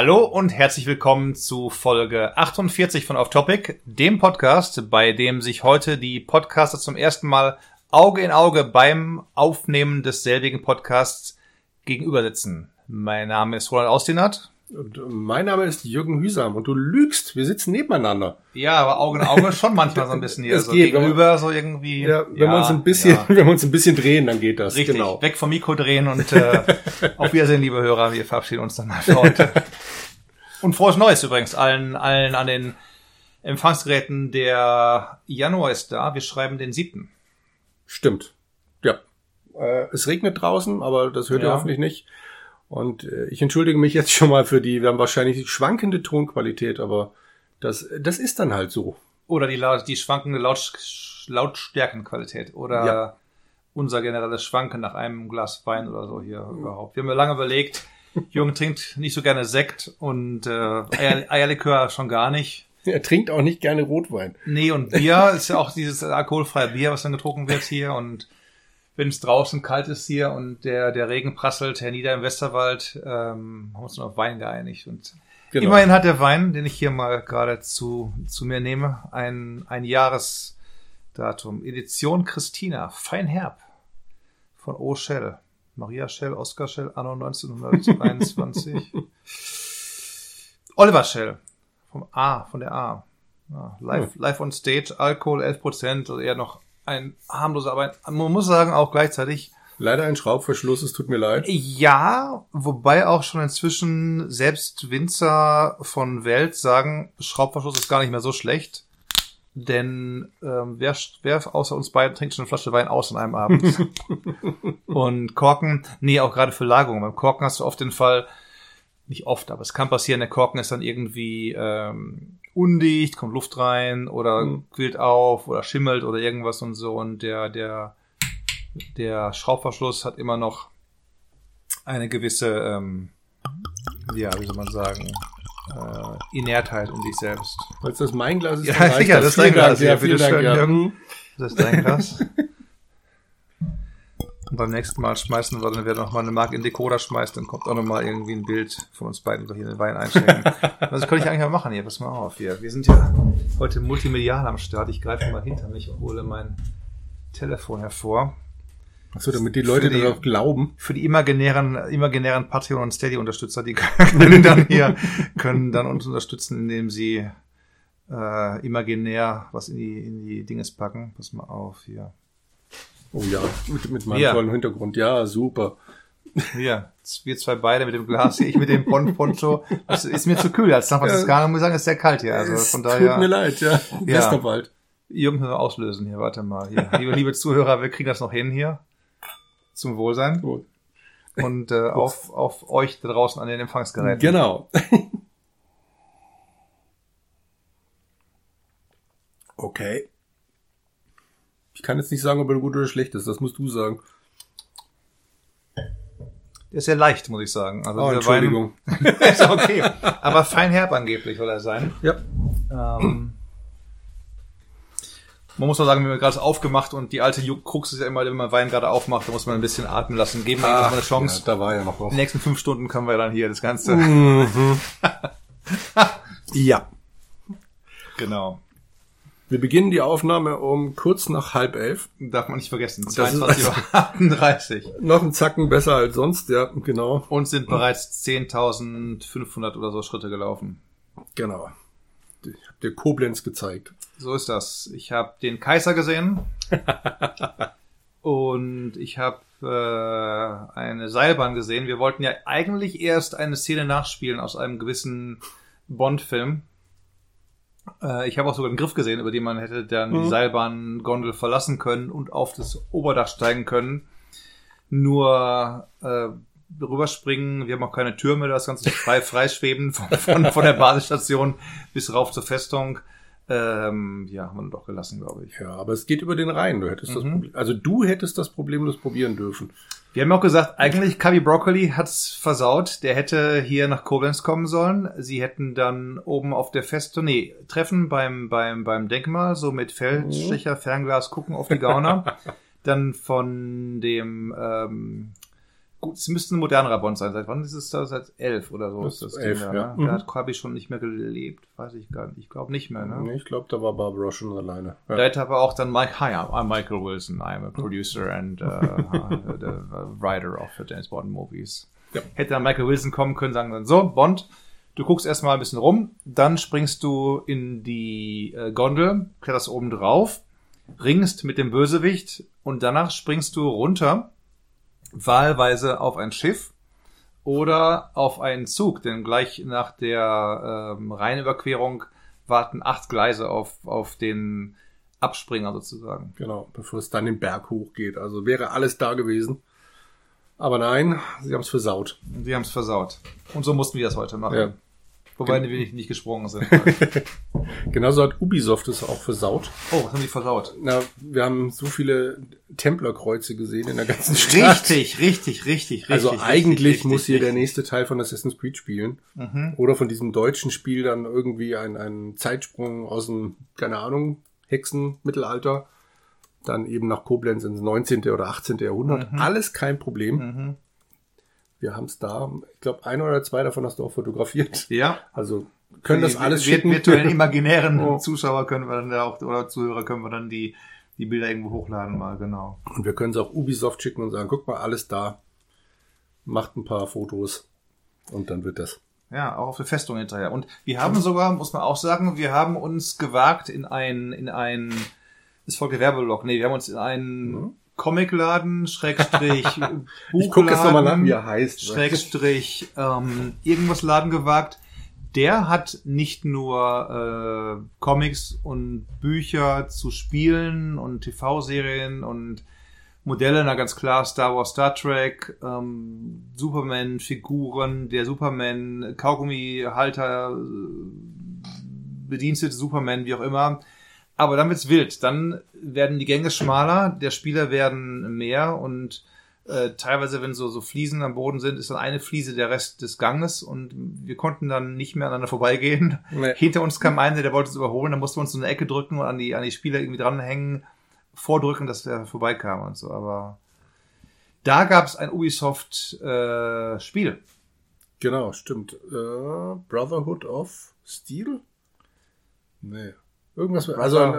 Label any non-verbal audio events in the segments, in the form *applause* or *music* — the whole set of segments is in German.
Hallo und herzlich willkommen zu Folge 48 von Off Topic, dem Podcast, bei dem sich heute die Podcaster zum ersten Mal Auge in Auge beim Aufnehmen desselbigen Podcasts gegenübersitzen. Mein Name ist Roland Austinat. Und mein Name ist Jürgen Hüsam und du lügst, wir sitzen nebeneinander. Ja, aber Auge in Auge schon manchmal so ein bisschen hier. So geht, gegenüber, so irgendwie. Ja, wenn wir uns ein bisschen, ja. *laughs* wenn wir uns ein bisschen drehen, dann geht das. Richtig, Genau. weg vom Mikro drehen und äh, *laughs* auf Wiedersehen, liebe Hörer. Wir verabschieden uns dann mal für heute. Und frohes Neues übrigens allen, allen an den Empfangsgeräten. Der Januar ist da. Wir schreiben den siebten. Stimmt. Ja. Äh, es regnet draußen, aber das hört ihr Ja. hoffentlich nicht. Und äh, ich entschuldige mich jetzt *laughs* schon mal für die, wir haben wahrscheinlich die schwankende Tonqualität, aber das, das ist dann halt so. Oder die, die schwankende Laut Lautstärkenqualität. Oder Ja. unser generelles Schwanken nach einem Glas Wein oder so hier überhaupt. Wir haben ja lange überlegt. *laughs* Jürgen trinkt nicht so gerne Sekt und äh, Eier, *laughs* Eierlikör schon gar nicht. Er trinkt auch nicht gerne Rotwein. Nee, und Bier ist ja auch dieses alkoholfreie Bier, was dann getrunken wird hier. Und wenn es draußen kalt ist hier und der, der Regen prasselt hernieder im Westerwald, ähm, haben wir uns nur auf Wein geeinigt. Und Genau. immerhin hat der Wein, den ich hier mal gerade zu, zu mir nehme, ein, ein Jahresdatum. Edition Christina, Feinherb von O. Schell. Maria Schell, Oskar Schell, anno 1923. *laughs* Oliver Schell, vom A, von der A. Ja, live, live on Stage, Alkohol 11%, also eher noch ein harmloser, aber ein, man muss sagen auch gleichzeitig, Leider ein Schraubverschluss, es tut mir leid. ja, wobei auch schon inzwischen selbst Winzer von Welt sagen, Schraubverschluss ist gar nicht mehr so schlecht. Denn ähm, wer, wer außer uns beiden trinkt schon eine Flasche Wein aus an einem Abend? *laughs* Und Korken, nee, auch gerade für Lagerung. Beim Korken hast du oft den Fall, nicht oft, aber es kann passieren, der Korken ist dann irgendwie ähm, undicht, kommt Luft rein oder Mhm. quillt auf oder schimmelt oder irgendwas und so. Und der, der, der Schraubverschluss hat immer noch eine gewisse, ähm, ja, wie soll man sagen, äh, Inertheit in sich selbst. Falls das mein Glas ist, Ja, sicher, das ist dein Glas, ja, Dank, ja. Jürgen. Das ist dein Glas. *laughs* Und beim nächsten Mal schmeißen wir, dann wer noch mal eine Mark in Decoder schmeißt, dann kommt auch noch mal irgendwie ein Bild von uns beiden, wo wir hier den Wein einstecken. *laughs* das könnte ich eigentlich mal machen hier, pass mal auf hier. Wir sind ja heute multimedial am Start. Ich greife mal hinter mich und hole mein Telefon hervor. Achso, damit die Leute die- darauf glauben. Für die imaginären, imaginären Patreon- und Steady-Unterstützer, die *laughs* können dann hier, können dann uns unterstützen, indem sie äh, imaginär was in die, in die Dinges packen. Pass mal auf hier. Oh ja, mit, mit meinem Ja. tollen Hintergrund. Ja, super. Wir, wir zwei beide mit dem Glas, ich mit dem Pon Poncho. Das ist mir zu kühl. Als San Franziskaner muss ich sagen, ist sehr kalt hier. Also es von tut mir daher, leid, ja. Westerwald. Jürgen, wir auslösen hier. Warte mal. Hier. Liebe, liebe Zuhörer, wir kriegen das noch hin hier. Zum Wohlsein. Gut. Und äh, auf, auf euch da draußen an den Empfangsgeräten. Genau. *laughs* okay. Ich kann jetzt nicht sagen, ob er gut oder schlecht ist. Das musst du sagen. Der ist sehr leicht, muss ich sagen. Also Oh, Entschuldigung. *laughs* Ist okay. Aber fein herb angeblich soll er sein. Ja. Ähm, man muss auch sagen, wir haben gerade aufgemacht und die alte Krux ist ja immer, wenn man Wein gerade aufmacht, da muss man ein bisschen atmen lassen. Geben wir ihm das mal eine Chance. Ja, da war ja noch In was. den nächsten fünf Stunden können wir dann hier das Ganze. Mhm. *laughs* ja. Genau. Wir beginnen die Aufnahme um kurz nach halb elf. Darf man nicht vergessen. Das ist 22 Uhr 38. *laughs* Noch ein Zacken besser als sonst, ja, genau. Und sind bereits 10.500 oder so Schritte gelaufen. Genau. Ich hab dir Koblenz gezeigt. So ist das. Ich habe den Kaiser gesehen *laughs* und ich habe äh, eine Seilbahn gesehen. Wir wollten ja eigentlich erst eine Szene nachspielen aus einem gewissen Bond-Film. Äh, ich habe auch sogar einen Griff gesehen, über den man hätte dann die Mhm. Seilbahn-Gondel verlassen können und auf das Oberdach steigen können. Nur äh, rüberspringen, wir haben auch keine Türme, das Ganze ist frei *laughs* freischweben von, von, von der Basisstation bis rauf zur Festung. Ähm, ja, haben wir doch gelassen, glaube ich. Ja, aber es geht über den Rhein. Du hättest das Mhm. Problem, also du hättest das problemlos probieren dürfen. Wir haben auch gesagt, eigentlich Cubby Broccoli hat's versaut. Der hätte hier nach Koblenz kommen sollen. Sie hätten dann oben auf der Festung, nee, Treffen beim, beim, beim Denkmal, so mit Feldstecher, Fernglas gucken auf die Gauner. *laughs* dann von dem ähm, Gut, es müsste ein modernerer Bond sein. Seit wann ist es da? Seit elf oder so Das ist das elf, Ding, ja. Ne? Da Mhm. hat Corby schon nicht mehr gelebt. Weiß ich gar nicht. Ich glaube nicht mehr, ne? Nee, ich glaube, da war Barbara schon alleine. Ja. Da hätte aber auch dann Mike, hi, I'm Michael Wilson, I'm a producer and *laughs* uh, the writer of the James Bond movies. Ja. Hätte dann Michael Wilson kommen können, sagen dann, so, Bond, du guckst erstmal ein bisschen rum, dann springst du in die äh, Gondel, kletterst oben drauf, ringst mit dem Bösewicht und danach springst du runter, wahlweise auf ein Schiff oder auf einen Zug, denn gleich nach der ähm, Rheinüberquerung warten acht Gleise auf, auf den Abspringer sozusagen. Genau, bevor es dann den Berg hochgeht. Also wäre alles da gewesen. Aber nein, sie haben es versaut. Die haben es versaut. Und so mussten wir das heute machen. Ja. Wobei wir nicht, nicht gesprungen sind. *laughs* Genauso hat Ubisoft es auch versaut. Oh, was haben die versaut? Na, wir haben so viele Templerkreuze gesehen in der ganzen Stadt. Richtig, richtig, richtig, richtig. Also richtig, eigentlich richtig, muss hier der richtig. nächste Teil von Assassin's Creed spielen. Mhm. Oder von diesem deutschen Spiel dann irgendwie ein, ein Zeitsprung aus dem, keine Ahnung, Hexenmittelalter. Dann eben nach Koblenz ins 19. oder 18. Jahrhundert. Alles kein Problem. Mhm. Wir haben es da, ich glaube, ein oder zwei davon hast du auch fotografiert. Ja. Also können das Die alles vir- schicken. Virtuellen imaginären *laughs* Oh. Zuschauer können wir dann da auch, oder Zuhörer können wir dann die, die Bilder irgendwo hochladen mal, genau. Und wir können es auch Ubisoft schicken und sagen, guck mal, alles da. Macht ein paar Fotos. Und dann wird das. Ja, auch auf der Festung hinterher. Und wir haben sogar, muss man auch sagen, wir haben uns gewagt in ein, in ein, es folgt der Werbeblock, nee, wir haben uns in einen Comicladen, Schrägstrich, *laughs* Buchladen, Ich gucke jetzt nochmal nach, wie er heißt. Schrägstrich, ähm, irgendwas Laden gewagt. Der hat nicht nur äh, Comics und Bücher zu Spielen und TV-Serien und Modelle, na ganz klar, Star Wars, Star Trek, ähm, Superman-Figuren, der Superman, Kaugummi-Halter, äh, Bedienstete Superman, wie auch immer. Aber dann wird's wild. Dann werden die Gänge schmaler, der Spieler werden mehr und äh, teilweise, wenn so, so Fliesen am Boden sind, ist dann eine Fliese der Rest des Ganges und wir konnten dann nicht mehr aneinander vorbeigehen. Nee. Hinter uns kam einer, der wollte uns überholen, dann mussten wir uns so eine Ecke drücken und an die, an die Spieler irgendwie dranhängen, vordrücken, dass der vorbeikam und so. Aber da gab's ein Ubisoft-Spiel. Genau, stimmt. Äh, Brotherhood of Steel? Nee. Irgendwas mit, also ein,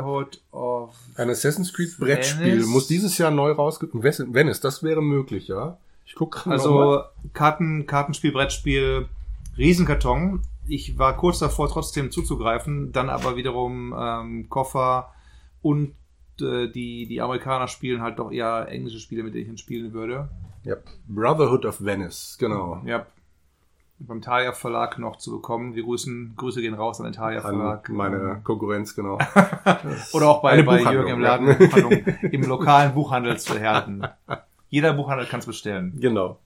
of ein Assassin's Creed Brettspiel muss dieses Jahr neu rausgekommen. Venice, das wäre möglich, ja. Ich gucke gerade. Also Karten, Kartenspiel, Brettspiel, Riesenkarton. Ich war kurz davor, trotzdem zuzugreifen, dann aber wiederum ähm, Koffer und äh, die, die Amerikaner spielen halt doch eher englische Spiele, mit denen ich dann spielen würde. Ja. Brotherhood of Venice, genau. Ja. Beim Thalia Verlag noch zu bekommen. Wir grüßen, Grüße gehen raus an den Thalia An Verlag. meine Konkurrenz, genau. *laughs* Oder auch bei, bei Jürgen im. Laden, *laughs* im lokalen Buchhandel zu erhalten. Jeder Buchhandel kann es bestellen. genau.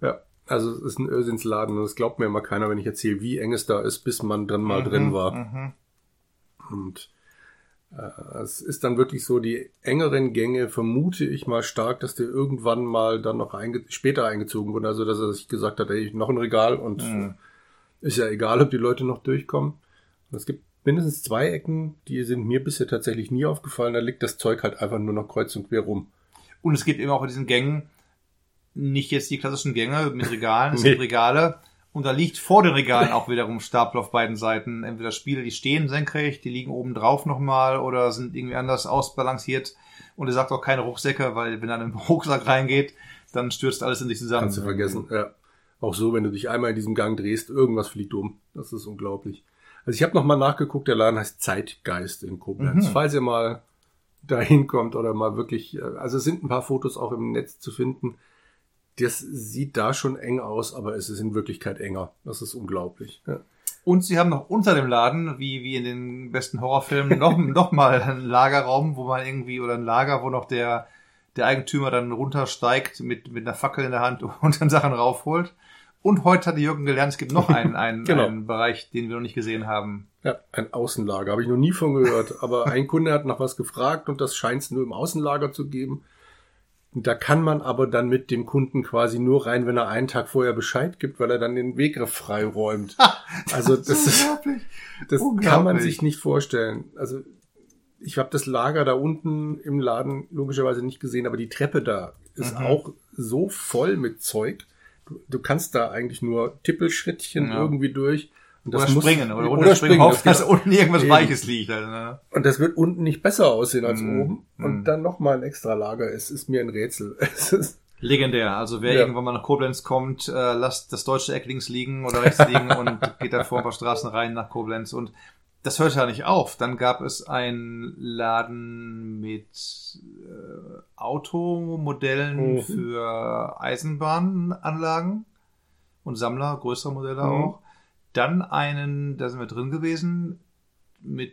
Ja. Also es ist ein Irrsinnsladen und es glaubt mir immer keiner, wenn ich erzähle, wie eng es da ist, bis man drin mal drin war. Mhm. Und es ist dann wirklich so, die engeren Gänge vermute ich mal stark, dass der irgendwann mal dann noch einge später eingezogen wurde. Also dass er sich gesagt hat, ey, noch ein Regal und Mhm. ist ja egal, ob die Leute noch durchkommen. Und es gibt mindestens zwei Ecken, die sind mir bisher tatsächlich nie aufgefallen. Da liegt das Zeug halt einfach nur noch kreuz und quer rum. Und es gibt eben auch in diesen Gängen nicht jetzt die klassischen Gänge mit Regalen, es Nee. gibt Regale. Und da liegt vor den Regalen auch wiederum Stapel auf beiden Seiten. Entweder Spiele, die stehen senkrecht, die liegen oben drauf nochmal oder sind irgendwie anders ausbalanciert. Und er sagt auch keine Rucksäcke, weil wenn er in einen *laughs* Rucksack reingeht, dann stürzt alles in sich zusammen. Kannst du vergessen. Ja. Auch so, wenn du dich einmal in diesem Gang drehst, irgendwas fliegt um. Das ist unglaublich. Also ich habe nochmal nachgeguckt, der Laden heißt Zeitgeist in Koblenz. Mhm. Falls ihr mal dahin kommt oder mal wirklich, äh, also es sind ein paar Fotos auch im Netz zu finden. Das sieht da schon eng aus, aber es ist in Wirklichkeit enger. Das ist unglaublich. Ja. Und sie haben noch unter dem Laden, wie, wie in den besten Horrorfilmen, noch, *laughs* noch mal einen Lagerraum, wo man irgendwie, oder ein Lager, wo noch der, der Eigentümer dann runtersteigt mit, mit einer Fackel in der Hand *laughs* und dann Sachen raufholt. Und heute hatte Jürgen gelernt, es gibt noch einen, einen, *laughs* Genau. einen Bereich, den wir noch nicht gesehen haben. Ja, ein Außenlager, habe ich noch nie von gehört. Aber ein Kunde hat nach was gefragt und das scheint es nur im Außenlager zu geben. Da kann man aber dann mit dem Kunden quasi nur rein, wenn er einen Tag vorher Bescheid gibt, weil er dann den Weg frei räumt. Also das ist, unglaublich. das Unglaublich. kann man sich nicht vorstellen. Also ich habe das Lager da unten im Laden logischerweise nicht gesehen, aber die Treppe da ist Mhm. auch so voll mit Zeug. Du, du kannst da eigentlich nur Tippelschrittchen Ja. irgendwie durch. Und Oder muss- springen, oder, oder springen. dass unten irgendwas Eben. Weiches liegt. Also, ne? Und das wird unten nicht besser aussehen als Mm, oben. Und mm. dann nochmal ein extra Lager. Es ist mir ein Rätsel. *laughs* Es ist, Legendär. Also wer Ja. irgendwann mal nach Koblenz kommt, äh, lasst das deutsche Eck links liegen oder rechts liegen *laughs* und geht da vor ein paar Straßen rein nach Koblenz. Und das hört ja nicht auf. Dann gab es einen Laden mit äh, Automodellen Mhm. für Eisenbahnanlagen und Sammler, größere Modelle Mhm. auch. Dann einen, da sind wir drin gewesen, mit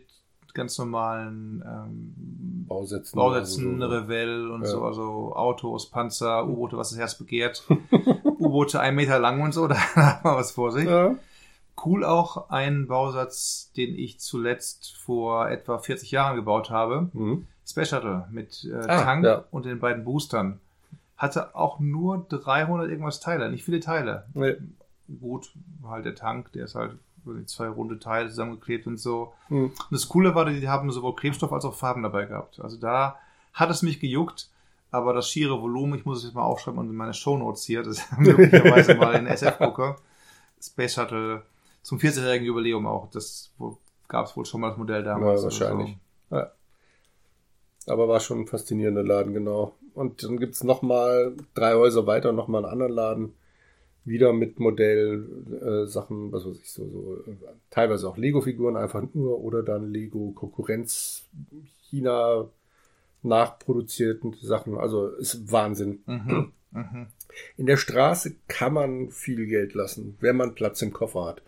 ganz normalen ähm, Bausätzen. Bausätzen, also so. Revell und Ja. so, also Autos, Panzer, *laughs* U-Boote, was das Herz begehrt. *laughs* U-Boote ein Meter lang und so, *laughs* da hat man was vor sich. Ja. Cool auch ein Bausatz, den ich zuletzt vor etwa 40 Jahren gebaut habe. Mhm. Space Shuttle mit äh, Ah, Tank ja. und den beiden Boostern. Hatte auch nur 300 irgendwas Teile, nicht viele Teile. Nee. Gut, halt der Tank, der ist halt zwei runde Teile zusammengeklebt und so. Mhm. Und das Coole war, die haben sowohl Klebstoff als auch Farben dabei gehabt. Also da hat es mich gejuckt, aber das schiere Volumen, ich muss es jetzt mal aufschreiben und in meine Shownotes hier, das *laughs* möglicherweise mal in SF gucke. Space Shuttle zum 40-jährigen Jubiläum auch. Das gab es wohl schon mal das Modell damals. Ja, wahrscheinlich. Aber war schon ein faszinierender Laden, genau. Und dann gibt's noch mal drei Häuser weiter, noch mal einen anderen Laden. Wieder mit Modellsachen, äh, Sachen, was weiß ich, so, so äh, teilweise auch Lego-Figuren einfach nur oder dann Lego-Konkurrenz China nachproduzierten Sachen. Also ist Wahnsinn. Mhm. *clears throat* Mhm. In der Straße kann man viel Geld lassen, wenn man Platz im Koffer hat.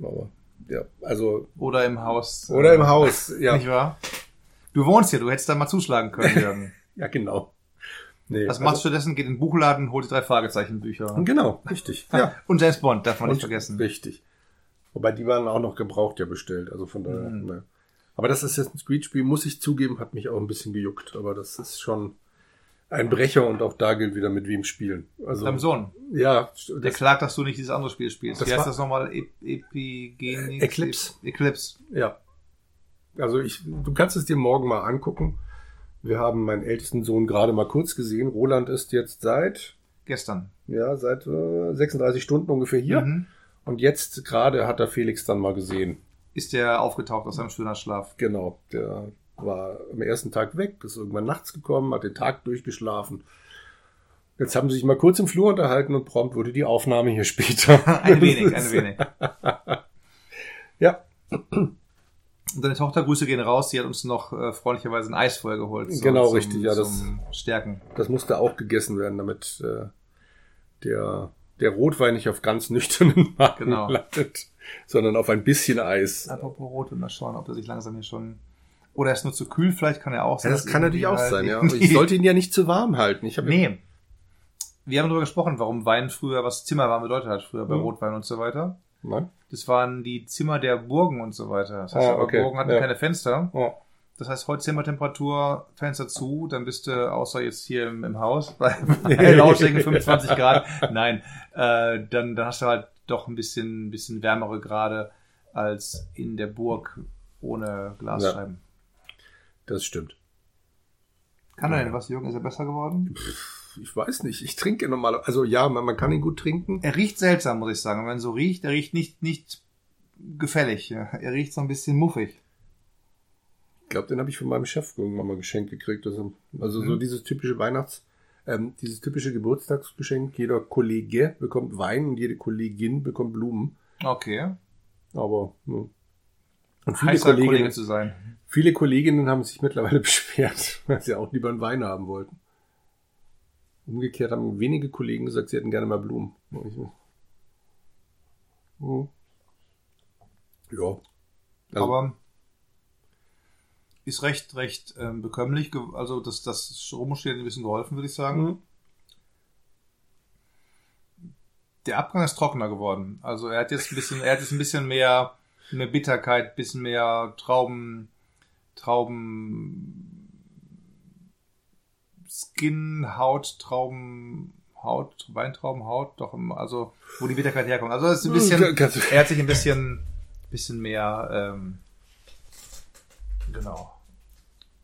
Aber, ja, also, Oder im Haus. oder äh, im Haus, ja. *laughs* Nicht wahr? Du wohnst hier, du hättest da mal zuschlagen können, *laughs* Jürgen. Ja, genau. Nee, Was machst du stattdessen? Geht in den Buchladen, holt die drei Fragezeichenbücher. Genau, richtig. Ja. *laughs* Und James Bond, darf man nicht vergessen. Richtig. Wobei die waren auch noch gebraucht ja bestellt, also von daher. Mhm. Ne. Aber das Assassin's Creed Spiel, muss ich zugeben, hat mich auch ein bisschen gejuckt. Aber das ist schon ein Brecher und auch da gilt wieder mit wem spielen. Also, Deinem Sohn. ja, Der klagt, dass du nicht dieses andere Spiel spielst. Das Wie heißt das nochmal? E Epigenix? Eclipse. Eclipse. ja. Also ich, du kannst es dir morgen mal angucken. Wir haben meinen ältesten Sohn gerade mal kurz gesehen. Roland ist jetzt seit, Gestern. ja, seit äh, 36 Stunden ungefähr hier. Mhm. Und jetzt gerade hat er Felix dann mal gesehen. Ist der aufgetaucht aus seinem schönen Schlaf. Genau, der war am ersten Tag weg, ist irgendwann nachts gekommen, hat den Tag durchgeschlafen. Jetzt haben sie sich mal kurz im Flur unterhalten und prompt wurde die Aufnahme hier *laughs* später. Ein wenig, ein wenig. *laughs* Ja, Und deine Tochter, Grüße gehen raus, die hat uns noch äh, freundlicherweise ein Eis vorher geholt. Genau, richtig, ja, das- Zum Stärken. das musste auch gegessen werden, damit äh, der, der Rotwein nicht auf ganz nüchternen *laughs* Magen Genau. landet, sondern auf ein bisschen Eis. Apropos Rot, und mal schauen, ob er sich langsam hier schon... Oder er ist nur zu kühl, vielleicht kann er auch Ja, das kann natürlich auch halt sein, ja. Ich sollte *laughs* ihn ja nicht zu warm halten. Ich Nee. Wir haben darüber gesprochen, warum Wein früher, was Zimmerwarm bedeutet hat, früher bei Mhm. Rotwein und so weiter. Nein? Das waren die Zimmer der Burgen und so weiter. Das heißt, Ah, aber okay, Burgen hatten ja. keine Fenster. Ja. Das heißt, heute Zimmertemperatur, Fenster zu, dann bist du, außer jetzt hier im, im Haus, bei, lauschigen 25 Grad, nein, äh, dann, dann hast du halt doch ein bisschen, bisschen wärmere Grade als in der Burg ohne Glasscheiben. Das stimmt. Kann er denn was, Jürgen? Ist er besser geworden? Ich weiß nicht. Ich trinke normal. Also ja, man, man kann ihn gut trinken. Er riecht seltsam, muss ich sagen. Wenn man so riecht, er riecht nicht, nicht gefällig. Ja. Er riecht so ein bisschen muffig. Ich glaube, den habe ich von meinem Chef irgendwann mal geschenkt gekriegt. Also, also so Mhm. dieses typische Weihnachts, ähm, dieses typische Geburtstagsgeschenk. Jeder Kollege bekommt Wein und jede Kollegin bekommt Blumen. Okay. Aber ne. und viele Heißer Kolleginnen, Kollege zu sein. viele Kolleginnen haben sich mittlerweile *laughs* beschwert, weil sie auch lieber einen Wein haben wollten. Umgekehrt haben wenige Kollegen gesagt, sie hätten gerne mal Blumen. Und ich- Hm. Ja. Also, aber ist recht, recht ähm, bekömmlich. Also das, das Rumstehen ein bisschen geholfen, würde ich sagen. hm. Der Abgang ist trockener geworden. Also er hat jetzt ein bisschen, er hat jetzt ein bisschen mehr, mehr Bitterkeit, ein bisschen mehr Trauben, Trauben, Skin, Haut, Trauben, Haut, Weintraubenhaut, doch, im- also wo die Bitterkeit herkommt. Also es ist ein bisschen, Ganz- er hat sich ein bisschen, bisschen mehr, ähm, genau.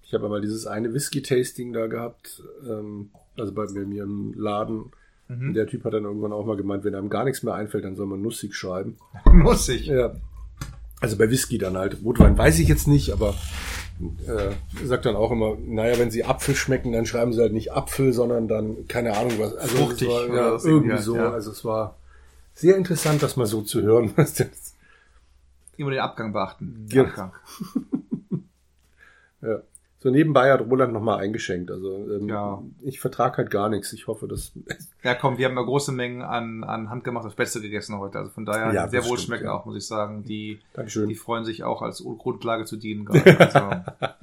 Ich habe mal dieses eine Whisky-Tasting da gehabt, ähm, also bei mir im Laden. Mhm. Der Typ hat dann irgendwann auch mal gemeint, wenn einem gar nichts mehr einfällt, dann soll man nussig schreiben. *laughs* Nussig. Ja. Also bei Whisky dann halt. Rotwein weiß ich jetzt nicht, aber äh, sagt dann auch immer, naja, wenn sie Apfel schmecken, dann schreiben sie halt nicht Apfel, sondern dann keine Ahnung was. Also Fruchtig war, oder ja, was irgendwie so. ja. Also es war sehr interessant, das mal so zu hören. *laughs* Was das, Immer den Abgang beachten. Den *laughs* Ja. Abgang. ja. So nebenbei hat Roland nochmal eingeschenkt. Also ähm, Ja. ich vertrag halt gar nichts. Ich hoffe, dass *laughs* Ja, komm, wir haben ja große Mengen an, an handgemachtes Beste gegessen heute. Also von daher Ja, sehr stimmt, ja. auch, muss ich sagen. Die, Dankeschön. die freuen sich auch als Grundlage zu dienen *laughs* gerade. Also,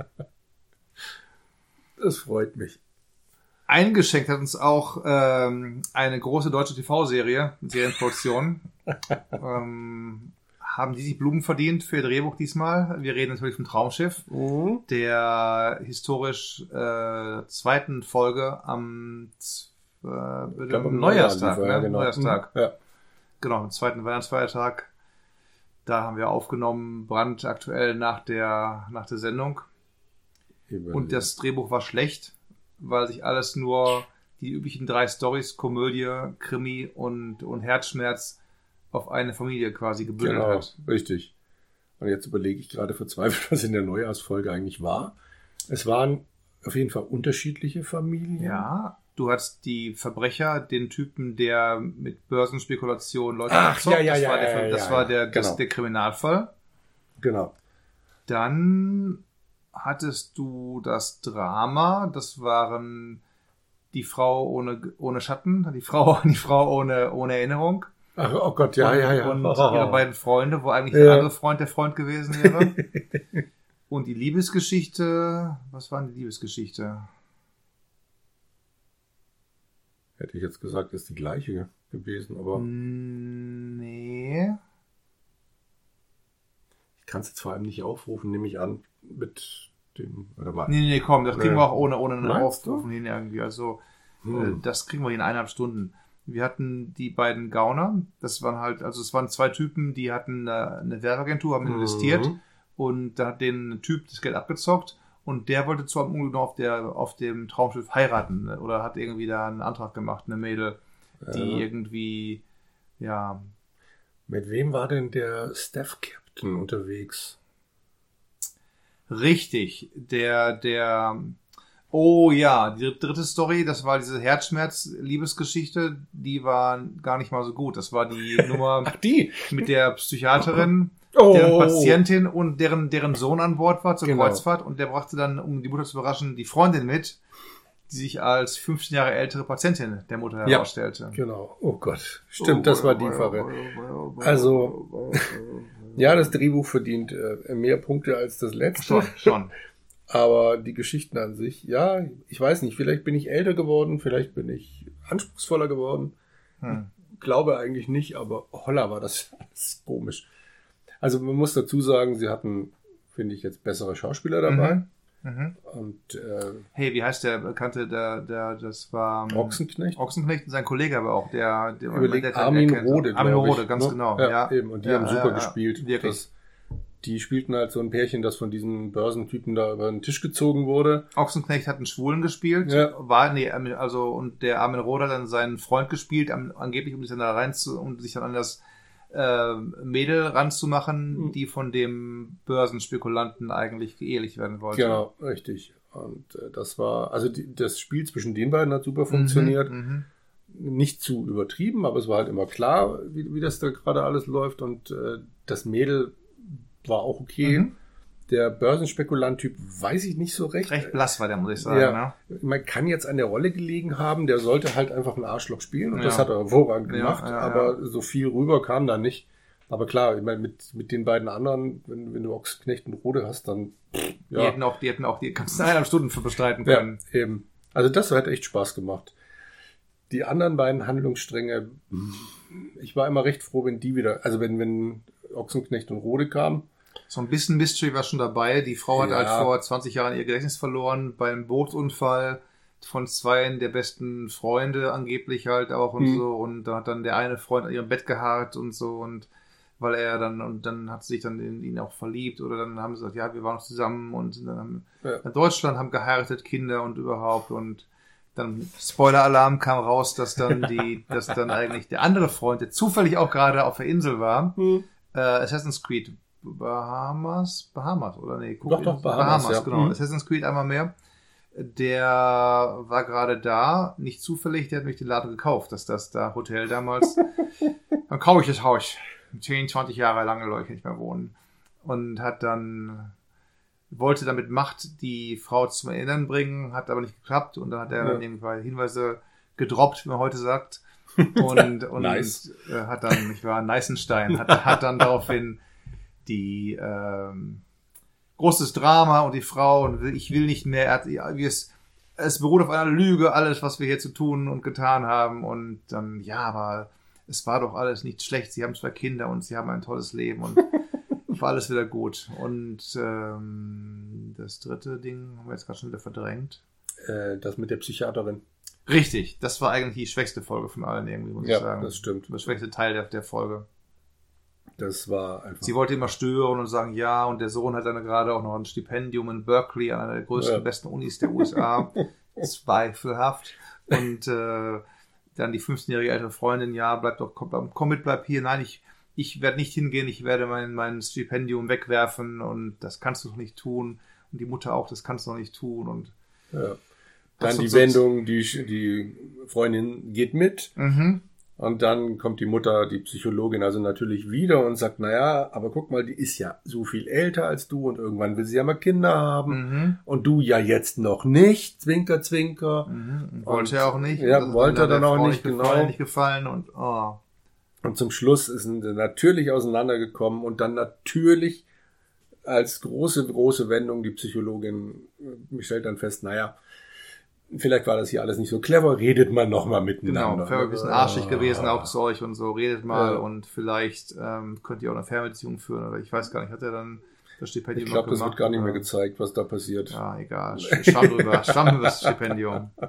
Das freut mich. eingeschenkt hat uns auch ähm, eine große deutsche TV-Serie, Serienproduktion. *laughs* ähm, haben die sich Blumen verdient für ihr Drehbuch diesmal? Wir reden natürlich vom Traumschiff, Mhm. der historisch äh, zweiten Folge am äh, glaub, Neujahrstag, Neujahr ne? genau. Neujahrstag. Ja. Genau, am zweiten Weihnachtsfeiertag. Da haben wir aufgenommen, brandaktuell nach der, nach der Sendung. Eben. Und das Drehbuch war schlecht, weil sich alles nur die üblichen drei Stories, Komödie, Krimi und, und Herzschmerz auf eine Familie quasi gebündelt Genau, hat. richtig. Und jetzt überlege ich gerade verzweifelt, *laughs* was in der Neujahrsfolge eigentlich war. Es waren auf jeden Fall unterschiedliche Familien. Ja, du hattest die Verbrecher, den Typen, der mit Börsenspekulation Leute Ach, abzockt. ja, ja, das ja, war der, ja, das ja, war ja. der, das, Genau. der Kriminalfall. Genau. Dann hattest du das Drama, das waren die Frau ohne, ohne Schatten, die Frau, *laughs* die Frau ohne, ohne Erinnerung. Ach, oh Gott, ja, und, ja, ja. Und ihre beiden Freunde, wo eigentlich Ja. der andere Freund der Freund gewesen wäre. *laughs* und die Liebesgeschichte, was war denn die Liebesgeschichte? Hätte ich jetzt gesagt, ist die gleiche gewesen, aber Nee. ich kann es jetzt vor allem nicht aufrufen, nehme ich an, mit dem. Oder mal. Nee, nee, komm, das kriegen Nee. wir auch ohne, ohne einen? Aufrufen hin irgendwie. Also, äh, Hm. das kriegen wir in eineinhalb Stunden. Wir hatten die beiden Gauner, das waren halt, also es waren zwei Typen, die hatten äh, eine Werbeagentur, haben investiert Mhm. und da hat den Typ das Geld abgezockt und der wollte zwar im Unglück noch auf, der, auf dem Traumschiff heiraten ne? oder hat irgendwie da einen Antrag gemacht, eine Mädel, die Ja. irgendwie, ja, Mit wem war denn der Staff Captain unterwegs? richtig, der, der, oh ja, die dritte Story, das war diese Herzschmerz-Liebesgeschichte, die war gar nicht mal so gut. Das war die *laughs* Nummer Ach, die! mit der Psychiaterin, Oh. deren Patientin und deren, deren Sohn an Bord war zur Genau. Kreuzfahrt und der brachte dann, um die Mutter zu überraschen, die Freundin mit, die sich als 15 Jahre ältere Patientin der Mutter Ja. herausstellte. Genau. Oh Gott. Stimmt, das war die Pfarre. Also- *laughs* Ja, das Drehbuch verdient äh, mehr Punkte als das letzte. Schon, schon. Aber die Geschichten an sich, ja, ich weiß nicht, vielleicht bin ich älter geworden, vielleicht bin ich anspruchsvoller geworden. Hm. Glaube eigentlich nicht, aber holla war das *laughs* alles komisch. Also man muss dazu sagen, sie hatten, finde ich, jetzt bessere Schauspieler dabei. Mhm. Und äh, Hey, wie heißt der Bekannte, der, der, das war ähm, Ochsenknecht. Ochsenknecht und sein Kollege aber auch, der, der Überlegt der- Armin Rode, Armin Rode, ganz ne? genau. Ja, Ja, eben. Und die Ja, haben super ja, gespielt. Wirklich. Das, die spielten halt so ein Pärchen, das von diesen Börsentypen da über den Tisch gezogen wurde. Ochsenknecht hat einen Schwulen gespielt, Ja. war, nee, also, und der Armin Roder hat dann seinen Freund gespielt, am- angeblich, um sich dann da rein zu, um sich dann an das äh, Mädel ranzumachen, Mhm. die von dem Börsenspekulanten eigentlich geehelich werden wollte. Genau, richtig. Und äh, das war, also die, das Spiel zwischen den beiden hat super funktioniert. Mhm, Nicht zu übertrieben, aber es war halt immer klar, wie, wie das da gerade alles läuft. Und äh, das Mädel war auch okay. Mhm. Der Börsenspekulant-Typ weiß ich nicht so recht. Recht blass war der, muss ich sagen. Ja. Ne? Man kann jetzt an der Rolle gelegen haben, der sollte halt einfach ein Arschloch spielen und Ja. das hat er hervorragend Ja, gemacht, ja, aber so viel rüber kam da nicht. Aber klar, ich meine, mit, mit den beiden anderen, wenn, wenn du Ochsknecht und Rode hast, dann pff, Die, ja, hätten auch, die hätten auch die ganzen eineinhalb Stunden für bestreiten ja, können. eben. Also das hat echt Spaß gemacht. Die anderen beiden Handlungsstränge, ich war immer recht froh, wenn die wieder, also wenn, wenn Ochsenknecht und Rode kamen. So ein bisschen Mystery war schon dabei. Die Frau hat Ja. halt vor 20 Jahren ihr Gedächtnis verloren beim Bootsunfall von zwei der besten Freunde angeblich halt auch und Mhm. so. Und da hat dann der eine Freund an ihrem Bett geharrt und so. Und weil er dann, und dann hat sie sich dann in ihn auch verliebt oder dann haben sie gesagt, ja, wir waren noch zusammen und sind dann haben, Ja. in Deutschland, haben geheiratet, Kinder und überhaupt und dann Spoiler-Alarm kam raus, dass dann die, *laughs* dass dann eigentlich der andere Freund, der zufällig auch gerade auf der Insel war, Hm. Äh, Assassin's Creed Bahamas, Bahamas oder nee, guck, Doch, doch, Bahamas, ja. genau. Mhm. Assassin's Creed einmal mehr. Der war gerade da, nicht zufällig, der hat mich den Laden gekauft, dass das da Hotel damals. *laughs* dann kaufe ich das Haus. 10, 20 Jahre lange Leute nicht mehr wohnen. Und hat dann, wollte damit Macht die Frau zum Erinnern bringen, hat aber nicht geklappt und dann hat er Ja. dann irgendwann Hinweise gedroppt, wie man heute sagt. Und, *laughs* und Nice. äh, hat dann, ich war Neißenstein, hat, hat dann daraufhin die ähm, großes Drama und die Frau und ich will nicht mehr, hat, es, es beruht auf einer Lüge, alles, was wir hier zu tun und getan haben und dann, ja, aber es war doch alles nicht schlecht, sie haben zwei Kinder und sie haben ein tolles Leben und *laughs* war alles wieder gut. Und ähm, das dritte Ding haben wir jetzt gerade schon wieder verdrängt. Äh, das mit der Psychiaterin. Richtig, das war eigentlich die schwächste Folge von allen irgendwie, muss ich Ja, sagen. das stimmt. Der schwächste Teil der, der Folge. Das war einfach. Sie wollte immer stören und sagen, ja, und der Sohn hat dann gerade auch noch ein Stipendium in Berkeley, an einer der größten, Ja. besten Unis der USA. *laughs* Zweifelhaft. Und äh, dann die 15-jährige ältere Freundin, ja, bleib doch, komm, komm mit, bleib hier. Nein, ich, ich werde nicht hingehen, ich werde mein, mein Stipendium wegwerfen und das kannst du doch nicht tun. Und die Mutter auch, das kannst du doch nicht tun. Und ja. Dann die Wendung, die, die Freundin geht mit mhm. und dann kommt die Mutter, die Psychologin, also natürlich wieder und sagt, naja, aber guck mal, die ist ja so viel älter als du und irgendwann will sie ja mal Kinder haben Mhm. und du ja jetzt noch nicht, zwinker, zwinker. Mhm. Wollte er auch nicht. ja, wollte er dann auch Frau nicht, gefallen, genau. nicht gefallen und oh. Und zum Schluss sind sie natürlich auseinandergekommen und dann natürlich als große, große Wendung die Psychologin äh, stellt dann fest, naja, vielleicht war das hier alles nicht so clever, redet man nochmal Genau, miteinander. wäre ein bisschen arschig Ah. gewesen auch zu euch und so, redet mal Ja. und vielleicht ähm, könnt ihr auch eine Fernbeziehung führen oder ich weiß gar nicht, hat er dann das Stipendium Ich glaube, das gemacht? wird gar nicht mehr gezeigt, was da passiert. Ja, egal. *laughs* Sch- Schwamm drüber, Schwamm über das Stipendium. *laughs*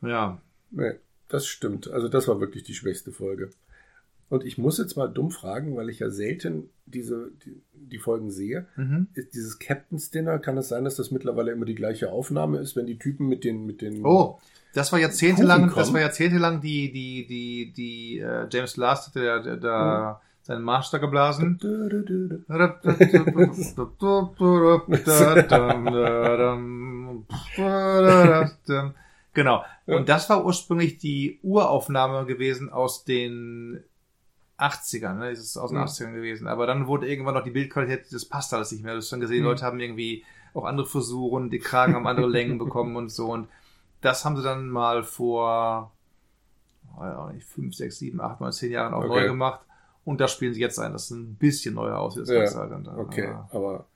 Ja, Nee, das stimmt. Also das war wirklich die schwächste Folge. Und ich muss jetzt mal dumm fragen, weil ich ja selten diese, die, die Folgen sehe. mhm. Ist dieses Captain's Dinner, kann es sein, dass das mittlerweile immer die gleiche Aufnahme ist, wenn die Typen mit den, mit den Oh, das war jahrzehntelang, das war jahrzehntelang die, die, die, die, äh, James Last hatte der, der, der seinen Marsch da geblasen. *laughs* Genau. Und das war ursprünglich die Uraufnahme gewesen aus den 80ern, ne? Das ist aus den Mhm. 80ern gewesen. Aber dann wurde irgendwann noch die Bildqualität, das passt alles nicht mehr. Du hast dann gesehen, Mhm. Leute haben irgendwie auch andere Frisuren, die Kragen haben andere Längen *laughs* bekommen und so. Und das haben sie dann mal vor, auch nicht, fünf, sechs, sieben, acht, neun, zehn Jahren auch Okay. neu gemacht. Und das spielen sie jetzt ein, dass es ein bisschen neuer aussieht. Das Ja, Ganze halt dann da. Okay, Aber aber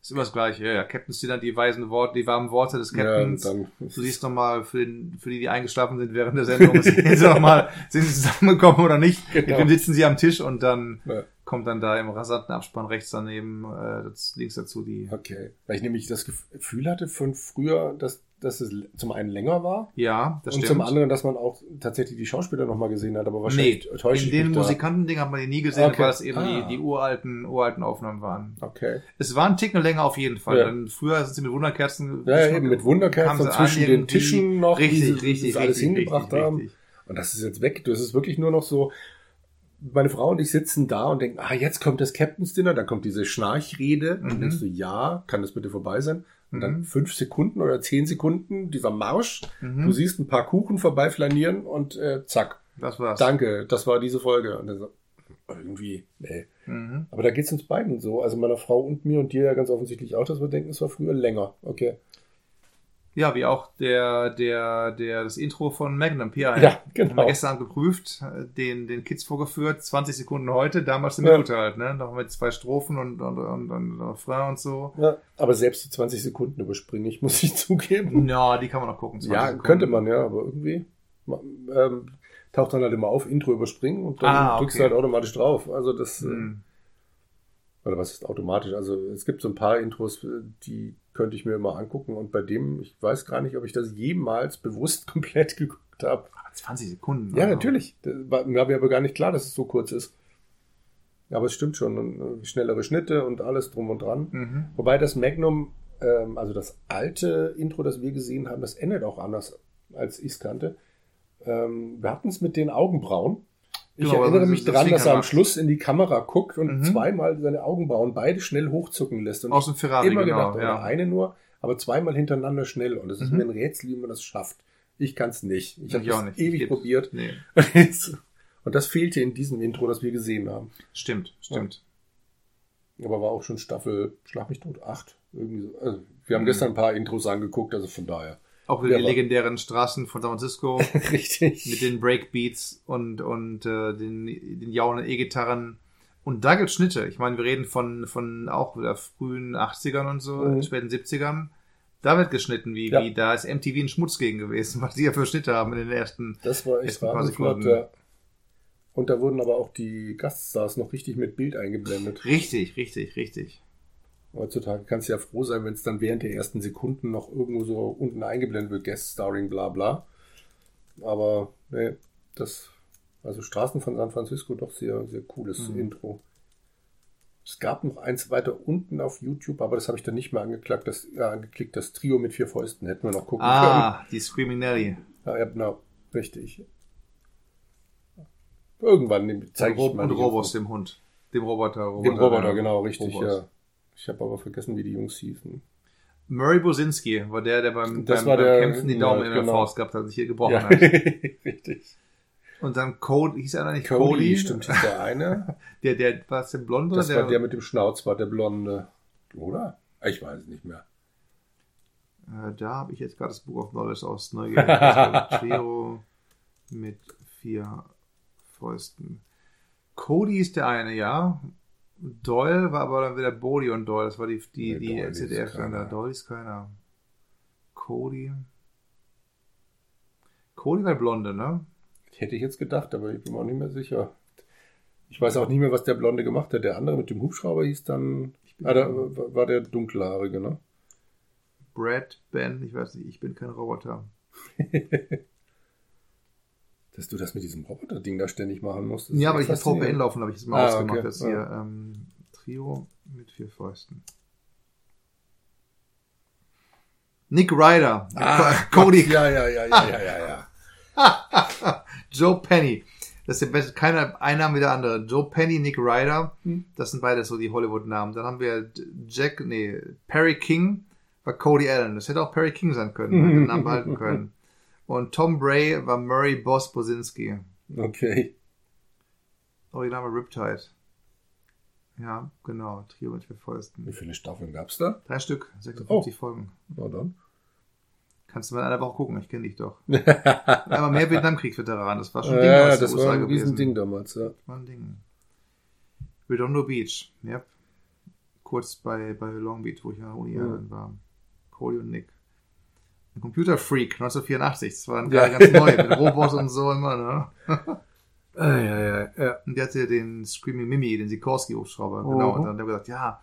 ist immer das Gleiche. Ja, ja. Captains, die dann die weisen Worte, die warmen Worte des ja, Captains. dann Du siehst nochmal für, den, für die, die eingeschlafen sind während der Sendung, *laughs* sehen sie noch mal, sind sie zusammengekommen oder nicht. Mit Genau. wem sitzen sie am Tisch und dann Ja. kommt dann da im rasanten Abspann rechts daneben, äh, das, links dazu die. Okay. Weil ich nämlich das Gefühl hatte von früher, dass, dass es zum einen länger war Ja, das und stimmt. zum anderen, dass man auch tatsächlich die Schauspieler nochmal gesehen hat, aber nee, wahrscheinlich täusche in ich den. Musikantending hat man die nie gesehen, Okay. weil es eben Ah. die, die uralten, uralten Aufnahmen waren. Okay. Es war ein Ticken länger auf jeden Fall. Ja. Denn früher sind sie mit Wunderkerzen. Ja, ja, eben mit Wunderkerzen zwischen den. Tischen noch, Richtig, die sie- richtig, sie alles richtig, hingebracht richtig, haben. richtig. Und das ist jetzt weg. Das ist wirklich nur noch so, meine Frau und ich sitzen da und denken, ah, jetzt kommt das Captain's Dinner, dann kommt diese Schnarchrede. Und Mhm. dann denkst du, ja, kann das bitte vorbei sein? Und dann Mhm. fünf Sekunden oder zehn Sekunden, dieser Marsch. Mhm. Du siehst ein paar Kuchen vorbeiflanieren und äh, zack. Das war's. Danke, das war diese Folge. Und dann so, irgendwie, nee. Mhm. Aber da geht's uns beiden so. Also meiner Frau und mir und dir ja ganz offensichtlich auch, dass wir denken, es war früher länger. Okay. Ja, wie auch der, der, der, das Intro von Magnum P1. Ja, Haben wir genau. gestern geprüft, äh, den, den Kids vorgeführt, 20 Sekunden heute, damals eine Ja. Minute halt, ne? Noch mit zwei Strophen und, und, und, und Refrain und so. Ja, aber selbst die 20 Sekunden überspringe ich, muss ich *laughs* zugeben. Ja, die kann man noch gucken. 20 Ja, Sekunden. könnte man, ja, aber irgendwie ähm, taucht dann halt immer auf, Intro überspringen und dann Ah, drückst okay. du halt automatisch drauf. Also das, äh, Hm. oder was ist automatisch? Also es gibt so ein paar Intros, äh, die könnte ich mir immer angucken und bei dem, ich weiß gar nicht, ob ich das jemals bewusst *laughs* komplett geguckt habe. Aber 20 Sekunden. Ja, also. natürlich. War, mir war aber gar nicht klar, dass es so kurz ist. Aber es stimmt schon, und, äh, schnellere Schnitte und alles drum und dran. Mhm. Wobei das Magnum, ähm, also das alte Intro, das wir gesehen haben, das endet auch anders, als ich es kannte. Ähm, wir hatten es mit den Augenbrauen. Ich Genau, erinnere also mich daran, dass er am Schluss in die Kamera guckt und Mhm. zweimal seine Augenbrauen beide schnell hochzucken lässt. Und Aus dem Ferrari, immer genau. gedacht, oder ja. eine nur, aber zweimal hintereinander schnell. Und es ist Mhm. mir ein Rätsel, wie man das schafft. Ich kann es nicht. Ich habe nicht. ewig Geht. probiert. Nee, *laughs* Und das fehlte in diesem Intro, das wir gesehen haben. stimmt, stimmt. Aber war auch schon Staffel Schlag mich tot 8. Irgendwie so. Also, wir haben Mhm. gestern ein paar Intros angeguckt, also von daher. Auch wieder Ja, die legendären Straßen von San Francisco *laughs* Richtig. mit den Breakbeats und, und äh, den, den jaunen E-Gitarren. Und da gibt's Schnitte. Ich meine, wir reden von, von auch wieder frühen 80ern und so, Mhm. späten 70ern. Da wird geschnitten, wie, Ja. wie da ist MTV ein Schmutz gegen gewesen, *laughs* was die ja für Schnitte haben in den ersten. Das war echt Ersten paar Sekunden. ja. Und da wurden aber auch die Gaststars noch richtig mit Bild eingeblendet. Richtig, richtig, richtig. Heutzutage kannst du ja froh sein, wenn es dann während der ersten Sekunden noch irgendwo so unten eingeblendet wird, Guest Starring, bla bla. Aber nee, das, also Straßen von San Francisco doch sehr, sehr cooles Mhm. Intro. Es gab noch eins weiter unten auf YouTube, aber das habe ich dann nicht mehr angeklickt. Das, ja, angeklickt. das Trio mit vier Fäusten hätten wir noch gucken Ah, die Screaming Nelly. können. Ja, ja, genau, richtig. Irgendwann zeige ich mal und Robos, dem Hund. Dem Roboter. Dem Roboter, genau, richtig, Robos. ja. Ich habe aber vergessen, wie die Jungs hießen. Murray Bosinski war der, der beim, beim, war beim der- Kämpfen die ja, Daumen in der genau. Faust gehabt hat, sich hier gebrochen Ja, hat. *laughs* richtig. Und dann Cody, hieß er nicht Cody, Cody? stimmt, hieß der eine. *laughs* Der, der, war es der Blonde? Das oder war der mit dem Schnauzbart, der Blonde. Oder? Ich weiß es nicht mehr. Äh, da habe ich jetzt gerade das Buch of Knowledge aus Neugier. Trio *laughs* mit vier Fäusten. Cody ist der eine, ja. Doyle war aber dann wieder Bodie und Doyle. Das war die, die, Nee, die Doyle ist ZDF da. keiner. Doyle ist keiner. Cody. Cody war Blonde, ne? Hätte ich jetzt gedacht, aber ich bin mir auch nicht mehr sicher. Ich weiß auch nicht mehr, was der Blonde gemacht hat. Der andere mit dem Hubschrauber hieß dann. Ah, da war war der dunkelhaarige, ne? Brad, Ben, ich weiß nicht, ich bin kein Roboter. *laughs* Dass du das mit diesem Roboter-Ding da ständig machen musst. Ja, aber ich habe. VPN laufen, habe ich jetzt mal Ah, ausgemacht. okay. Das hier ähm, Trio mit vier Fäusten. Nick Ryder, Ah, *laughs* Cody, Ja, ja, ja, ja, ja, ja, ja. *laughs* Joe Penny. Das ist der beste, keiner, ein Name wie der andere. Joe Penny, Nick Ryder, Hm. das sind beide so die Hollywood-Namen. Dann haben wir Jack, nee, Perry King war Cody Allen. Das hätte auch Perry King sein können, hätte den Namen behalten können. *laughs* Und Tom Bray war Murray Boss Bosinski. Okay. Original war Riptide. Ja, genau. Trio mit vier Fäusten. Wie viele Staffeln gab's da? Drei Stück, 56 Oh. Folgen. Na dann. Kannst du mal in einer Woche gucken, ich kenne dich doch. *laughs* Aber mehr Vietnamkriegsveteran, das war schon ein Ding ja, aus das den war USA ein gewesen. Riesending damals, ja. War ein Ding. Redondo Beach, yep. Kurz bei, bei Long Beach, wo ich an der Uni Mhm. war. Cody und Nick. Computer Freak, 1984. Das war Ja. ganz neu, *laughs* mit Robots und so immer, ne? Ah, ja, ja, ja. Und der hatte den Screaming Mimi, den Sikorsky-Hubschrauber. Mhm. Genau. Und dann hat er gesagt, ja,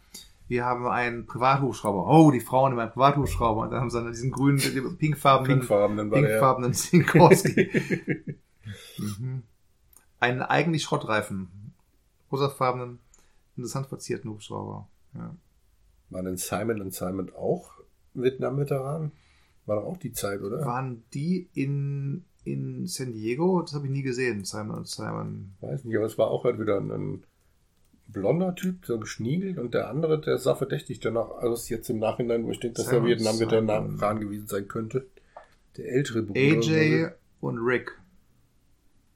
wir haben einen Privathubschrauber. Oh, die Frauen haben einen Privathubschrauber. Und dann haben sie dann diesen grünen, pinkfarbenen, Pinkfarben, war der. pinkfarbenen Sikorsky. *laughs* mhm. Einen eigentlich Schrottreifen. Rosafarbenen, interessant verzierten Hubschrauber. Ja. War denn Simon und Simon auch Vietnam-Veteran? War doch auch die Zeit, oder? Waren die in, in San Diego? Das habe ich nie gesehen, Simon und Simon. Weiß nicht, aber es war auch halt wieder ein, ein blonder Typ, so geschniegelt und der andere, der sah verdächtig danach aus, jetzt im Nachhinein, wo ich denke, dass er Simon, Vietnam-Veteran Simon. gewesen sein könnte. Der ältere Bruder. AJ und Rick.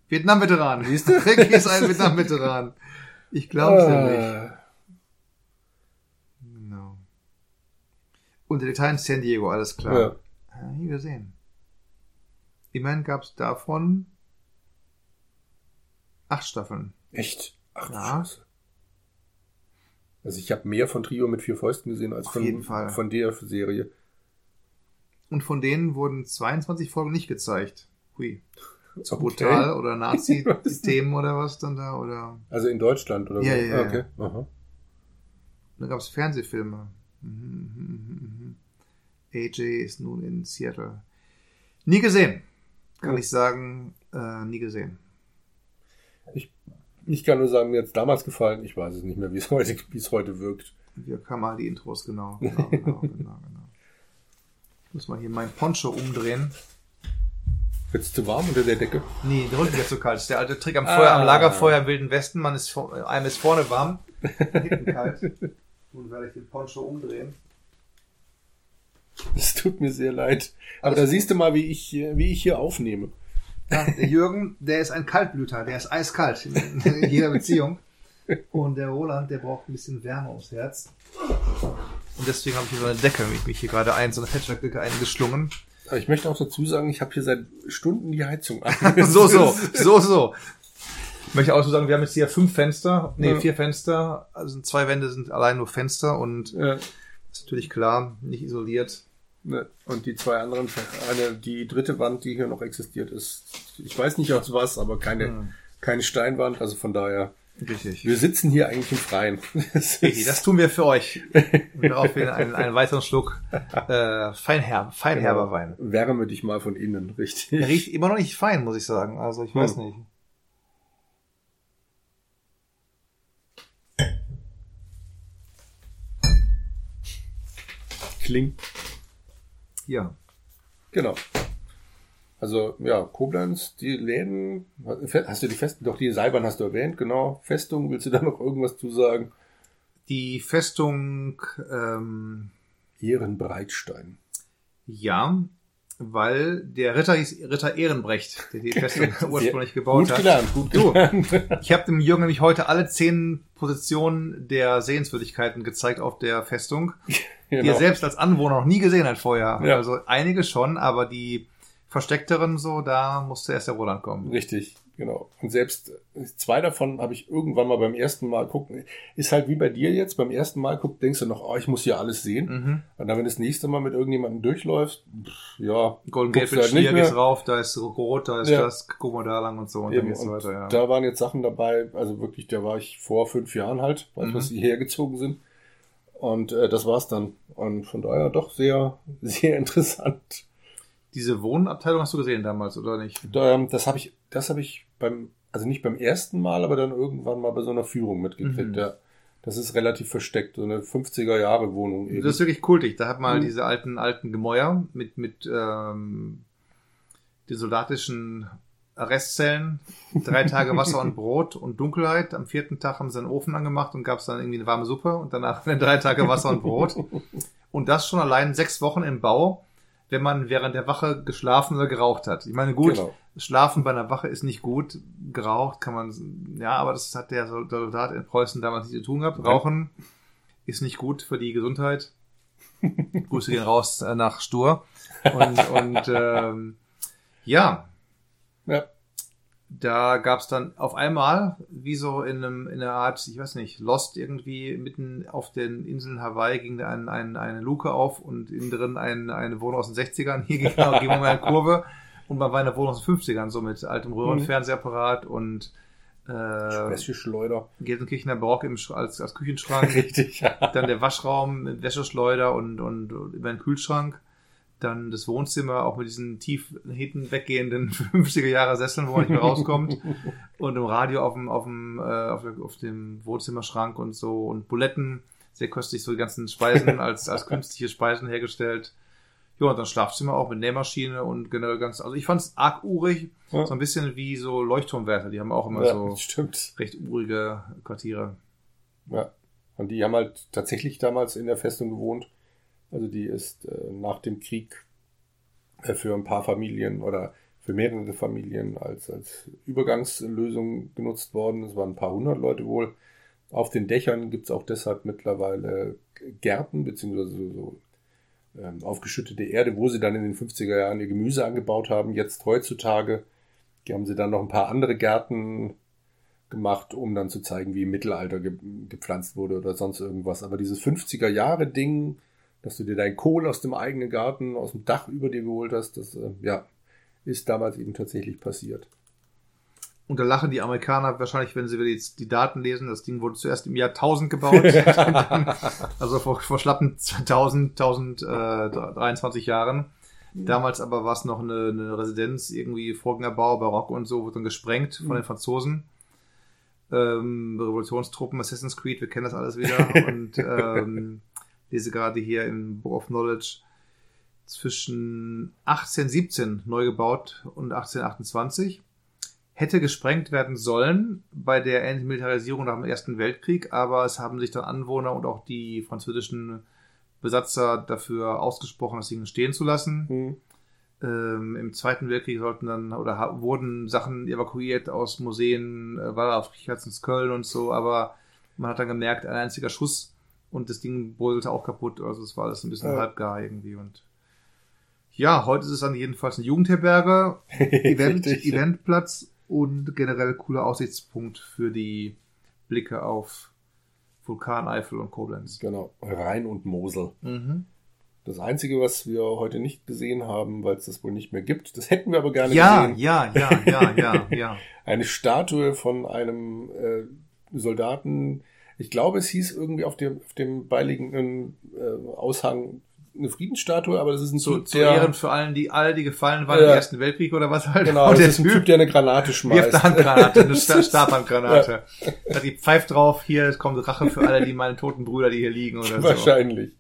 Vietnam-Veteran. Siehst du? Rick ist ein Vietnam-Veteran. Ich glaube es ja nicht. Ah, Genau. Und der Detail in San Diego, alles klar. ja. Ja, nie gesehen. Immerhin gab es davon acht Staffeln. Echt? Ach, Ja. Scheiße. Also ich habe mehr von Trio mit vier Fäusten gesehen als Auf von, von der Serie. Und von denen wurden 22 Folgen nicht gezeigt. Hui. Zu *laughs* Okay. brutal oder Nazi-Themen *laughs* oder was dann da? Oder Also in Deutschland oder Ja, so? ja, ja. Okay. Aha. dann gab es Fernsehfilme. Mhm, mhm, mhm, mhm. AJ ist nun in Seattle. Nie gesehen. Kann Ja. ich sagen, äh, nie gesehen. Ich kann nur sagen, mir hat damals gefallen. Ich weiß es nicht mehr, wie es heute, wie es heute wirkt. Wir kamen mal die Intros, genau. *laughs* Genau, genau, genau, genau. Ich muss mal hier meinen Poncho umdrehen. Wird es zu warm unter der Decke? Nee, der Rücken wird zu kalt. Das ist der alte Trick am Feuer, am Lagerfeuer im Wilden Westen. Man ist, vor- einem ist vorne warm, hinten kalt. *laughs* Nun werde ich den Poncho umdrehen. *laughs* Es tut mir sehr leid. Aber Alles da siehst du mal, wie ich, wie ich hier aufnehme. Ja, der Jürgen, der ist ein Kaltblüter, der ist eiskalt in, jeder Beziehung. Und der Roland, der braucht ein bisschen Wärme ums Herz. Und deswegen habe ich hier so eine Decke, mich, mich hier gerade ein, so eine Patchwork-Decke eingeschlungen. Aber ich möchte auch dazu sagen, ich habe hier seit Stunden die Heizung an. *laughs* *laughs* so, so, so, so. Ich möchte auch so sagen, wir haben jetzt hier fünf Fenster, nee, Ja. vier Fenster, also zwei Wände sind allein nur Fenster und Ja, ist natürlich klar, nicht isoliert. Ne. Und die zwei anderen, eine, die dritte Wand, die hier noch existiert, ist, ich weiß nicht aus was, aber keine, Hm. keine Steinwand. Also von daher, Richtig. wir sitzen hier eigentlich im Freien. *laughs* Das Richtig, das tun wir für euch. Und daraufhin einen, einen weiteren Schluck äh, Feinherb, Feinherber Wein. Wärme dich mal von innen, richtig. Der riecht immer noch nicht fein, muss ich sagen. Also ich weiß Hm. nicht. Klingt. Ja. Genau. Also, ja, Koblenz, die Läden, hast du die Festung, doch die Seilbahn hast du erwähnt, genau. Festung, willst du da noch irgendwas zu sagen? Die Festung, ähm, Ehrenbreitstein. ja, weil der Ritter hieß Ritter Ehrenbrecht, der die Festung *laughs* *laughs* ursprünglich gebaut gut hat. gelernt, gut Du. gelernt. *laughs* Ich habe dem Jürgen nämlich heute alle zehn Positionen der Sehenswürdigkeiten gezeigt auf der Festung, die er Genau. selbst als Anwohner noch nie gesehen hat vorher. Ja. Also einige schon, aber die versteckteren so, da musste erst der Roland kommen. Richtig, genau. Und selbst zwei davon habe ich irgendwann mal beim ersten Mal gucken. Ist halt wie bei dir jetzt, beim ersten Mal guckst, denkst du noch, oh, ich muss hier alles sehen. Mhm. Und dann, wenn du das nächste Mal mit irgendjemandem durchläufst, pff, ja, Golden Gate halt geht's mehr. rauf, da ist rot, da ist Ja. das, guck mal da lang und so und dann Eben, geht's und weiter, ja. Da waren jetzt Sachen dabei, also wirklich, da war ich vor fünf Jahren halt, als Mhm. wir hierher gezogen sind. Und äh, das war's dann. Und von daher doch sehr, *laughs* sehr interessant. Diese Wohnabteilung hast du gesehen damals, oder nicht? Ähm, das habe ich, das habe ich beim, also nicht beim ersten Mal, aber dann irgendwann mal bei so einer Führung mitgekriegt. Mhm. Ja. Das ist relativ versteckt, so eine 50er Jahre Wohnung eben. Das ist wirklich kultig. Da hat man Mhm. diese alten, alten Gemäuer mit, mit ähm, den soldatischen Arrestzellen, drei Tage Wasser und Brot und Dunkelheit. Am vierten Tag haben sie einen Ofen angemacht und gab es dann irgendwie eine warme Suppe und danach *laughs* drei Tage Wasser und Brot. Und das schon allein sechs Wochen im Bau, wenn man während der Wache geschlafen oder geraucht hat. Ich meine, gut, Genau. Schlafen bei einer Wache ist nicht gut. Geraucht kann man, ja, aber das hat der Soldat in Preußen damals nicht zu tun gehabt. Rauchen ist nicht gut für die Gesundheit. *laughs* Grüße gehen raus äh, nach Stur. Und, und ähm, ja, Ja. Da gab's dann auf einmal, wie so in, einem, in einer Art, ich weiß nicht, Lost irgendwie mitten auf den Inseln Hawaii ging da ein, ein, eine Luke auf und innen drin ein, eine Wohnung aus den 60ern. Hier ging, ging man mal eine Kurve und man war in einer Wohnung aus den 50ern, so mit altem Röhrenfernsehapparat und äh, Wäscheschleuder. Gelsenkirchener Barock im, als, als Küchenschrank. *laughs* Richtig. Dann der Waschraum mit Wäscheschleuder und, und über den Kühlschrank. Dann das Wohnzimmer, auch mit diesen tief hinten weggehenden *laughs* 50er Jahre Sesseln, wo man nicht mehr rauskommt. *laughs* Und im Radio auf dem, auf dem, äh, auf, auf dem Wohnzimmerschrank und so. Und Buletten, sehr köstlich, so die ganzen Speisen *laughs* als, als künstliche Speisen hergestellt. Ja, und dann Schlafzimmer auch mit Nähmaschine und generell ganz, also ich fand's arg urig. Ja. So ein bisschen wie so Leuchtturmwärter, die haben auch immer Ja, so stimmt. recht urige Quartiere. Ja. Und die haben halt tatsächlich damals in der Festung gewohnt. Also die ist äh, nach dem Krieg äh, für ein paar Familien oder für mehrere Familien als, als Übergangslösung genutzt worden. Es waren ein paar hundert Leute wohl. Auf den Dächern gibt's auch deshalb mittlerweile Gärten beziehungsweise so, so ähm, aufgeschüttete Erde, wo sie dann in den 50er Jahren ihr Gemüse angebaut haben. Jetzt heutzutage haben sie dann noch ein paar andere Gärten gemacht, um dann zu zeigen, wie im Mittelalter ge gepflanzt wurde oder sonst irgendwas. Aber dieses 50er Jahre Ding, dass du dir dein Kohl aus dem eigenen Garten, aus dem Dach über dir geholt hast, das äh, ja, ist damals eben tatsächlich passiert. Und da lachen die Amerikaner wahrscheinlich, wenn sie wieder die, die Daten lesen. Das Ding wurde zuerst im Jahr 1000 gebaut. *laughs* also vor, vor schlappen 1000, 1023 Jahren. Damals aber war es noch eine, eine Residenz, irgendwie Vorgängerbau, Barock und so, wurde dann gesprengt von den Franzosen. ähm, Revolutionstruppen, Assassin's Creed, wir kennen das alles wieder. *laughs* und ähm, lese gerade hier im Book of Knowledge zwischen 1817 neu gebaut und 1828 hätte gesprengt werden sollen bei der Entmilitarisierung nach dem Ersten Weltkrieg, aber es haben sich dann Anwohner und auch die französischen Besatzer dafür ausgesprochen, das Ding stehen zu lassen. Hm. Ähm, Im Zweiten Weltkrieg sollten dann oder wurden Sachen evakuiert aus Museen, äh, war auf Kirchherzens Köln und so, aber man hat dann gemerkt, ein einziger Schuss und das Ding brodelte auch kaputt. Also es war alles ein bisschen Ja. halbgar irgendwie und ja, heute ist es dann jedenfalls eine Jugendherberge, *laughs* Event. Eventplatz und generell cooler Aussichtspunkt für die Blicke auf Vulkan, Eifel und Koblenz. Genau, Rhein und Mosel. Mhm. Das Einzige, was wir heute nicht gesehen haben, weil es das wohl nicht mehr gibt, das hätten wir aber gerne Ja, gesehen. ja, ja, ja, ja, ja. *laughs* Eine Statue von einem äh, Soldaten. Ich glaube, es hieß irgendwie auf dem, auf dem beiliegenden äh, Aushang eine Friedensstatue, aber das ist ein Zu, Typ, zu der, Ehren für allen, die alle, die gefallen waren Ja. im Ersten Weltkrieg oder was halt. Genau, und das ist ein Typ Typ, der eine Granate wirft schmeißt. eine Handgranate, eine *laughs* Sta- Stabhandgranate. Hat die pfeift drauf, hier es kommt Rache für alle, die meine toten Brüder, die hier liegen oder so. Wahrscheinlich.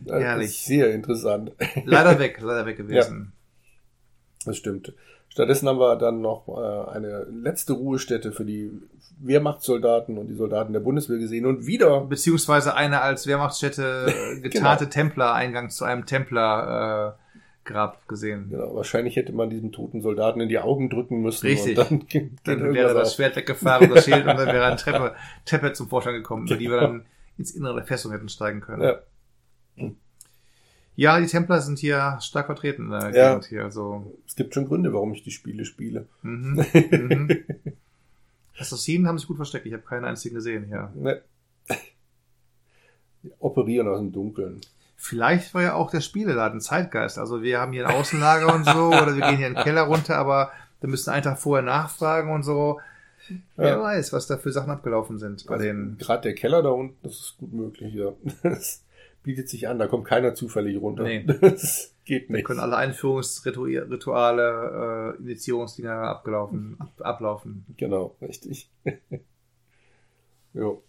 Das Herrlich. ist sehr interessant. Leider *laughs* weg, leider weg gewesen. Das stimmt. Stattdessen haben wir dann noch äh, eine letzte Ruhestätte für die Wehrmachtssoldaten und die Soldaten der Bundeswehr gesehen und wieder Beziehungsweise eine als Wehrmachtsstätte äh, getarnte *laughs* Genau. Templer-Eingang zu einem Templer äh, Grab gesehen. Genau, wahrscheinlich hätte man diesem toten Soldaten in die Augen drücken müssen. Richtig. Dann *laughs* Dann wäre das. Schwert weggefahren, das Schild *laughs* und dann wäre eine Treppe, Treppe zum Vorschein gekommen, über die wir dann ins Innere der Festung hätten steigen können. Ja. Ja, die Templer sind hier stark vertreten in der Ja. Gegend hier. Also, Es gibt schon Gründe, warum ich die Spiele spiele. mhm, *laughs* mhm. Assassinen haben sich gut versteckt. Ich habe keinen einzigen gesehen hier. Ne. Die operieren aus dem Dunkeln. Vielleicht war ja auch der Spieleladen Zeitgeist. Also wir haben hier ein Außenlager und so, oder wir gehen hier in den Keller runter, aber wir müssen einen Tag vorher nachfragen und so. Wer Ja. weiß, was da für Sachen abgelaufen sind bei den. Gerade der Keller da unten, das ist gut möglich, ja. *laughs* Bietet sich an, da kommt keiner zufällig runter. Nee. *laughs* Das geht Da nicht. können alle Einführungsrituale, äh, Initiierungsdinger abgelaufen, ab, ablaufen. Genau, richtig. *laughs* jo.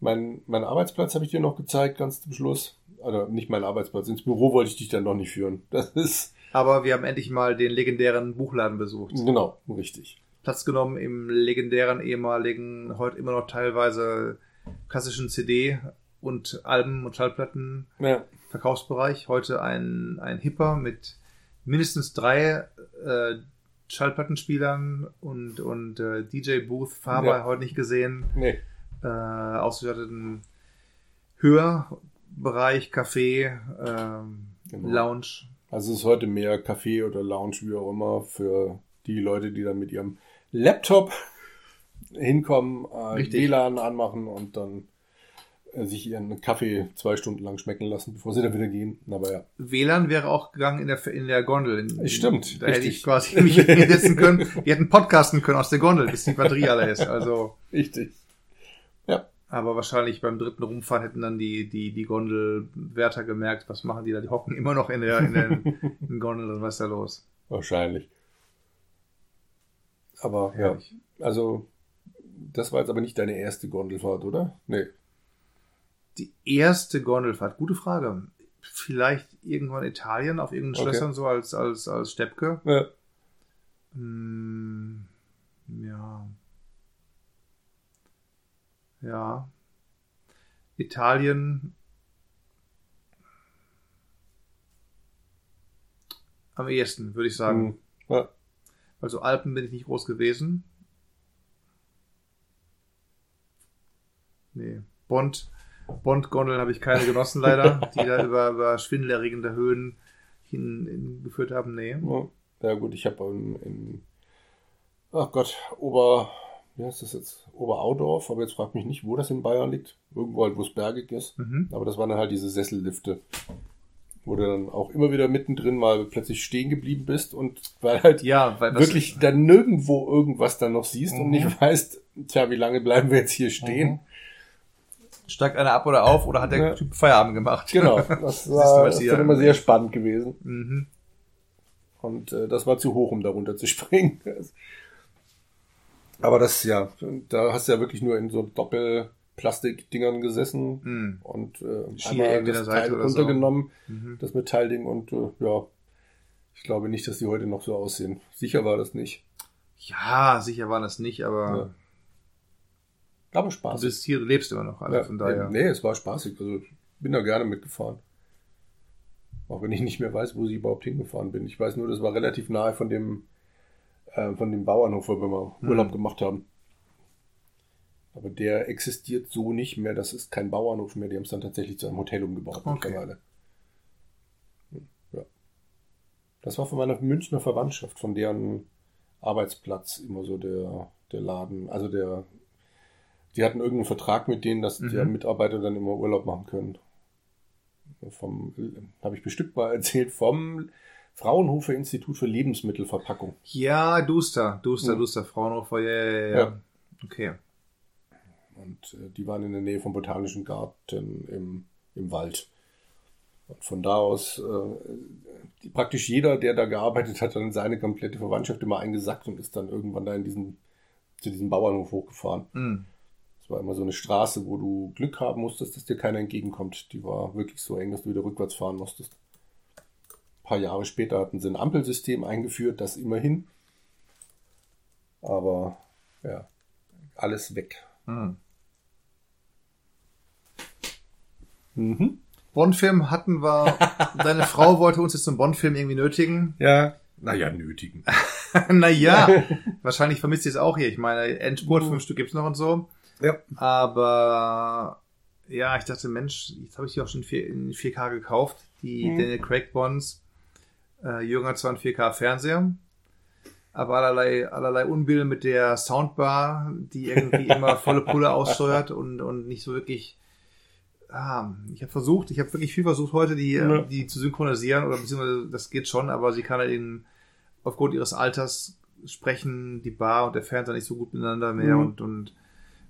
Mein, mein Arbeitsplatz habe ich dir noch gezeigt, ganz zum Schluss. Also nicht mein Arbeitsplatz, ins Büro wollte ich dich dann noch nicht führen. *laughs* Das ist, Aber wir haben endlich mal den legendären Buchladen besucht. genau, richtig. Platz genommen im legendären ehemaligen, heute immer noch teilweise klassischen CD und Alben und Schallplatten Ja, Verkaufsbereich. Heute ein, ein Hipper mit mindestens drei äh, Schallplattenspielern und, und äh, DJ Booth, Faber Ja. heute nicht gesehen, nee, äh, ausgestatteten Hörbereich, Café, ähm, Genau. Lounge. also es ist heute mehr Café oder Lounge, wie auch immer, für die Leute, die dann mit ihrem Laptop hinkommen, äh. WLAN anmachen und dann sich ihren Kaffee zwei Stunden lang schmecken lassen, bevor sie dann wieder gehen. Aber ja. WLAN wäre auch gegangen in der, in der Gondel. In, Stimmt, Da hätte richtig. ich quasi *laughs* mich hinsetzen können. Wir hätten podcasten können aus der Gondel, bis die Batterie alle ist. Also, Richtig. Ja, aber wahrscheinlich beim dritten Rumfahren hätten dann die, die, die Gondelwärter gemerkt, was machen die da? Die hocken immer noch in der, in den, *laughs* in den Gondeln, was ist da los? wahrscheinlich. Aber ja, Herrlich. also das war jetzt aber nicht deine erste Gondelfahrt, oder? Nee. Die erste Gondelfahrt, gute Frage. Vielleicht irgendwann Italien auf irgendeinen Okay. Schlössern so als, als, als Steppke. Ja. Hm, ja. Ja. Italien. Am ehesten, würde ich sagen. Hm. Ja. Also Alpen bin ich nicht groß gewesen. Nee. Bond, Bond-Gondeln habe ich keine genossen leider, *laughs* die da über, über schwindelerregende Höhen hin, hingeführt haben. Nee. Ja, gut, ich habe in, in ach Gott, Ober, wie heißt das jetzt? Oberaudorf, aber jetzt frag mich nicht, wo das in Bayern liegt. Irgendwo halt, wo es bergig ist. Mhm. Aber das waren dann halt diese Sessellifte, wo du dann auch immer wieder mittendrin mal plötzlich stehen geblieben bist und weil halt Ja, weil wirklich dann nirgendwo irgendwas dann noch siehst und Mhm. nicht weißt, tja, wie lange bleiben wir jetzt hier stehen? Mhm. Steigt einer ab oder auf oder hat der Ja. Typ Feierabend gemacht? Genau, *laughs* das war das dann immer sehr spannend gewesen. Mhm. Und äh, das war zu hoch, um darunter zu *laughs* springen. Aber das, ja, da hast du ja wirklich nur in so Doppelplastikdingern gesessen Hm. und äh, Skier einmal das Teil oder so. runtergenommen, Mhm. das Metallding und äh, ja, ich glaube nicht, dass die heute noch so aussehen. Sicher war das nicht. Ja, sicher war das nicht, aber Ja. Aber du Spaß. bist hier, du lebst immer noch. Also von daher. Nee, es war spaßig. Also ich bin da gerne mitgefahren. Auch wenn ich nicht mehr weiß, wo ich überhaupt hingefahren bin. Ich weiß nur, das war relativ nahe von dem, äh, von dem Bauernhof, wo wir Hm. Urlaub gemacht haben. Aber der existiert so nicht mehr. Das ist kein Bauernhof mehr. Die haben es dann tatsächlich zu einem Hotel umgebaut Okay. mittlerweile. Ja. Das war von meiner Münchner Verwandtschaft, von deren Arbeitsplatz immer so der, der Laden. Also der, die hatten irgendeinen Vertrag mit denen, dass Mhm. der Mitarbeiter dann immer Urlaub machen können. Vom, habe ich bestimmt mal erzählt, vom Fraunhofer Institut für Lebensmittelverpackung. Ja, Duster, Duster, Ja. Duster, Fraunhofer, ja, ja, ja. ja. Okay. Und äh, die waren in der Nähe vom Botanischen Garten im, im Wald. Und von da aus, äh, die, praktisch jeder, der da gearbeitet hat, dann seine komplette Verwandtschaft immer eingesackt und ist dann irgendwann da in diesen, zu diesem Bauernhof hochgefahren. Hm. Es war immer so eine Straße, wo du Glück haben musstest, dass dir keiner entgegenkommt. Die war wirklich so eng, dass du wieder rückwärts fahren musstest. Ein paar Jahre später hatten sie ein Ampelsystem eingeführt, das immerhin. Aber ja, alles weg. Hm. Mhm. Bond-Film hatten wir. Deine *laughs* Frau wollte uns jetzt zum Bond-Film irgendwie nötigen. Ja. Naja, nötigen. *laughs* naja, wahrscheinlich vermisst ihr es auch hier. Ich meine, Endspurt, Mhm. fünf Stück gibt's noch und so. Ja. Aber ja, ich dachte, Mensch, jetzt habe ich die auch schon in 4- in 4K gekauft. Die Mhm. Daniel Craig Bonds. Äh, Jürgen hat zwar einen 4K-Fernseher, aber allerlei, allerlei Unbill mit der Soundbar, die irgendwie *laughs* immer volle Pulle aussteuert und, und nicht so wirklich. Ah, ich habe versucht, ich habe wirklich viel versucht heute, die, Ja. die zu synchronisieren oder beziehungsweise das geht schon, aber sie kann halt in, aufgrund ihres Alters sprechen die Bar und der Fernseher nicht so gut miteinander mehr Mhm. und, und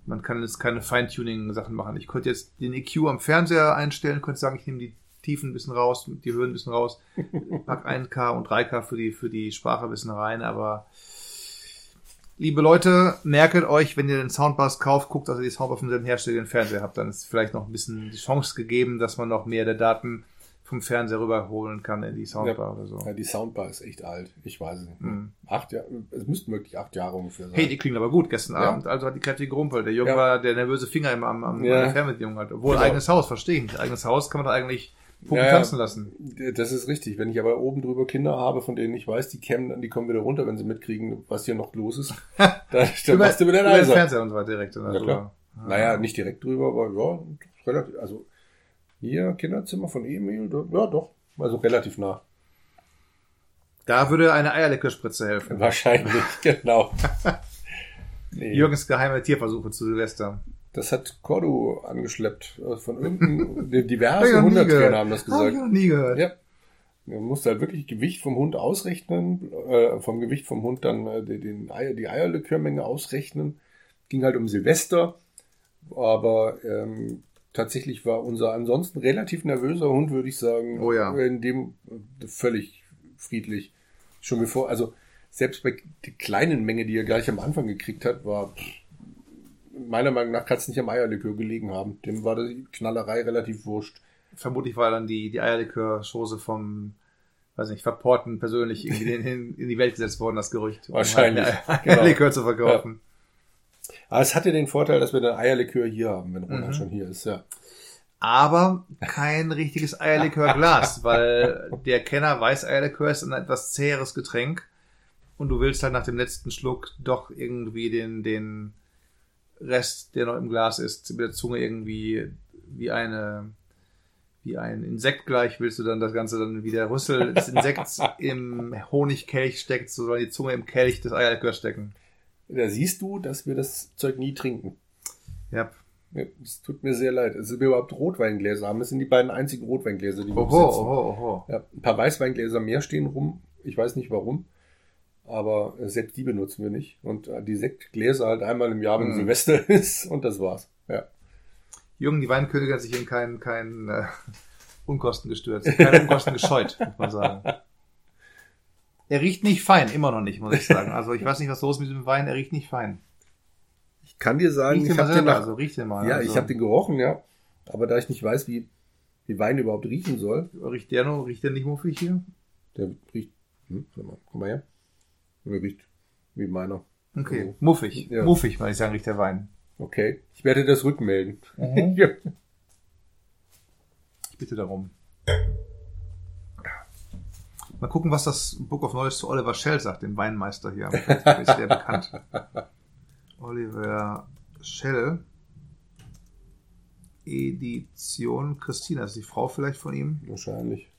man kann jetzt keine Feintuning-Sachen machen. Ich könnte jetzt den EQ am Fernseher einstellen, könnte sagen, ich nehme die Tiefen ein bisschen raus, die Höhen ein bisschen raus, *laughs* pack 1K und 3K für die, für die Sprache ein bisschen rein, aber liebe Leute, merket euch, wenn ihr den Soundbars kauft, guckt, dass ihr die Soundbar von dem Hersteller den Fernseher habt, dann ist vielleicht noch ein bisschen die Chance gegeben, dass man noch mehr der Daten vom Fernseher rüberholen kann in die Soundbar oder so. Ja, die Soundbar ist echt alt. Ich weiß es nicht. Mhm. Acht Jahre, es müssten wirklich acht Jahre ungefähr sein. Hey, die klingen aber gut gestern Ja. Abend, also hat die kräftig gerumpelt. Der Junge Ja. war der nervöse Finger im, am, am Ja. Fernbedienung hat. Obwohl Genau. eigenes Haus, verstehe ich nicht. Eigenes Haus kann man doch eigentlich Puppen Ja, ja. tanzen lassen. Das ist richtig. Wenn ich aber oben drüber Kinder habe, von denen ich weiß, die kämen dann, die kommen wieder runter, wenn sie mitkriegen, was hier noch los ist. *laughs* da, dann machst du wieder über ein den Eiser. Fernseher und so weiter direkt. Ja, klar. Naja, nicht direkt drüber, aber ja, relativ, also hier Kinderzimmer von Emil, ja doch, also relativ nah. Da würde eine Eierlikörspritze helfen. *laughs* Wahrscheinlich, genau. *laughs* Nee, Jürgens geheime Tierversuche zu Silvester. das hat Cordo angeschleppt äh, von irgendeinem, *laughs* Hab ich diverse noch nie Hundertrainer gehört. haben das Hab ich gesagt. noch nie gehört. Ja. Man musste halt wirklich Gewicht vom Hund ausrechnen, äh, vom Gewicht vom Hund dann äh, die, den Eier, die Eierlikörmenge ausrechnen. Ging halt um Silvester, aber ähm, tatsächlich war unser ansonsten relativ nervöser Hund, würde ich sagen, Oh ja. in dem äh, völlig friedlich. Schon bevor, also selbst bei der kleinen Menge, die er gleich am Anfang gekriegt hat, war meiner Meinung nach kann es nicht am Eierlikör gelegen haben. Dem war die Knallerei relativ wurscht. Vermutlich war dann die, die Eierlikör-Chose vom, weiß nicht, Verporten persönlich in, in, in die Welt gesetzt worden, das Gerücht. um Wahrscheinlich, halt genau. Eierlikör zu verkaufen. Aber es hat ja den Vorteil, dass wir dann Eierlikör hier haben, wenn Ronald Mhm. schon hier ist, ja. aber kein richtiges Eierlikörglas, *laughs* weil der Kenner weiß, Eierlikör ist ein etwas zäheres Getränk und du willst halt nach dem letzten Schluck doch irgendwie den, den Rest, der noch im Glas ist, mit der Zunge irgendwie wie eine wie ein Insekt gleich willst du dann das Ganze dann wie der Rüssel des Insekts *laughs* im Honigkelch steckt, so soll die Zunge im Kelch des Eierlikör stecken. Da siehst du, dass wir das Zeug nie trinken. Ja. Ja, Es tut mir sehr leid. Also wir überhaupt Rotweingläser haben. Das sind die beiden einzigen Rotweingläser, die wir Oho, besitzen. oho, oho. Ja, ein paar Weißweingläser mehr stehen rum. Ich weiß nicht warum. Aber äh, selbst die benutzen wir nicht. Und äh, die Sektgläser halt einmal im Jahr, wenn Mhm. Silvester *laughs* ist. Und das war's. Ja. Jürgen, die Weinkönigin hat sich in keinen kein, äh, Unkosten gestürzt, keine Unkosten *laughs* gescheut, muss man sagen. Er riecht nicht fein, immer noch nicht, muss ich sagen. Also ich weiß nicht, was los ist mit dem Wein, er riecht nicht fein. Ich kann dir sagen, Riech ich habe den, nach, also riech den mal. ja, also. ich habe den gerochen, ja. Aber da ich nicht weiß, wie, wie Wein überhaupt riechen soll, Riecht der noch, riecht der nicht muffig hier? der riecht, hm, warte mal, komm mal her. Der riecht wie meiner. Okay, Oh. muffig. Ja. Muffig, würde ich sagen, riecht der Wein. Okay, ich werde das rückmelden. Mhm. *laughs* Ja. Ich bitte darum. Mal gucken, was das Book of Knowledge zu Oliver Shell sagt, dem Weinmeister hier. Der ist sehr bekannt. *laughs* Oliver Shell. Edition Christina, ist die Frau vielleicht von ihm. Wahrscheinlich.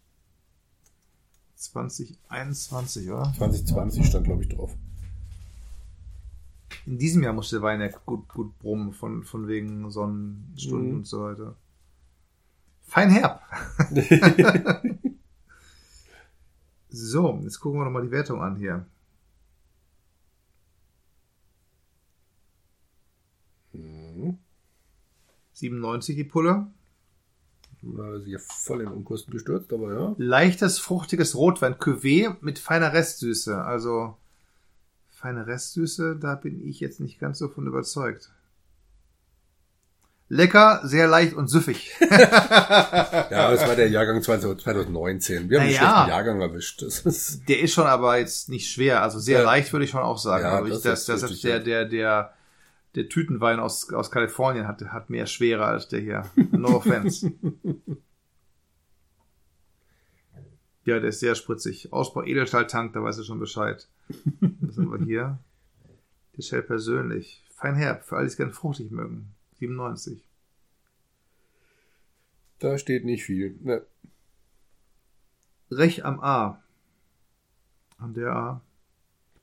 2021, oder? 2020 stand, glaube ich, drauf. In diesem Jahr muss der Wein ja gut, gut brummen, von, von wegen Sonnenstunden Mhm. und so weiter. Fein herb. *laughs* *laughs* So, jetzt gucken wir nochmal die Wertung an hier. Mhm. 97 die Pulle. Da ist ja voll in Unkosten gestürzt, aber ja. Leichtes, fruchtiges Rotwein. Cuvée mit feiner Restsüße. Also, feine Restsüße, da bin ich jetzt nicht ganz so von überzeugt. Lecker, sehr leicht und süffig. *laughs* Ja, das war der Jahrgang 20- 2019. Wir haben Na einen schlechten Jahrgang erwischt. Das ist, Der ist schon aber jetzt nicht schwer. Also sehr Ja. leicht würde ich schon auch sagen. Ja, also ich, das das, das, der, der, der, der Tütenwein aus, aus Kalifornien hat, hat mehr Schwere als der hier. No offense. *laughs* ja, der ist sehr spritzig. Ausbau Edelstahltank, da weißt du schon Bescheid. Was haben wir hier? Der Shell persönlich. Fein herb, für alle, die es gerne fruchtig mögen. 97. da steht nicht viel. Ne. Rech am A. An der A.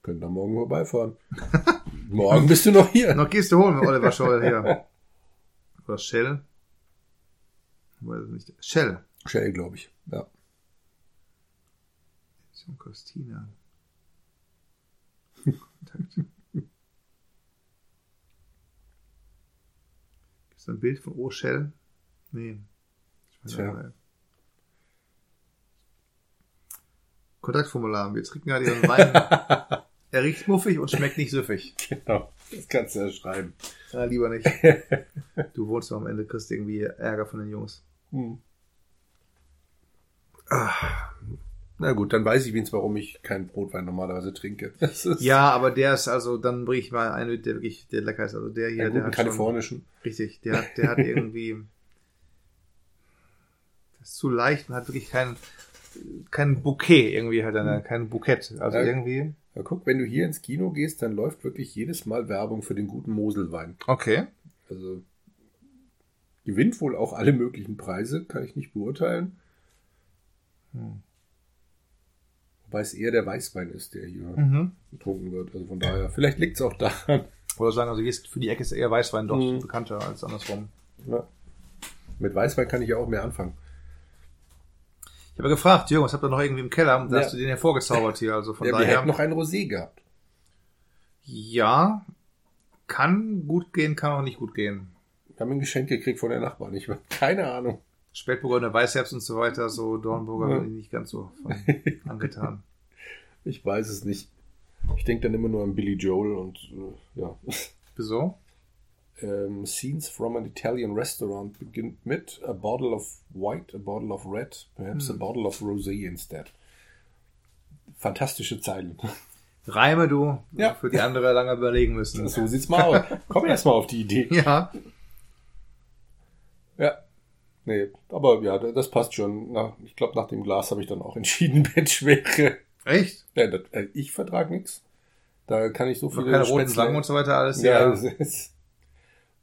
Können da morgen vorbeifahren. *laughs* morgen bist du noch hier. Noch gehst du holen mit Oliver Scholl hier. *laughs* Oder Shell? Weiß es nicht. Shell. Shell, glaube ich. Ja. Edition Costina. *laughs* Ist da ein Bild von O Shell? Nee. Ich weiß nicht. Kontaktformular. Wir trinken gerade Ihren Wein. *laughs* er riecht muffig und schmeckt nicht süffig. Genau. Das kannst du ja schreiben. Ja, lieber nicht. *laughs* Du wohnst am Ende, kriegst irgendwie Ärger von den Jungs. Hm. Ah. Na gut, dann weiß ich wenigstens, warum ich keinen Brotwein normalerweise trinke. *laughs* Ja, aber der ist also, dann bring ich mal einen der wirklich, der lecker ist. Also der hier, einen der hat schon, kalifornischen. richtig, der hat, der hat *laughs* irgendwie, das ist zu leicht und hat wirklich kein, kein Bouquet irgendwie hat er, kein Bukett. Also Ja. irgendwie. Ja, guck, wenn du hier ins Kino gehst, dann läuft wirklich jedes Mal Werbung für den guten Moselwein. Okay. Also gewinnt wohl auch alle möglichen Preise, kann ich nicht beurteilen. Hm. Wobei es eher der Weißwein ist, der hier Mhm. getrunken wird. Also von daher, vielleicht liegt es auch daran. Oder sagen, also für die Ecke ist eher Weißwein doch Mhm. bekannter als andersrum. Ja. Mit Weißwein kann ich ja auch mehr anfangen. Ich habe gefragt, Jürgen, was habt ihr noch irgendwie im Keller? Und da Ja. hast du den hervorgezaubert hier. Also von Ja, wir daher. hätten noch ein Rosé gehabt. Ja, kann gut gehen, kann auch nicht gut gehen. Wir haben ein Geschenk gekriegt von der Nachbarn. Ich habe keine Ahnung. Spätburgunder Weißherbst und so weiter, so Dornburger Ja. bin ich nicht ganz so *laughs* angetan. Ich weiß es nicht. Ich denke dann immer nur an Billy Joel und äh, ja. Wieso? Ähm, Scenes from an Italian restaurant beginnt mit a bottle of white, a bottle of red, perhaps a bottle of rosé instead. Fantastische Zeilen. *laughs* Reime du, Ja. für die andere lange überlegen müssen. So sieht's mal aus. Komm erst mal auf die Idee. *laughs* Ja. Nee, aber ja, das passt schon. Na, ich glaube, nach dem Glas habe ich dann auch *laughs* entschieden, Bettschwere. echt? Ja, das, äh, ich vertrag nichts. Da kann ich so Für viele keine roten Schlangen und so weiter, alles Ja, ja. das ist,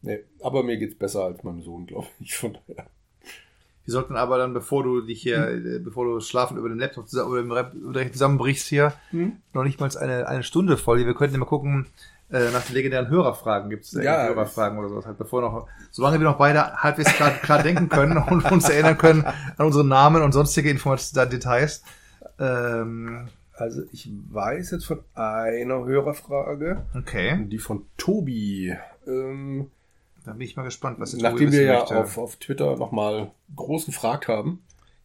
nee, aber mir geht's besser als meinem Sohn, glaube ich. Von daher. Wir sollten aber dann, bevor du dich hier, äh, bevor du schlafen über den Laptop zusammen, oder zusammenbrichst hier, Hm? noch nicht mal eine, eine Stunde voll. Wir könnten mal gucken, äh, nach den legendären Hörerfragen. Gibt es Ja, Hörerfragen oder sowas? Halt, bevor noch, solange wir noch beide halbwegs klar, klar denken können *laughs* und uns erinnern können an unsere Namen und sonstige Informationen, Details. Ähm, Also ich weiß jetzt von einer Hörerfrage, okay, die von Tobi. Ähm, da bin ich mal gespannt, was der nachdem wir ja möchte. auf, auf Twitter nochmal groß gefragt haben.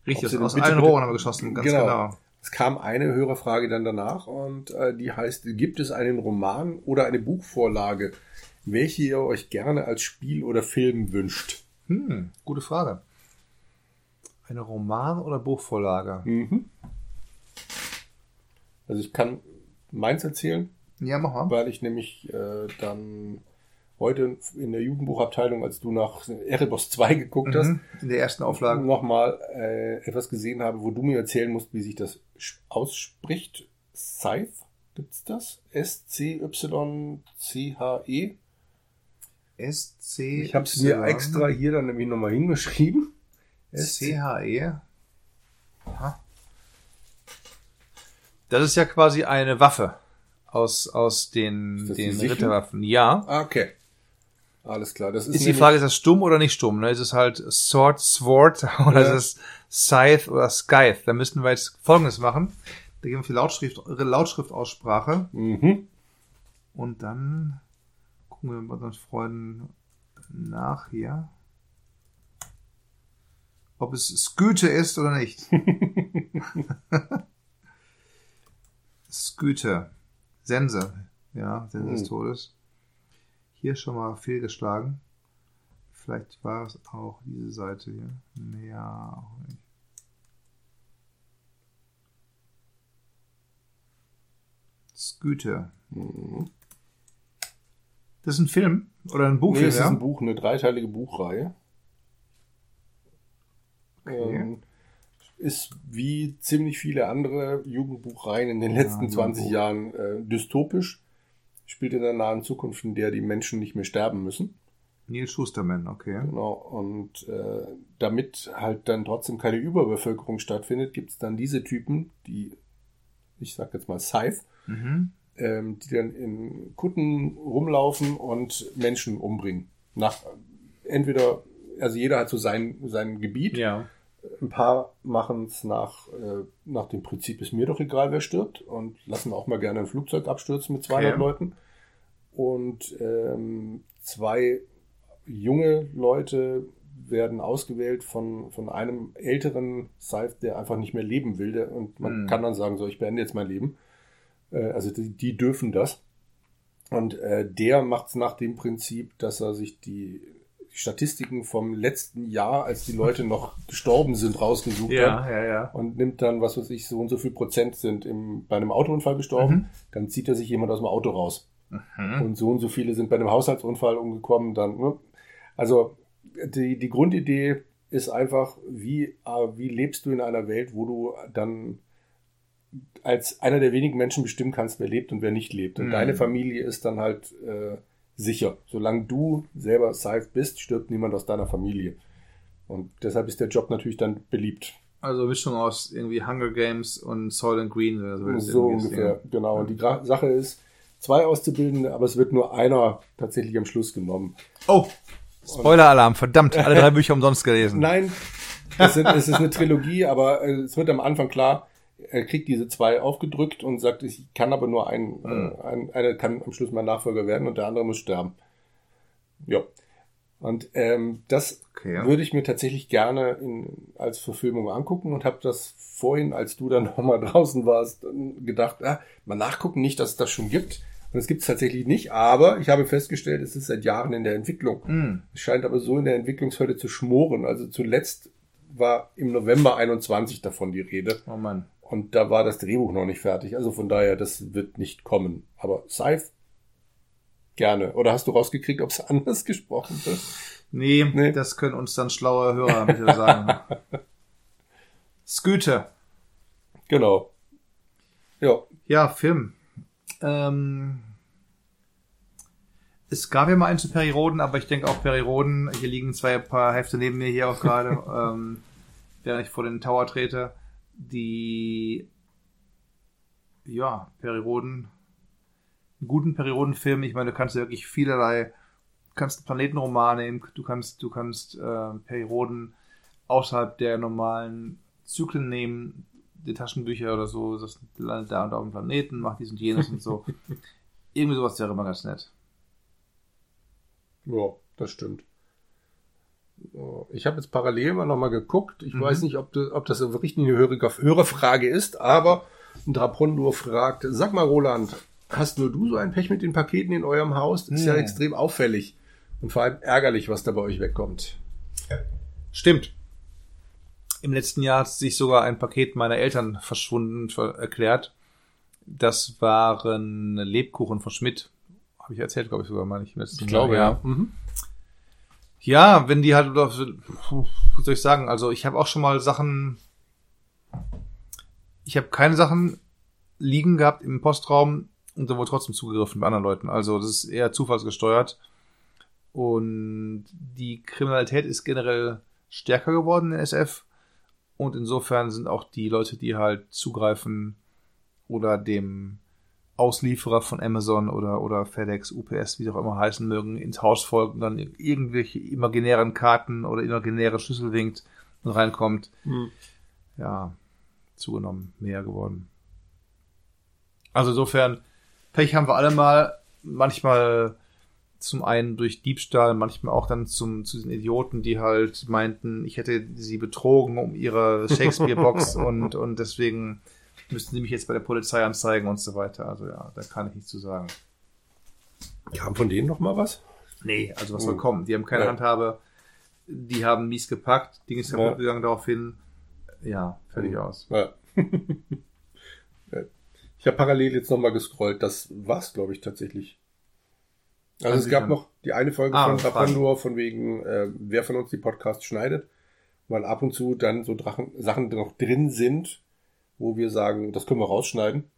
Richtig, aus, allen bitte- Rohren haben wir geschossen, ganz Genau. genau. Es kam eine Hörerfrage dann danach und äh, die heißt, gibt es einen Roman oder eine Buchvorlage, welche ihr euch gerne als Spiel oder Film wünscht. Hm, gute Frage. Eine Roman- oder Buchvorlage? Mhm. Also ich kann meins erzählen, Ja, mach mal. weil ich nämlich äh, dann heute in der Jugendbuchabteilung, als du nach Erebos 2 geguckt hast, Mhm. In der ersten Auflage. nochmal äh, etwas gesehen habe, wo du mir erzählen musst, wie sich das ausspricht. Scythe, gibt's das? S-C-Y-C-H-E? S-C. Ich habe es mir extra hier dann nämlich nochmal hingeschrieben. C-H-E. Aha. Das ist ja quasi eine Waffe aus, aus den, den? Ritterwaffen. Ja. Ah, okay. Alles klar. Das ist, Ist die Frage, ist das stumm oder nicht stumm? Ne? Ist es halt Sword, Sword *laughs* oder Ja. ist es Scythe oder Scythe? Da müssten wir jetzt Folgendes machen. Da geben wir die Lautschrift, Lautschriftaussprache Mhm. und dann gucken wir mit unseren Freunden nach hier, ob es Sküte ist oder nicht. *laughs* *laughs* Sküte. Sense. Ja, Sense des Hm. Todes. Hier schon mal fehlgeschlagen. Vielleicht war es auch diese Seite hier. Nee, ja, auch nicht. Sküte. Mhm. Das ist ein Film oder ein Nee, Buchfilm, es ist ja? ein Buch, eine dreiteilige Buchreihe. Okay. Ähm, ist wie ziemlich viele andere Jugendbuchreihen in den letzten Ja, 20 Jugendbuch. Jahren äh, dystopisch. Spielt in der nahen Zukunft, in der die Menschen nicht mehr sterben müssen. Neil Schusterman, okay. Genau. Und äh, damit halt dann trotzdem keine Überbevölkerung stattfindet, gibt es dann diese Typen, die, ich sag jetzt mal Scythe, Mhm. ähm, die dann in Kutten rumlaufen und Menschen umbringen. Nach entweder, also jeder hat so sein, sein Gebiet. Ja. Ein paar machen es nach, äh, nach dem Prinzip, ist mir doch egal, wer stirbt und lassen auch mal gerne ein Flugzeug abstürzen mit 200 Okay. Leuten. Und ähm, zwei junge Leute werden ausgewählt von, von einem älteren Scythe, der einfach nicht mehr leben will. Der, und man Hm. kann dann sagen, so, ich beende jetzt mein Leben. Äh, also die, die dürfen das. Und äh, der macht es nach dem Prinzip, dass er sich die Statistiken vom letzten Jahr, als die Leute noch gestorben sind, rausgesucht hat Ja, ja, ja. und nimmt dann, was weiß ich, so und so viel Prozent sind im, bei einem Autounfall gestorben, Mhm. dann zieht er sich jemand aus dem Auto raus. Mhm. Und so und so viele sind bei einem Haushaltsunfall umgekommen, dann, ne? Also, die, die Grundidee ist einfach, wie, äh, wie lebst du in einer Welt, wo du dann als einer der wenigen Menschen bestimmen kannst, wer lebt und wer nicht lebt. Und Mhm. deine Familie ist dann halt äh, sicher. Solange du selber safe bist, stirbt niemand aus deiner Familie. Und deshalb ist der Job natürlich dann beliebt. Also Mischung aus irgendwie Hunger Games und Soil and Green. oder So, So ungefähr, ja. genau. Und die Gra Sache ist, zwei Auszubildende, aber es wird nur einer tatsächlich am Schluss genommen. Oh, Spoiler-Alarm, verdammt, alle drei *laughs* Bücher umsonst gelesen. Nein, es, sind, es ist eine Trilogie, aber äh, es wird am Anfang klar, er kriegt diese zwei aufgedrückt und sagt, ich kann aber nur einen, Mhm. äh, ein, einer kann am Schluss mein Nachfolger werden und der andere muss sterben. Ja. Und ähm, das Okay. würde ich mir tatsächlich gerne in, als Verfilmung angucken und habe das vorhin, als du dann *laughs* nochmal draußen warst, gedacht, ah, mal nachgucken, nicht, dass es das schon gibt. Und es gibt es tatsächlich nicht, aber ich habe festgestellt, es ist seit Jahren in der Entwicklung. Hm. Es scheint aber so in der Entwicklungshölle zu schmoren. Also zuletzt war im November 21 davon die Rede. Oh Mann. Und da war das Drehbuch noch nicht fertig. Also von daher, das wird nicht kommen. Aber Scythe, gerne. Oder hast du rausgekriegt, ob es *laughs* anders gesprochen wird? Nee, Nee. das können uns dann schlaue Hörer bitte sagen. *laughs* Scooter. Genau. Ja. Ja, Film. Ähm, es gab ja mal einen zu Perioden, aber ich denke auch Perioden, hier liegen zwei paar Hefte neben mir hier auch gerade, *laughs* ähm, während ich vor den Tower trete, die ja, Perioden, einen guten Periodenfilm, ich meine, du kannst wirklich vielerlei, du kannst einen Planetenroman nehmen, du kannst, du kannst äh, Perioden außerhalb der normalen Zyklen nehmen, die Taschenbücher oder so, das landet da und da auf dem Planeten, macht dies und jenes und so. *laughs* Irgendwie sowas wäre immer ganz nett. Ja, das stimmt. Ich habe jetzt parallel mal nochmal geguckt. Ich Mhm. weiß nicht, ob, du, ob das wirklich eine Hörer- Hörerfrage ist, aber ein Drapondor fragt, sag mal Roland, hast nur du so ein Pech mit den Paketen in eurem Haus? Das ist ja Hm. extrem auffällig. Und vor allem ärgerlich, was da bei euch wegkommt. Stimmt. Im letzten Jahr hat sich sogar ein Paket meiner Eltern verschwunden ver erklärt. Das waren Lebkuchen von Schmidt. Habe ich erzählt, glaube ich sogar mal nicht. im letzten Jahr, Mhm. Ja, wenn die halt, wie soll ich sagen, also ich habe auch schon mal Sachen, ich habe keine Sachen liegen gehabt im Postraum und da wurde trotzdem zugegriffen bei anderen Leuten. Also das ist eher zufallsgesteuert. Und die Kriminalität ist generell stärker geworden in SF. Und insofern sind auch die Leute, die halt zugreifen oder dem Auslieferer von Amazon oder, oder FedEx, UPS, wie sie auch immer heißen mögen, ins Haus folgen, dann irgendwelche imaginären Karten oder imaginäre Schlüssel winkt und reinkommt. Mhm. Ja, zugenommen, mehr geworden. Also insofern, Pech haben wir alle mal, manchmal zum einen durch Diebstahl, manchmal auch dann zum, zu diesen Idioten, die halt meinten, ich hätte sie betrogen um ihre *laughs* Shakespeare-Box und, und deswegen müssten sie mich jetzt bei der Polizei anzeigen und so weiter. Also ja, da kann ich nichts zu sagen. Kam von denen noch mal was? Nee, also was Oh. soll kommen? Die haben keine Ja. Handhabe, die haben mies gepackt, Ding ist kaputt Ja. gegangen daraufhin. Ja, fertig Mhm. aus. *laughs* Ja. Ich habe parallel jetzt noch mal gescrollt. Das war's, glaube ich, tatsächlich. Also Kann es gab noch die eine Folge Ah, von. Rapandor von wegen, äh, wer von uns die Podcasts schneidet, weil ab und zu dann so Drachen, Sachen noch drin sind, wo wir sagen, das können wir rausschneiden.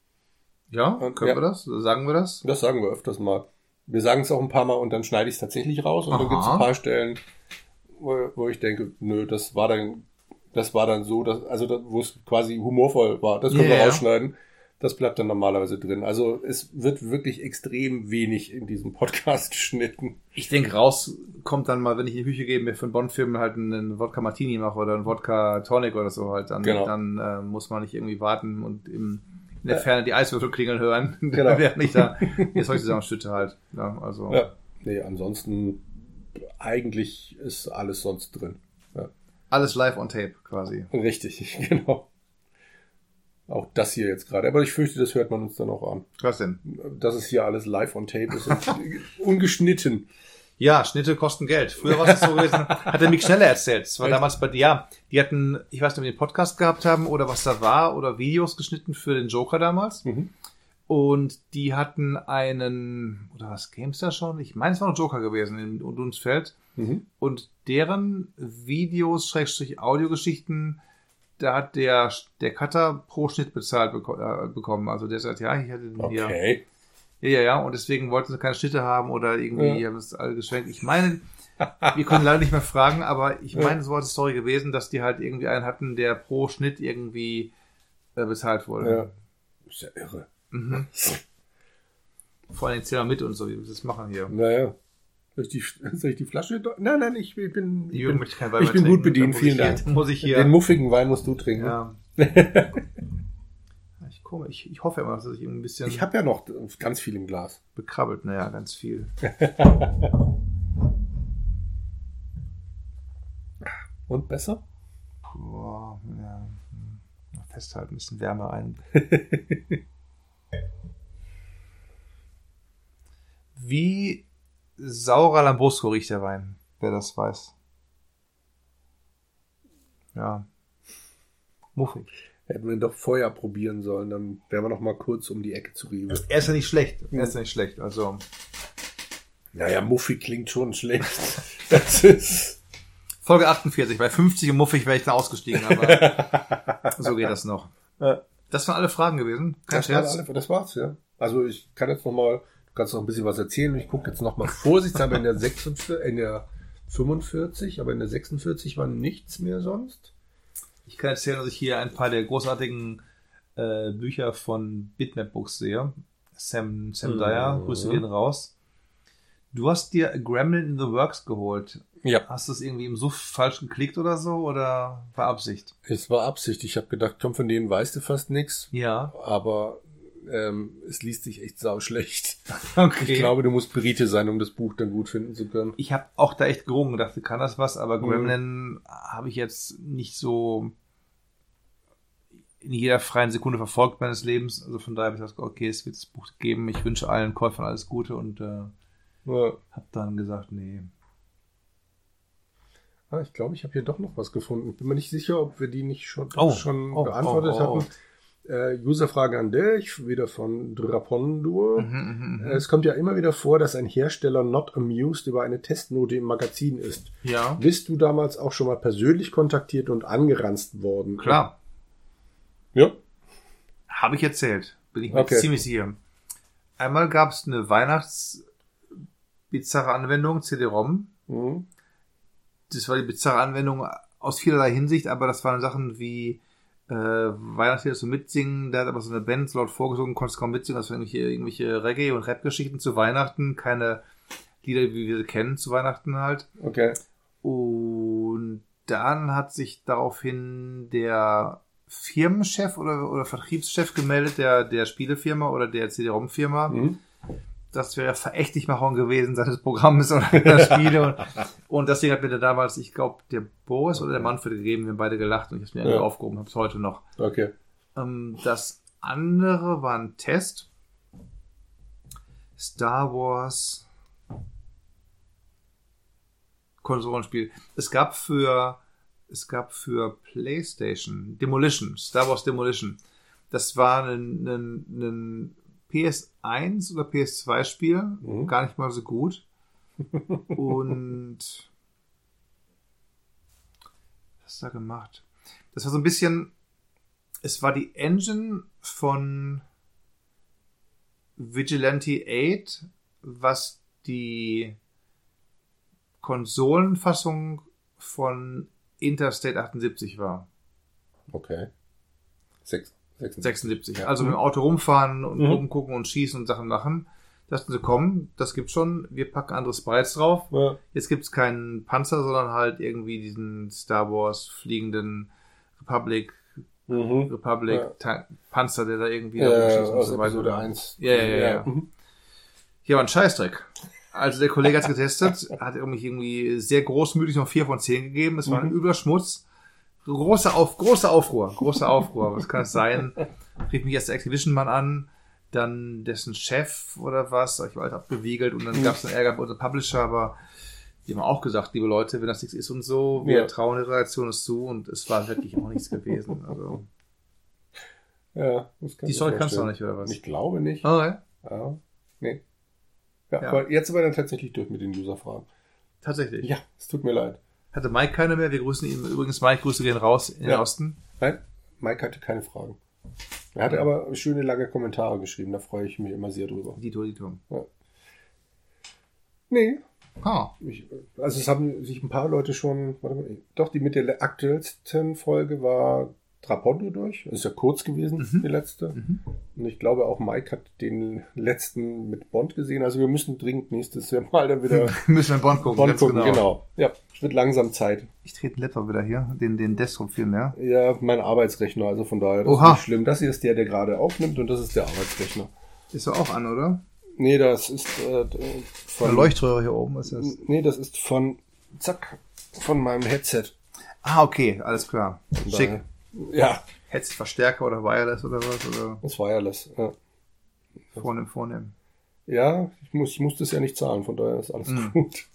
Ja, Und- können ja. wir das? Sagen wir das? Das sagen wir öfters mal. Wir sagen es auch ein paar Mal und dann schneide ich es tatsächlich raus und dann Aha. gibt es ein paar Stellen, wo, wo ich denke, nö, das war dann, das war dann so, dass, also da, wo es quasi humorvoll war. Das können Ja, wir rausschneiden. Das bleibt dann normalerweise drin. Also es wird wirklich extrem wenig in diesem Podcast *laughs* geschnitten. Ich denke, raus kommt dann mal, wenn ich in die Küche gehe, mir für einen Bond-Film halt einen Wodka Martini mache oder einen Wodka Tonic oder so halt, dann, Genau. dann äh, muss man nicht irgendwie warten und im, in der. Ferne die Eiswürfel klingeln hören, *laughs* Genau. während ich da jetzt heute zusammenstütte halt. Ja, also Ja. Nee, ansonsten eigentlich ist alles sonst drin. Ja. alles live on tape quasi. Richtig, *laughs* genau. Auch das hier jetzt gerade. Aber ich fürchte, das hört man uns dann auch an. Was denn? dass es hier alles live on tape ist und *laughs* ungeschnitten. Ja, Schnitte kosten Geld. Früher war es so gewesen, *laughs* hat der Mick Schneller erzählt. Das war damals bei dir. Ja, die hatten, ich weiß nicht, ob die einen Podcast gehabt haben oder was da war oder Videos geschnitten für den Joker damals. Mhm. Und die hatten einen, oder was game's da schon? Ich meine, es war ein Joker gewesen in Dunsfeld. Mhm. Und deren Videos, Schrägstrich Audiogeschichten, da hat der, der Cutter pro Schnitt bezahlt beko äh, bekommen. Also der sagt, ja, ich hatte den hier. Okay. Ja, ja, ja. Und deswegen wollten sie keine Schnitte haben oder irgendwie haben es alle geschwenkt. Ich meine, wir können leider nicht mehr fragen, aber ich Ja. meine, so war die Story gewesen, dass die halt irgendwie einen hatten, der pro Schnitt irgendwie äh, bezahlt wurde. Ja. Ist ja irre. Mhm. *laughs* Vor allem zähl mal mit und so, wie wir das machen hier. Naja. Soll ich die, *laughs* soll ich die Flasche? Nein, nein, ich, ich bin, ich Jürgen bin möchte kein Wein ich bin gut bedient, vielen hier- Dank. Muss ich hier. den muffigen Wein musst du trinken. ja. *laughs* ich, komme, ich, ich hoffe immer, dass ich ein bisschen Ich habe ja noch ganz viel im Glas. bekrabbelt. Naja, ganz viel. *laughs* Und besser? Boah, ja. hm. Festhalten, ein bisschen Wärme ein. Wie saurer Lambrusco riecht der Wein, wer das weiß. Ja. Muffig. Hätten wir doch vorher probieren sollen, dann wären wir noch mal kurz um die Ecke zu Rewe. Er ist ja nicht schlecht. Er ist ja nicht schlecht. Also Naja, muffig klingt schon schlecht. *laughs* Das ist. Folge 48, bei 50 und muffig wäre ich da ausgestiegen, aber *laughs* so geht das noch. Das waren alle Fragen gewesen. Kein Das, war Scherz. alle, das war's, ja. Also ich kann jetzt noch mal, kannst noch ein bisschen was erzählen. Ich gucke jetzt noch mal vorsichtshalber in der 46, in der 45, aber in der 46 war nichts mehr sonst. Ich kann erzählen, dass ich hier ein paar der großartigen äh, Bücher von Bitmap Books sehe. Sam, Sam Mhm. Dyer, Grüße gehen raus. Du hast dir Gremlin in the Works geholt. Ja. Hast du es irgendwie im Suff falsch geklickt oder so? Oder war Absicht? Es war Absicht. Ich habe gedacht, komm, von denen weißt du fast nichts. Ja. Aber ähm, es liest sich echt sau schlecht. *laughs* Okay. Ich glaube, du musst Brite sein, um das Buch dann gut finden zu können. ich habe auch da echt gerungen und dachte, kann das was? Aber Mhm. Gremlin habe ich jetzt nicht so. in jeder freien Sekunde verfolgt meines Lebens. Also von daher habe ich gesagt, okay, es wird das Buch geben. Ich wünsche allen Käufern alles Gute und äh, Ja. habe dann gesagt, nee. Ah, ich glaube, ich habe hier doch noch was gefunden. Bin mir nicht sicher, ob wir die nicht schon, Oh, schon oh, beantwortet oh, oh, hatten. Äh, Userfrage an dich, wieder von Drapondur. Mhm, mhm, Äh, Es kommt ja immer wieder vor, dass ein Hersteller not amused über eine Testnote im Magazin ist. Ja, Bist du damals auch schon mal persönlich kontaktiert und angeranzt worden? klar. Ja. Habe ich erzählt. Bin ich mir Okay. ziemlich sicher. Einmal gab es eine Weihnachts-bizarre Anwendung, CD-ROM. Mhm. Das war die bizarre Anwendung aus vielerlei Hinsicht, aber das waren Sachen wie äh, Weihnachtslieder zu mitsingen, da hat aber so eine Band laut vorgesungen, konntest kaum mitsingen, das waren irgendwelche, irgendwelche Reggae- und Rap-Geschichten zu Weihnachten, keine Lieder, wie wir sie kennen, zu Weihnachten halt. Okay. Und dann hat sich daraufhin der Firmenchef oder, oder Vertriebschef gemeldet, der, der Spielefirma oder der CD-ROM-Firma. Mhm. Das wäre Verächtlichmachung gewesen seines Programmes *laughs* oder der Spiele. Und, und deswegen hat mir der damals, ich glaube, der Boris oder der Manfred gegeben, wir haben beide gelacht und ich habe es mir Ja. aufgehoben, habe es heute noch. Okay. Ähm, das andere war ein Test. Star Wars Konsolenspiel. Es gab für es gab für PlayStation Demolition, Star Wars Demolition. Das war ein, ein, ein PS1 oder PS2 Spiel, Mhm. gar nicht mal so gut. *laughs* Und was ist da gemacht? Das war so ein bisschen, es war die Engine von Vigilante 8, was die Konsolenfassung von Interstate 78 war. Okay. Sechs, 76. 76. Ja. Also Mhm. mit dem Auto rumfahren und Mhm. rumgucken und schießen und Sachen machen. Dachten sie, komm, das gibt's schon, wir packen andere Sprites drauf. Ja. Jetzt gibt's keinen Panzer, sondern halt irgendwie diesen Star Wars fliegenden Republic, Mhm. Republic Ja. Panzer, der da irgendwie Ja, da ja, rumschießt und aus so weiter. Episode 1. Ja, ja, ja, ja. Mhm. Hier war ein Scheißdreck. Also der Kollege hat's getestet, hat irgendwie irgendwie sehr großmütig noch 4 von 10 gegeben. Es war ein Mhm. übler Schmutz. Großer Auf, großer Aufruhr, großer Aufruhr. Was kann es sein? Rief mich erst der Activision-Mann an, dann dessen Chef oder was. Ich war halt abgewiegelt und dann Mhm. gab es dann Ärger bei unserem Publisher, aber die haben auch gesagt, liebe Leute, wenn das nichts ist und so, wir Ja. trauen der Reaktion es zu und es war wirklich auch nichts gewesen. Also, Ja, das kann die ich Story kannst du auch nicht, oder was? Ich glaube nicht. Oh, ja. Ja. Nee. Ja, Ja. aber jetzt sind wir dann tatsächlich durch mit den User-Fragen. Tatsächlich. Ja, es tut mir leid. Hatte Mike keine mehr. Wir grüßen ihn. Übrigens, Mike, Grüße gehen raus in den Ja. Osten. Nein, Mike hatte keine Fragen. Er hatte aber schöne lange Kommentare geschrieben, da freue ich mich immer sehr drüber. Dito, Dito. Nee, Ha. ich, also es haben sich ein paar Leute schon, warte mal, doch, die mit der aktuellsten Folge war Trapondo durch. Das ist ja kurz gewesen, Mhm. die letzte. Mhm. Und ich glaube auch Mike hat den letzten mit Bond gesehen. Also wir müssen dringend nächstes Jahr mal dann wieder *laughs* Müssen wir Bond gucken. Bond gucken. genau. Genau. Ja, es wird langsam Zeit. Ich trete Laptop wieder hier. Den, den Desktop-Film, ja. Ja, mein Arbeitsrechner, also von daher, das Oha. ist nicht schlimm. Das hier ist der, der gerade aufnimmt und das ist der Arbeitsrechner. Ist doch auch an, oder? Nee, das ist äh, Eine von Leuchtröhre hier oben ist das. Nee, das ist von zack von meinem Headset. Ah, okay. Alles klar. Schick. Ja, Headset Verstärker oder Wireless oder was? Oder das Wireless. Ja. vornehm, vornehm. ja, ich muss, ich muss das ja nicht zahlen, von daher ist alles Mhm. gut.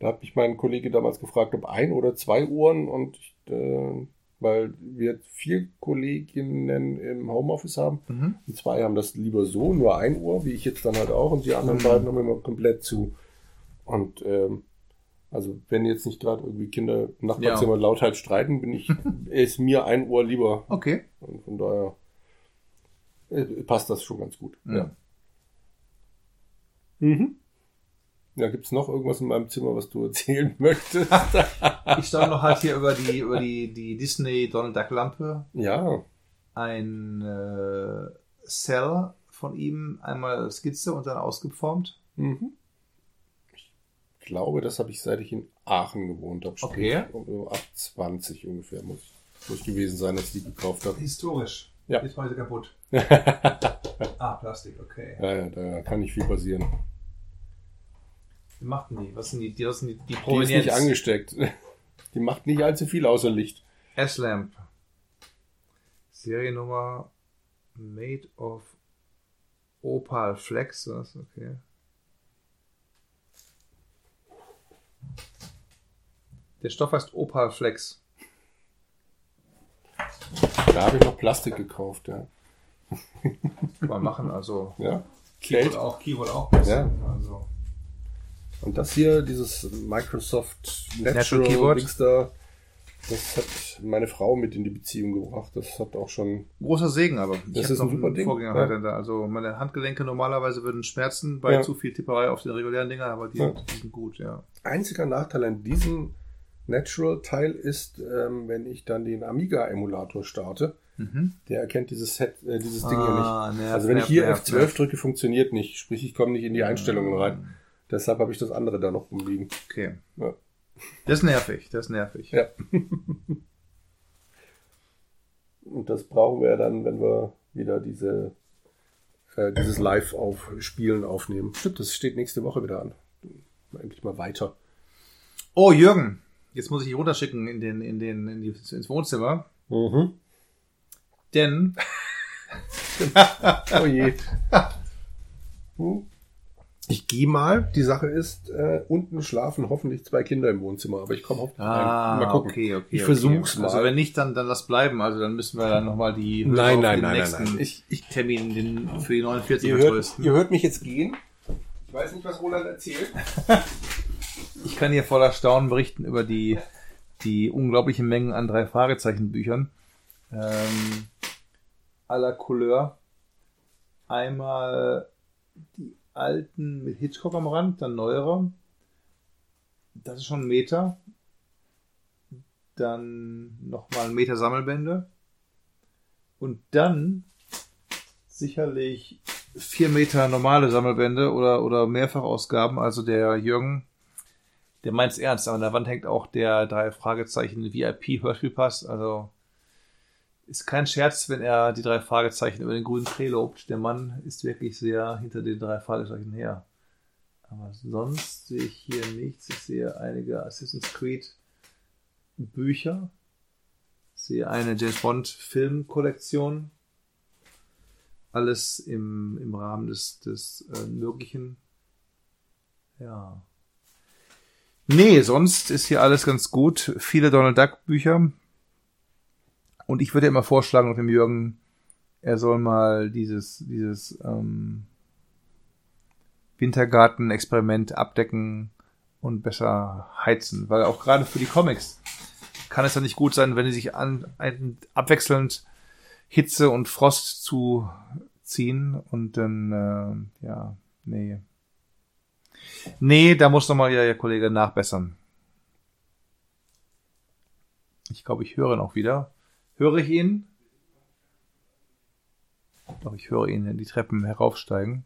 Da hat mich mein Kollege damals gefragt, ob ein oder zwei Uhren und ich, äh, weil wir vier Kolleginnen im Homeoffice haben Mhm. und zwei haben das lieber so, nur ein Uhr, wie ich jetzt dann halt auch und die anderen Mhm. beiden haben immer komplett zu. Und ähm, also wenn jetzt nicht gerade irgendwie Kinder im Nachbarzimmer lauthals streiten, bin ich, *laughs* ist mir ein Uhr lieber. Okay. Und von daher äh, passt das schon ganz gut. Ja. Ja. Mhm. Ja, gibt's noch irgendwas in meinem Zimmer, was du erzählen *laughs* möchtest? *laughs* Ich staune noch halt hier über die, über die, die Disney Donald Duck Lampe. ja. Ein äh, Cell von ihm, einmal Skizze und dann ausgeformt. Mhm. Ich glaube, das habe ich seit ich in Aachen gewohnt habe. Okay. So ab 20 ungefähr muss, muss gewesen sein, als ich die gekauft habe. Historisch. Ja. Ist heute kaputt. *laughs* Ah, Plastik, okay. Ja, ja, da kann nicht viel passieren. Wie machten die? Was sind die, die, was sind die, die Die ist nicht angesteckt. *laughs* Die macht nicht allzu viel außer Licht. S-Lamp. Seriennummer Made of Opal Flex, was? Okay. Der Stoff heißt Opal Flex. Da habe ich noch Plastik gekauft, ja. Kann man machen, also. Ja. Keyboard auch, Keyboard auch. besser. Also. Und das hier, dieses Microsoft Natural Natural Keyboard. Dings da, das hat meine Frau mit in die Beziehung gebracht. Das hat auch schon. Großer Segen, aber. Das ist ein super Ding. Vorgänger Ja. da. Also meine Handgelenke normalerweise würden schmerzen bei Ja. zu viel Tipperei auf den regulären Dinger, aber die, Ja. die sind gut, ja. Einziger Nachteil an diesem Natural-Teil ist, ähm, wenn ich dann den Amiga-Emulator starte, Mhm. der erkennt dieses Set, äh, dieses Ding hier nicht. Ah, nervt, Also wenn ich nervt, hier nervt, F12 nervt. drücke, funktioniert nicht. Sprich, ich komme nicht in die Einstellungen rein. Deshalb habe ich das andere da noch rumliegen. Okay. Ja. Das ist nervig, das ist nervig. Ja. *laughs* Und das brauchen wir dann, wenn wir wieder diese, äh, dieses Live auf Spielen aufnehmen. Stimmt, das steht nächste Woche wieder an. Endlich mal weiter. Oh, Jürgen, jetzt muss ich dich runterschicken in den, in den, in die, ins Wohnzimmer, Mhm. denn *laughs* Oh je. Hm. Ich gehe mal. Die Sache ist, äh, unten schlafen hoffentlich zwei Kinder im Wohnzimmer, aber ich komme hoffentlich Ah, rein. Mal gucken. okay, okay. Ich okay. versuch's mal. Also wenn nicht, dann, dann lass bleiben. Also dann müssen wir dann nochmal die Nein, nein, den nein, nächsten nein, nein. Ich- ich- Termin den, für die 49 ihr, hört, ihr hört mich jetzt gehen. Ich weiß nicht, was Roland erzählt. *laughs* Ich kann hier voller Staunen berichten über die, die unglaublichen Mengen an drei Fragezeichen-Büchern. Ähm, aller Couleur. Einmal die alten mit Hitchcock am Rand, dann neuere. Das ist schon ein Meter. Dann nochmal ein Meter Sammelbände. Und dann sicherlich vier Meter normale Sammelbände oder, oder Mehrfachausgaben. Also der Jürgen, der meint's ernst, aber an der Wand hängt auch der drei Fragezeichen VIP Hörspielpass. Also ist kein Scherz, wenn er die drei Fragezeichen über den grünen Dreh lobt. Der Mann ist wirklich sehr hinter den drei Fragezeichen her. Aber sonst sehe ich hier nichts. Ich sehe einige Assassin's Creed Bücher. Ich sehe eine James Bond Filmkollektion. Alles im, im Rahmen des, des äh, Möglichen. Ja. Nee, sonst ist hier alles ganz gut. Viele Donald Duck Bücher. Und ich würde immer vorschlagen, noch dem Jürgen, er soll mal dieses, dieses ähm, Wintergarten-Experiment abdecken und besser heizen. Weil auch gerade für die Comics kann es ja nicht gut sein, wenn die sich an, ein, abwechselnd Hitze und Frost zuziehen und dann, äh, ja, nee. Nee, da muss nochmal der Kollege nachbessern. Ich glaube, ich höre ihn auch wieder. Höre ich ihn? Doch, ich höre ihn in die Treppen heraufsteigen.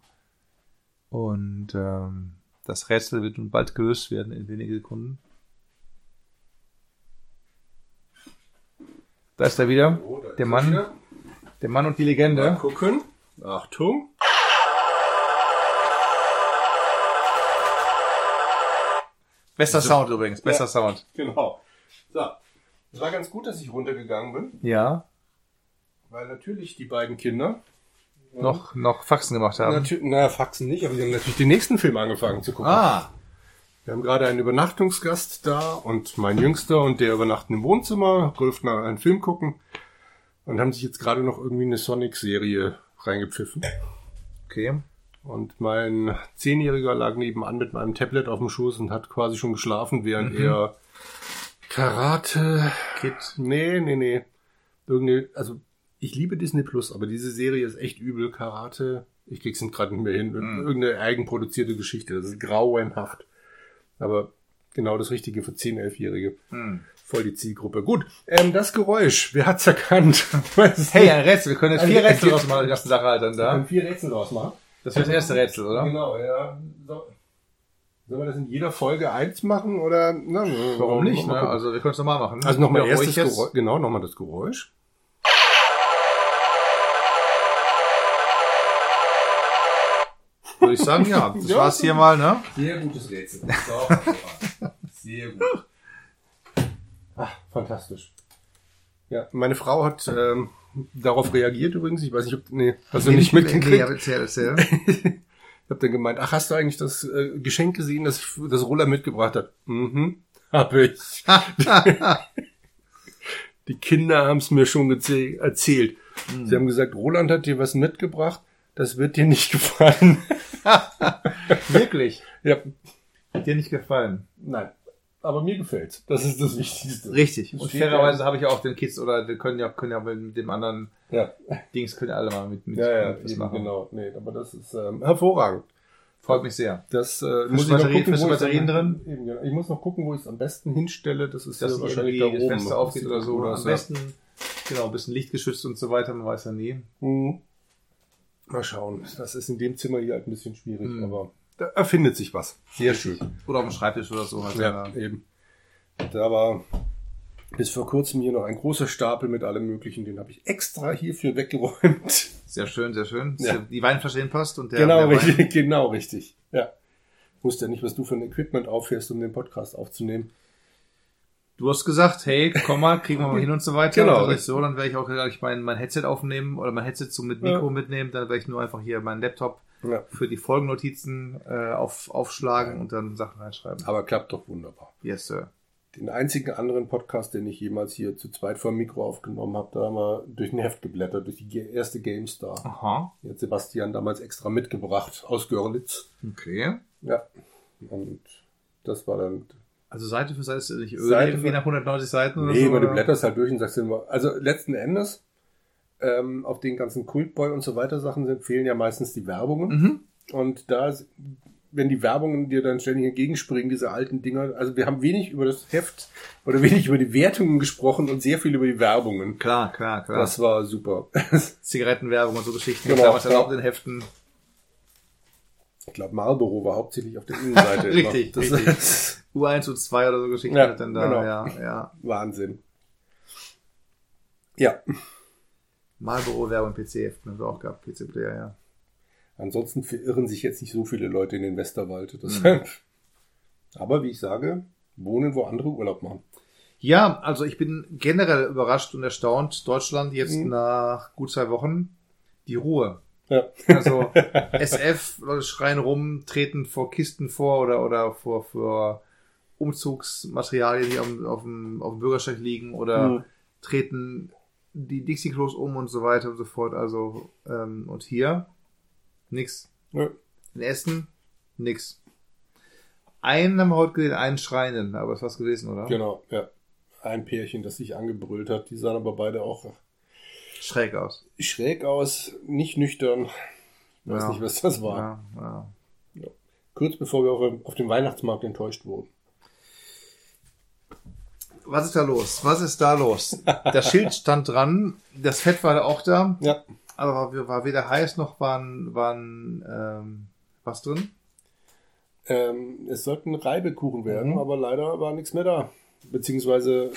Und ähm, das Rätsel wird nun bald gelöst werden in wenigen Sekunden. Da ist er wieder. Oh, Der er Mann. wieder. Der Mann und die Mal Legende. gucken. Achtung. Bester Sound übrigens, bester Ja. Sound. *laughs* Genau. So. Es war ganz gut, dass ich runtergegangen bin, Ja, weil natürlich die beiden Kinder noch, noch Faxen gemacht haben. Natürlich, naja, Faxen nicht, aber sie haben natürlich den nächsten Film angefangen zu gucken. Ah, Wir haben gerade einen Übernachtungsgast da und mein Jüngster und der übernachten im Wohnzimmer, durften einen Film gucken und haben sich jetzt gerade noch irgendwie eine Sonic-Serie reingepfiffen. okay. Und mein Zehnjähriger lag nebenan mit meinem Tablet auf dem Schoß und hat quasi schon geschlafen, während er Karate... Kid. Nee, nee, nee. Irgendeine, also ich liebe Disney Plus, aber diese Serie ist echt übel. Karate, ich krieg's gerade nicht mehr hin. Irgendeine eigenproduzierte Geschichte. Das ist grauenhaft. Aber genau das Richtige für 10-, 11-Jährige. Hm. Voll die Zielgruppe. Gut, ähm, das Geräusch, wer hat's erkannt? *laughs* Hey, ein Rätsel. Wir können jetzt Also, vier Rätsel gibt- draus machen, die ganze Sache halt dann Wir können da. vier Rätsel draus machen. Das wäre das erste Rätsel, oder? Genau, ja. So. Sollen wir das in jeder Folge eins machen oder? Na, Warum nicht? Mal Ne? Also wir können es nochmal machen. Also nochmal erstes. Geräusch. Genau, nochmal das Geräusch. Würde ich sagen, ja. Das Ja. war's hier mal, ne? Sehr gutes Rätsel. Sehr gut. Ach, fantastisch. Ja, meine Frau hat ähm, darauf reagiert übrigens. Ich weiß nicht, ob, nee, hast du Nee, nicht mitgekriegt? aber erzähl, erzähl. Ich habe dann gemeint, ach, hast du eigentlich das äh, Geschenk gesehen, das, das Roller mitgebracht hat? Mhm, habe ich. *laughs* Die Kinder haben es mir schon erzählt. Hm. Sie haben gesagt, Roland hat dir was mitgebracht, das wird dir nicht gefallen. *laughs* Wirklich? ja, Hat dir nicht gefallen? nein. Aber mir gefällt's. Das ist das Wichtigste. Richtig. Und fairerweise habe ich auch den Kids oder die können ja, können ja mit dem anderen Ja, Dings können ja alle mal mit, mit ja, ja mit was eben, machen. genau. Nee, aber das ist ähm, hervorragend. Freut mich sehr. Das äh, muss ich noch gucken, wo Batterien drin? Eben, genau. Ich muss noch gucken, wo ich es am besten hinstelle. Das ist Dass ja wahrscheinlich irgendwie da das oben. Fenster aufgeht oder so. Oder Am besten, genau, ein bisschen lichtgeschützt und so weiter, man weiß ja nie. Mhm. Mal schauen. Das ist in dem Zimmer hier halt ein bisschen schwierig, Mhm. aber da erfindet sich was. Sehr schön. Oder auf dem Schreibtisch oder so. Halt Ja, eben. Da war bis vor kurzem hier noch ein großer Stapel mit allem möglichen, den habe ich extra hierfür weggeräumt. Sehr schön, sehr schön. Ja. Die Weinflasche hinpasst und der, genau, der Wein. richtig, *laughs* genau richtig. Ja. Ich wusste ja nicht, was du für ein Equipment auffährst, um den Podcast aufzunehmen. Du hast gesagt, hey, komm mal, kriegen wir mal hin und so weiter. Genau. Ich so, dann werde ich auch gleich mein, mein Headset aufnehmen oder mein Headset so mit Mikro Ja. mitnehmen. Dann werde ich nur einfach hier meinen Laptop Ja. für die Folgennotizen äh, auf, aufschlagen und dann Sachen reinschreiben. Aber klappt doch wunderbar. Yes, Sir. Den einzigen anderen Podcast, den ich jemals hier zu zweit vor dem Mikro aufgenommen habe, da haben wir durch ein Heft geblättert, durch die erste GameStar. Aha. Die hat Sebastian damals extra mitgebracht aus Görlitz. Okay. Ja. Und das war dann. Also Seite für Seite ist nicht Öl Seite irgendwie nach 190 Seiten oder Nee, so? aber du blätterst halt durch und sagst immer. Also letzten Endes, ähm, auf den ganzen Kultboy und so weiter Sachen sind, fehlen ja meistens die Werbungen. Mhm. Und da, wenn die Werbungen dir dann ständig entgegenspringen, diese alten Dinger, also wir haben wenig über das Heft oder wenig über die Wertungen gesprochen und sehr viel über die Werbungen. Klar, klar, klar. Das war super. *laughs* Zigarettenwerbung und so Geschichten. Genau, damals erlaubt in Heften. Ich glaube, Marlboro war hauptsächlich auf der Innenseite. *laughs* Richtig, das richtig. ist *laughs* U1, U2 oder so Geschichten Ja, dann da. genau. Ja, ja. Wahnsinn. Ja, Marlboro-Werbung, PC-Heften haben wir auch gehabt, PC-Player, ja. ansonsten verirren sich jetzt nicht so viele Leute in den Westerwald. Mhm. Aber wie ich sage, wohnen, wo andere Urlaub machen. Ja, also ich bin generell überrascht und erstaunt. Deutschland jetzt Mhm. nach gut zwei Wochen die Ruhe. Ja. Also *laughs* SF, Leute schreien rum, treten vor Kisten vor oder, oder vor, vor Umzugsmaterialien, die auf, dem- auf, dem, auf dem Bürgersteig liegen oder Mhm. treten die Dixie-Klos um und so weiter und so fort. Also, ähm, und hier nix. Ja. In Essen nix. Einen haben wir heute gesehen, einen Schreienden, aber das war's gewesen, oder? Genau, ja. Ein Pärchen, das sich angebrüllt hat. Die sahen aber beide auch Schräg aus. schräg aus, nicht nüchtern. Ich weiß Ja. nicht, was das war. Ja, ja. Kurz bevor wir auf, auf dem Weihnachtsmarkt enttäuscht wurden. Was ist da los? Was ist da los? Das Schild stand dran, das Fett war da auch da, Ja. aber war, war weder heiß noch waren, waren ähm, was drin. Ähm, es sollten Reibekuchen werden, Mhm. aber leider war nichts mehr da. Beziehungsweise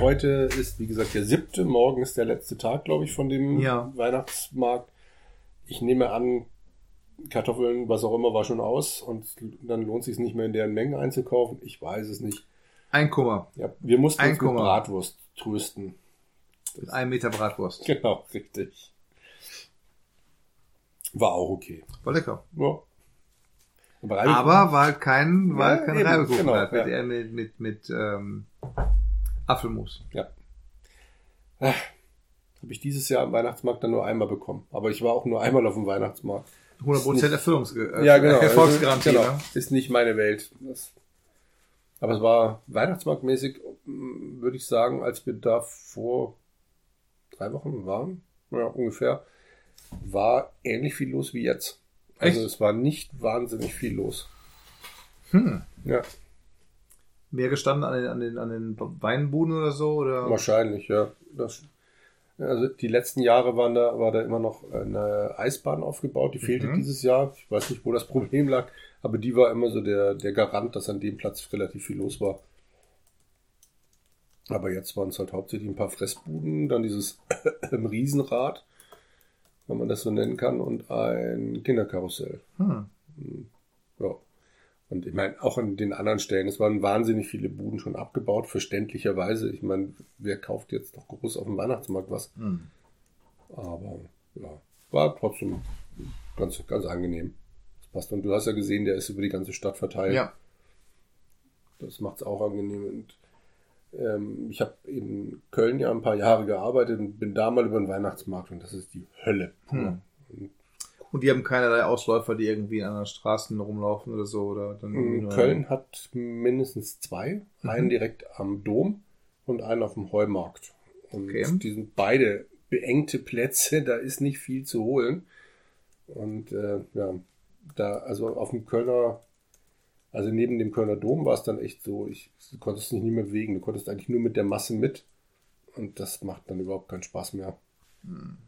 heute ist, wie gesagt, der siebte, morgen ist der letzte Tag, glaube ich, von dem Ja. Weihnachtsmarkt. Ich nehme an, Kartoffeln, was auch immer, war schon aus und dann lohnt es sich nicht mehr in deren Mengen einzukaufen. Ich weiß es nicht. Ein Kummer Ja, wir mussten Ein uns mit Kummer. Bratwurst trösten. mit einem Meter Bratwurst. Genau, richtig. War auch okay. War lecker. Ja. Aber, Aber war kein, war Ja, kein eben, Reibekuchen, genau, halt, mit, ja. mit, mit, mit ähm, Apfelmus. Ja. Habe ich dieses Jahr am Weihnachtsmarkt dann nur einmal bekommen. Aber ich war auch nur einmal auf dem Weihnachtsmarkt. 100% Erfüllungs äh, ja, genau. Erfolgsgarantie. Genau. Ne? Ist nicht meine Welt. Das, aber es war Weihnachtsmarktmäßig, mm, würde ich sagen, als wir da vor drei Wochen waren, ja, ungefähr, war ähnlich viel los wie jetzt. Also Echt? es war nicht wahnsinnig viel los. Hm. Ja, Mehr gestanden an den, an den, an den Weinbuden oder so? Oder? wahrscheinlich, ja. Das, also die letzten Jahre waren da, war da immer noch eine Eisbahn aufgebaut, die fehlte Mhm. dieses Jahr. Ich weiß nicht, wo das Problem lag, aber die war immer so der, der Garant, dass an dem Platz relativ viel los war. Aber jetzt waren es halt hauptsächlich ein paar Fressbuden, dann dieses *coughs* Riesenrad, wenn man das so nennen kann, und ein Kinderkarussell. Hm. Ja. Und ich meine, auch an den anderen Stellen, es waren wahnsinnig viele Buden schon abgebaut, verständlicherweise. Ich meine, wer kauft jetzt noch groß auf dem Weihnachtsmarkt was? Hm. Aber ja, war trotzdem ganz, ganz angenehm. Das passt. Und du hast ja gesehen, der ist über die ganze Stadt verteilt. Ja. Das macht es auch angenehm. Und ähm, ich habe in Köln ja ein paar Jahre gearbeitet und bin da mal über den Weihnachtsmarkt und das ist die Hölle. pur. Hm. Und Und die haben keinerlei Ausläufer, die irgendwie in anderen Straßen rumlaufen oder so. Oder dann Köln hat mindestens zwei. Mhm. Einen direkt am Dom und einen auf dem Heumarkt. Und Okay. die sind beide beengte Plätze, da ist nicht viel zu holen. Und äh, ja, da, also auf dem Kölner, also neben dem Kölner Dom war es dann echt so, ich du konntest dich nicht mehr bewegen, du konntest eigentlich nur mit der Masse mit. Und das macht dann überhaupt keinen Spaß mehr. Hm.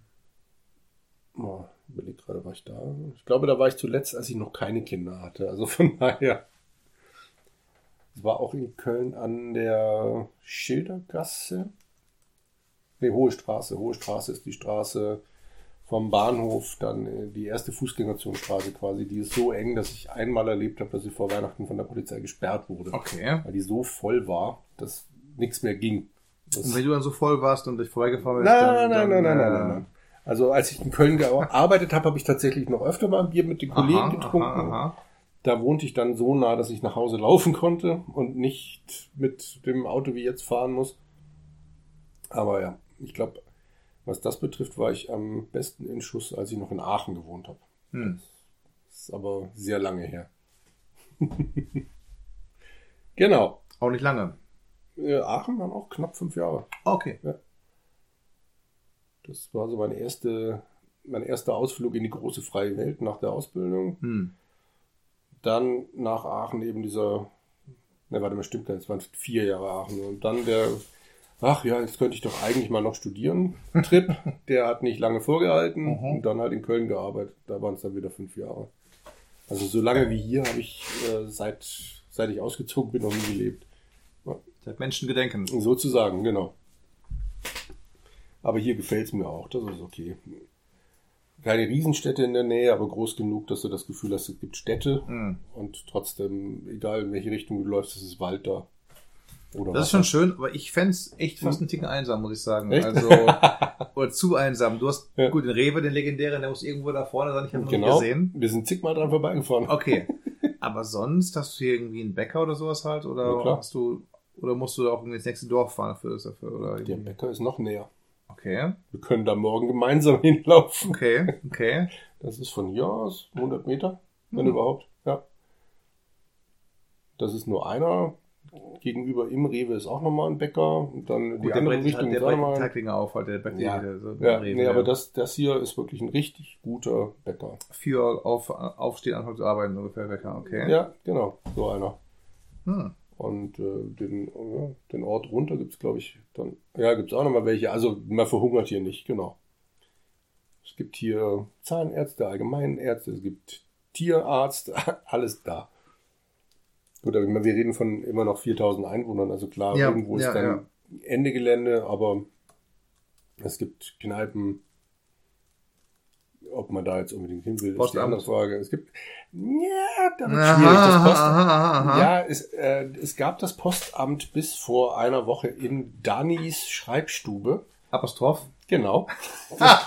Oh, überleg gerade, war ich da? Ich glaube, da war ich zuletzt, als ich noch keine Kinder hatte. Also von *laughs* daher. Es war auch in Köln an der Schildergasse. Ne, Hohe Straße. Hohe Straße ist die Straße vom Bahnhof, dann äh, die erste Fußgängerzonenstraße quasi. Die ist so eng, dass ich einmal erlebt habe, dass sie vor Weihnachten von der Polizei gesperrt wurde. Okay. Weil die so voll war, dass nichts mehr ging. Das Und wenn du dann so voll warst und dich vorbeigefahren bist, Nein, dann, nein, nein, dann, nein, nein, äh, nein, nein. Also als ich in Köln *laughs* gearbeitet habe, habe ich tatsächlich noch öfter mal ein Bier mit den Kollegen aha, getrunken. Aha, aha. Da wohnte ich dann so nah, dass ich nach Hause laufen konnte und nicht mit dem Auto wie jetzt fahren muss. Aber ja, ich glaube, was das betrifft, war ich am besten in Schuss, als ich noch in Aachen gewohnt habe. Hm. Das ist aber sehr lange her. *laughs* genau. Auch nicht lange. Äh, Aachen waren auch knapp fünf Jahre. Okay. Das war so meine erste, mein erster Ausflug in die große freie Welt nach der Ausbildung. Hm. Dann nach Aachen eben dieser, ne, warte mal, stimmt gar nicht, es waren vier Jahre Aachen. Und dann der, ach ja, jetzt könnte ich doch eigentlich mal noch studieren, *laughs* Trip. der hat nicht lange vorgehalten Mhm. und dann halt in Köln gearbeitet. Da waren es dann wieder fünf Jahre. Also so lange wie hier habe ich äh, seit, seit ich ausgezogen bin noch nie gelebt. Seit Menschen gedenken. Sozusagen, genau. Aber hier gefällt es mir auch, das ist okay. Keine Riesenstädte in der Nähe, aber groß genug, dass du das Gefühl hast, es gibt Städte Hm. und trotzdem, egal in welche Richtung du läufst, es ist Wald da. Oder Das ist schon schön, aber ich fänd's echt fast einen Ticken einsam, muss ich sagen. Echt? Also, *laughs* oder zu einsam. Du hast, Ja. gut, den Rewe, den legendären, der muss irgendwo da vorne sein, ich habe ihn noch Genau, nicht gesehen. wir sind zigmal dran vorbeigefahren. Okay. *laughs* Aber sonst hast du hier irgendwie einen Bäcker oder sowas halt? Oder hast du, oder musst du auch irgendwie ins nächste Dorf fahren für das dafür? Oder Der? Bäcker ist noch näher. Okay. Wir können da morgen gemeinsam *laughs* hinlaufen. Okay, okay. Das ist von hier aus 100 Meter, wenn Mhm. überhaupt. Ja. Das ist nur einer. Gegenüber im Rewe ist auch nochmal ein Bäcker. Und dann die Gut, der andere brennt Richtung der ist auch nochmal die ein. Taglinger auf, halt, der backt Ja. die, so Ja, Rewe, nee, aber ja. das, das hier ist wirklich ein richtig guter Bäcker. Für auf, aufstehen, anfangen zu arbeiten, ungefähr Bäcker, okay. Ja, genau, so einer. Hm. Und äh, den, ja, den Ort runter gibt's glaube ich, dann. Ja, gibt's auch nochmal welche. Also man verhungert hier nicht, genau. Es gibt hier Zahnärzte, Allgemeinärzte, es gibt Tierarzt, *laughs* alles da. Gut, aber ich meine, wir reden von immer noch 4000 Einwohnern, also klar, Ja, irgendwo ist ja, dann ja. Ende Gelände, aber es gibt Kneipen. Ob man da jetzt unbedingt hin will, ist die Postamt. andere Frage. Es gibt, ja, da wird Aha, schwierig. Das aha, Postamt, aha, aha. ja, es, äh, es gab das Postamt bis vor einer Woche in Danis Schreibstube. Apostroph. Genau. *laughs* Ah!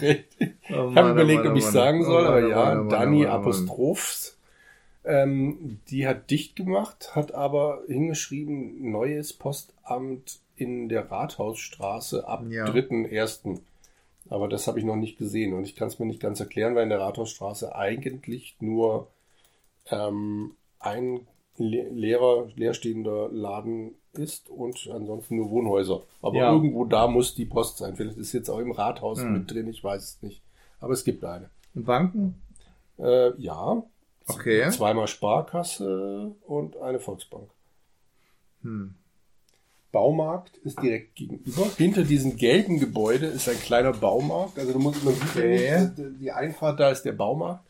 Richtig. Oh Ich habe überlegt, oh Mann, ob ich oh Mann. sagen soll, Oh aber ja, Dani. Apostrophs. Ähm, die hat dicht gemacht, hat aber hingeschrieben, neues Postamt in der Rathausstraße ab Ja. 3.1. Aber das habe ich noch nicht gesehen und ich kann es mir nicht ganz erklären, weil in der Rathausstraße eigentlich nur ähm, ein le leerer, leerstehender Laden ist und ansonsten nur Wohnhäuser. Aber Ja. irgendwo da muss die Post sein. Vielleicht ist jetzt auch im Rathaus Hm. mit drin, ich weiß es nicht. Aber es gibt eine. Und Banken? Äh, ja. Okay. Zweimal Sparkasse und eine Volksbank. Hm. Baumarkt ist direkt gegenüber. Hinter diesem gelben Gebäude ist ein kleiner Baumarkt. Also du musst nicht, äh, die Einfahrt da ist der Baumarkt.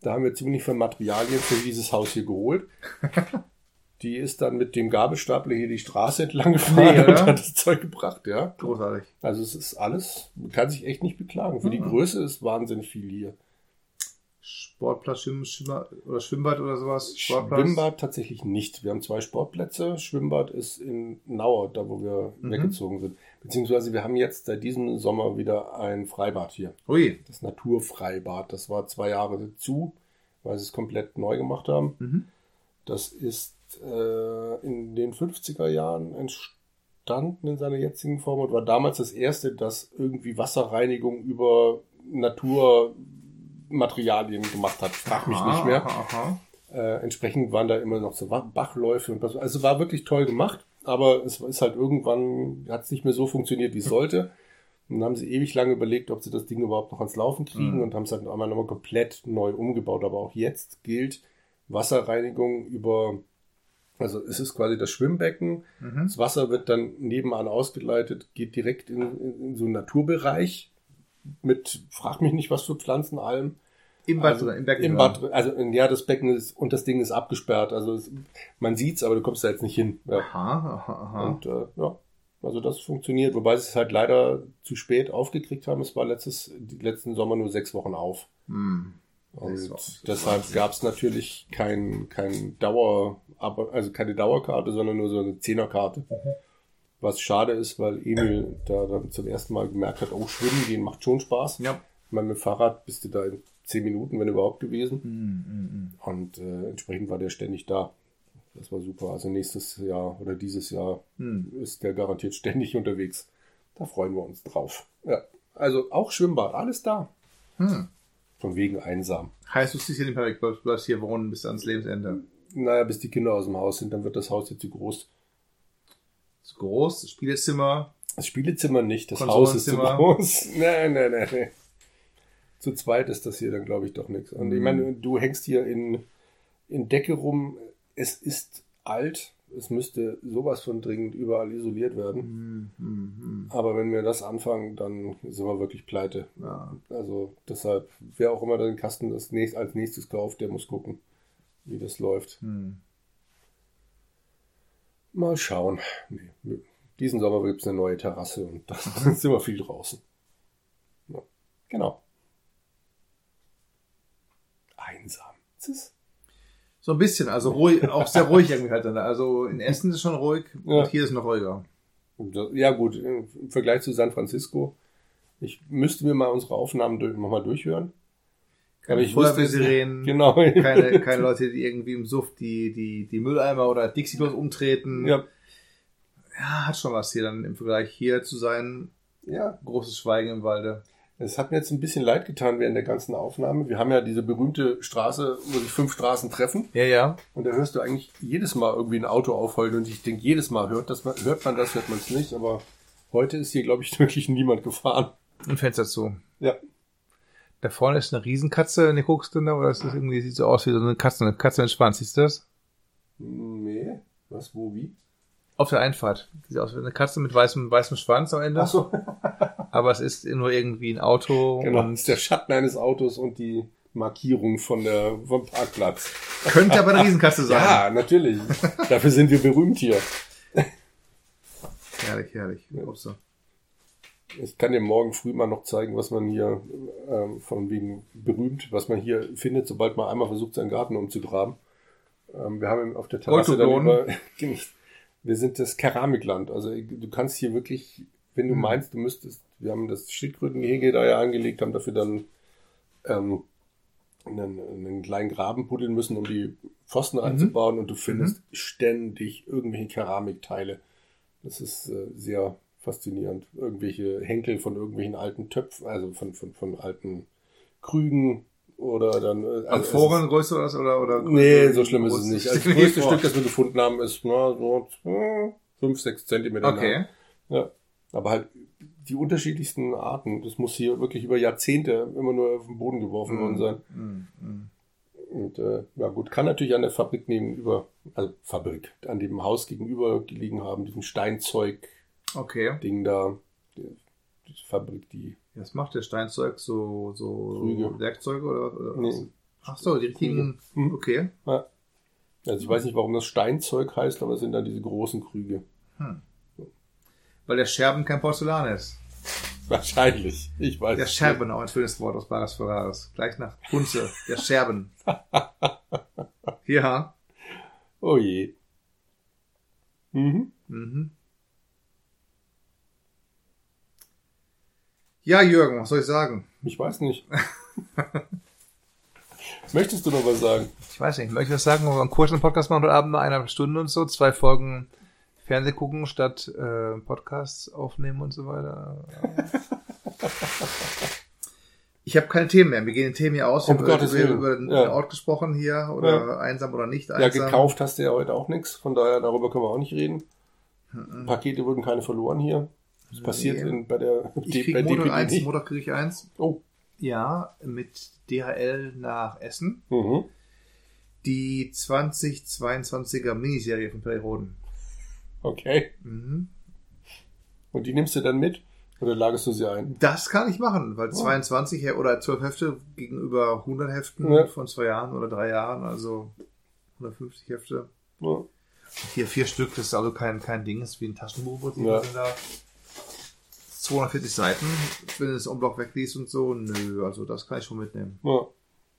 Da haben wir ziemlich viel Materialien für dieses Haus hier geholt. *laughs* Die ist dann mit dem Gabelstapler hier die Straße entlang gefahren Nee, und hat das Zeug gebracht, ja. Großartig. Also es ist alles, man kann sich echt nicht beklagen. Für die Mhm. Größe ist wahnsinnig viel hier. Sportplatz, Schwimm, Schwimmer, oder Schwimmbad oder sowas? Sportplatz? Schwimmbad tatsächlich nicht. Wir haben zwei Sportplätze. Schwimmbad ist in Nauer, da wo wir Mhm. weggezogen sind. Beziehungsweise wir haben jetzt seit diesem Sommer wieder ein Freibad hier. Ui. Das Naturfreibad. Das war zwei Jahre zu, weil sie es komplett neu gemacht haben. Mhm. Das ist äh, in den 50er Jahren entstanden in seiner jetzigen Form und war damals das erste, das irgendwie Wasserreinigung über Naturmaterialien gemacht hat. Frag mich nicht mehr. Aha, aha. Äh, entsprechend waren da immer noch so Bachläufe und was. Also war wirklich toll gemacht, aber es ist halt irgendwann, hat es nicht mehr so funktioniert, wie es sollte. Und dann haben sie ewig lange überlegt, ob sie das Ding überhaupt noch ans Laufen kriegen Mhm. und haben es halt einmal nochmal komplett neu umgebaut. Aber auch jetzt gilt Wasserreinigung über, also es ist quasi das Schwimmbecken. Mhm. Das Wasser wird dann nebenan ausgeleitet, geht direkt in, in, in so einen Naturbereich mit, frag mich nicht, was für Pflanzen, allem. Im Bad Also, im Becken? Im? Bad, also ja, das Becken ist und das Ding ist abgesperrt. Also es, man sieht's, aber du kommst da jetzt nicht hin. Ja. Aha, aha, aha. Und äh, ja, also das funktioniert, wobei sie es halt leider zu spät aufgekriegt haben. Es war letztes, letzten Sommer nur sechs Wochen auf. Hm. Und Wochen. deshalb gab es natürlich kein, kein Dauer, aber, also keine Dauerkarte, sondern nur so eine Zehnerkarte. Was schade ist, weil Emil da dann zum ersten Mal gemerkt hat, oh, schwimmen gehen macht schon Spaß. Ja. Ich meine, mit dem Fahrrad bist du da in zehn Minuten, wenn überhaupt gewesen. Hm, hm, hm. Und äh, entsprechend war der ständig da. Das war super. Also nächstes Jahr oder dieses Jahr Hm. ist der garantiert ständig unterwegs. Da freuen wir uns drauf. Ja. Also auch Schwimmbad, alles da. Hm. Von wegen einsam. Heißt, du ziehst hier nicht mehr weg, bleibst bleibst hier wohnen bis ans Lebensende. Naja, bis die Kinder aus dem Haus sind, dann wird das Haus jetzt zu groß. Zu groß, das Spielezimmer. Das Spielezimmer nicht, das Haus ist zu groß. *laughs* Nein, nein, nein, nein. Zu zweit ist das hier dann, glaube ich, doch nichts. Und ich Mhm. meine, du hängst hier in, in Decke rum. Es ist alt. Es müsste sowas von dringend überall isoliert werden. Hm, hm, hm. Aber wenn wir das anfangen, dann sind wir wirklich pleite. Ja. Also deshalb, wer auch immer den Kasten das als nächstes kauft, der muss gucken, wie das läuft. Hm. Mal schauen. Nee, diesen Sommer gibt es eine neue Terrasse und *laughs* da sind wir viel draußen. Ja, genau. Einsam. Ist- So ein bisschen, also ruhig, auch sehr ruhig *laughs* irgendwie halt. dann. Also in Essen ist es schon ruhig Ja. und hier ist noch ruhiger. Ja gut, im Vergleich zu San Francisco. Ich müsste mir mal unsere Aufnahmen nochmal durchhören. Keine Feuerwehrsirenen, *laughs* Genau. keine, keine Leute, die irgendwie im Suff die, die, die Mülleimer oder Dixie-Klos umtreten. Ja. ja, hat schon was hier dann im Vergleich hier zu sein. ja, Großes Schweigen im Walde. Es hat mir jetzt ein bisschen leid getan während der ganzen Aufnahme. Wir haben ja diese berühmte Straße, wo sich fünf Straßen treffen. Ja, ja. Und da hörst du eigentlich jedes Mal irgendwie ein Auto aufheulen. Und ich denke, jedes Mal hört, das, hört man das, hört man es nicht. Aber heute ist hier, glaube ich, *laughs* wirklich niemand gefahren. Ein Fenster zu. Ja. Da vorne ist eine Riesenkatze, eine guckst du da, oder ist das irgendwie, sieht so aus wie so eine Katze, eine Katze mit Schwanz, siehst du das? Nee. Was, wo, wie? Auf der Einfahrt. Sieht aus wie eine Katze mit weißem, weißem Schwanz am Ende. Ach so. *laughs* Aber es ist nur irgendwie ein Auto. Genau, und das ist der Schatten eines Autos und die Markierung von der, vom Parkplatz. könnte aber eine Riesenkatze *laughs* sein. Ja, natürlich. *laughs* Dafür sind wir berühmt hier. Herrlich, herrlich. Ups, so. Ich kann dir morgen früh mal noch zeigen, was man hier ähm, von wegen berühmt, was man hier findet, sobald man einmal versucht, seinen Garten umzugraben. Ähm, wir haben auf der Terrasse dann über, *laughs* wir sind das Keramikland. Also du kannst hier wirklich, wenn du Hm. meinst, du müsstest, wir haben das Schildkrötengehege da ja angelegt, haben dafür dann ähm, einen, einen kleinen Graben buddeln müssen, um die Pfosten reinzubauen und du findest ständig irgendwelche Keramikteile. Das ist äh, sehr faszinierend. Irgendwelche Henkel von irgendwelchen alten Töpfen, also von, von, von alten Krügen oder dann. Äh, also Amphorengröße oder, oder, oder? Nee, so schlimm ist es nicht. Also das größte. Stück, das wir gefunden haben, ist na, so 5, 6 Zentimeter Okay. lang. Ja. Aber halt die unterschiedlichsten Arten. Das muss hier wirklich über Jahrzehnte immer nur auf den Boden geworfen worden sein. Mm, mm. Und äh, ja gut, kann natürlich an der Fabrik nebenüber, also Fabrik, an dem Haus gegenüber gelegen haben, diesem Steinzeug-Ding Okay. da. Die, Fabrik, die. Was macht der Steinzeug? So, so Krüge. Werkzeuge oder? oder Nee. Ach so, die richtigen. Mhm. Okay. Ja. Also ich weiß nicht, warum das Steinzeug heißt, aber es sind dann diese großen Krüge. Weil der Scherben kein Porzellan ist. Wahrscheinlich. Ich weiß Der Scherben, auch ein schönes Wort aus Bares Ferraris. Gleich nach Kunze. Der Scherben. *laughs* ja. Oh je. Mhm. Mhm. Ja, Jürgen, was soll ich sagen? Ich weiß nicht. *laughs* Möchtest du noch was sagen? Ich weiß nicht, möchte ich was sagen? Wollen wir einen kurzen Podcast machen heute Abend nach einer Stunde und so? Zwei Folgen Fernseh gucken statt äh, Podcasts aufnehmen und so weiter. *laughs* Ich habe keine Themen mehr. Wir gehen den Themen hier aus. Wir haben über, über, den Ja. Ort gesprochen hier oder einsam oder nicht Ja, einsam. gekauft hast du ja heute auch nichts, von daher darüber können wir auch nicht reden. Mhm. Pakete wurden keine verloren hier. Das passiert Nee. in, bei der Ich bei kriege Montag DPD eins, nicht. Montag kriege ich eins. Oh. Ja, mit DHL nach Essen. Mhm. Die 2022er Miniserie von Perry Roden. Okay. Mhm. Und die nimmst du dann mit? Oder lagerst du sie ein? Das kann ich machen, weil Oh. 22 He- oder 12 Hefte gegenüber 100 Heften Ja. von zwei Jahren oder drei Jahren, also 150 Hefte. Ja. Hier vier Stück, das ist also kein, kein Ding, das ist wie ein Taschenbuch. was Ja. sind da 240 Seiten, wenn du das Umblock wegliest und so. Nö, also das kann ich schon mitnehmen. ja,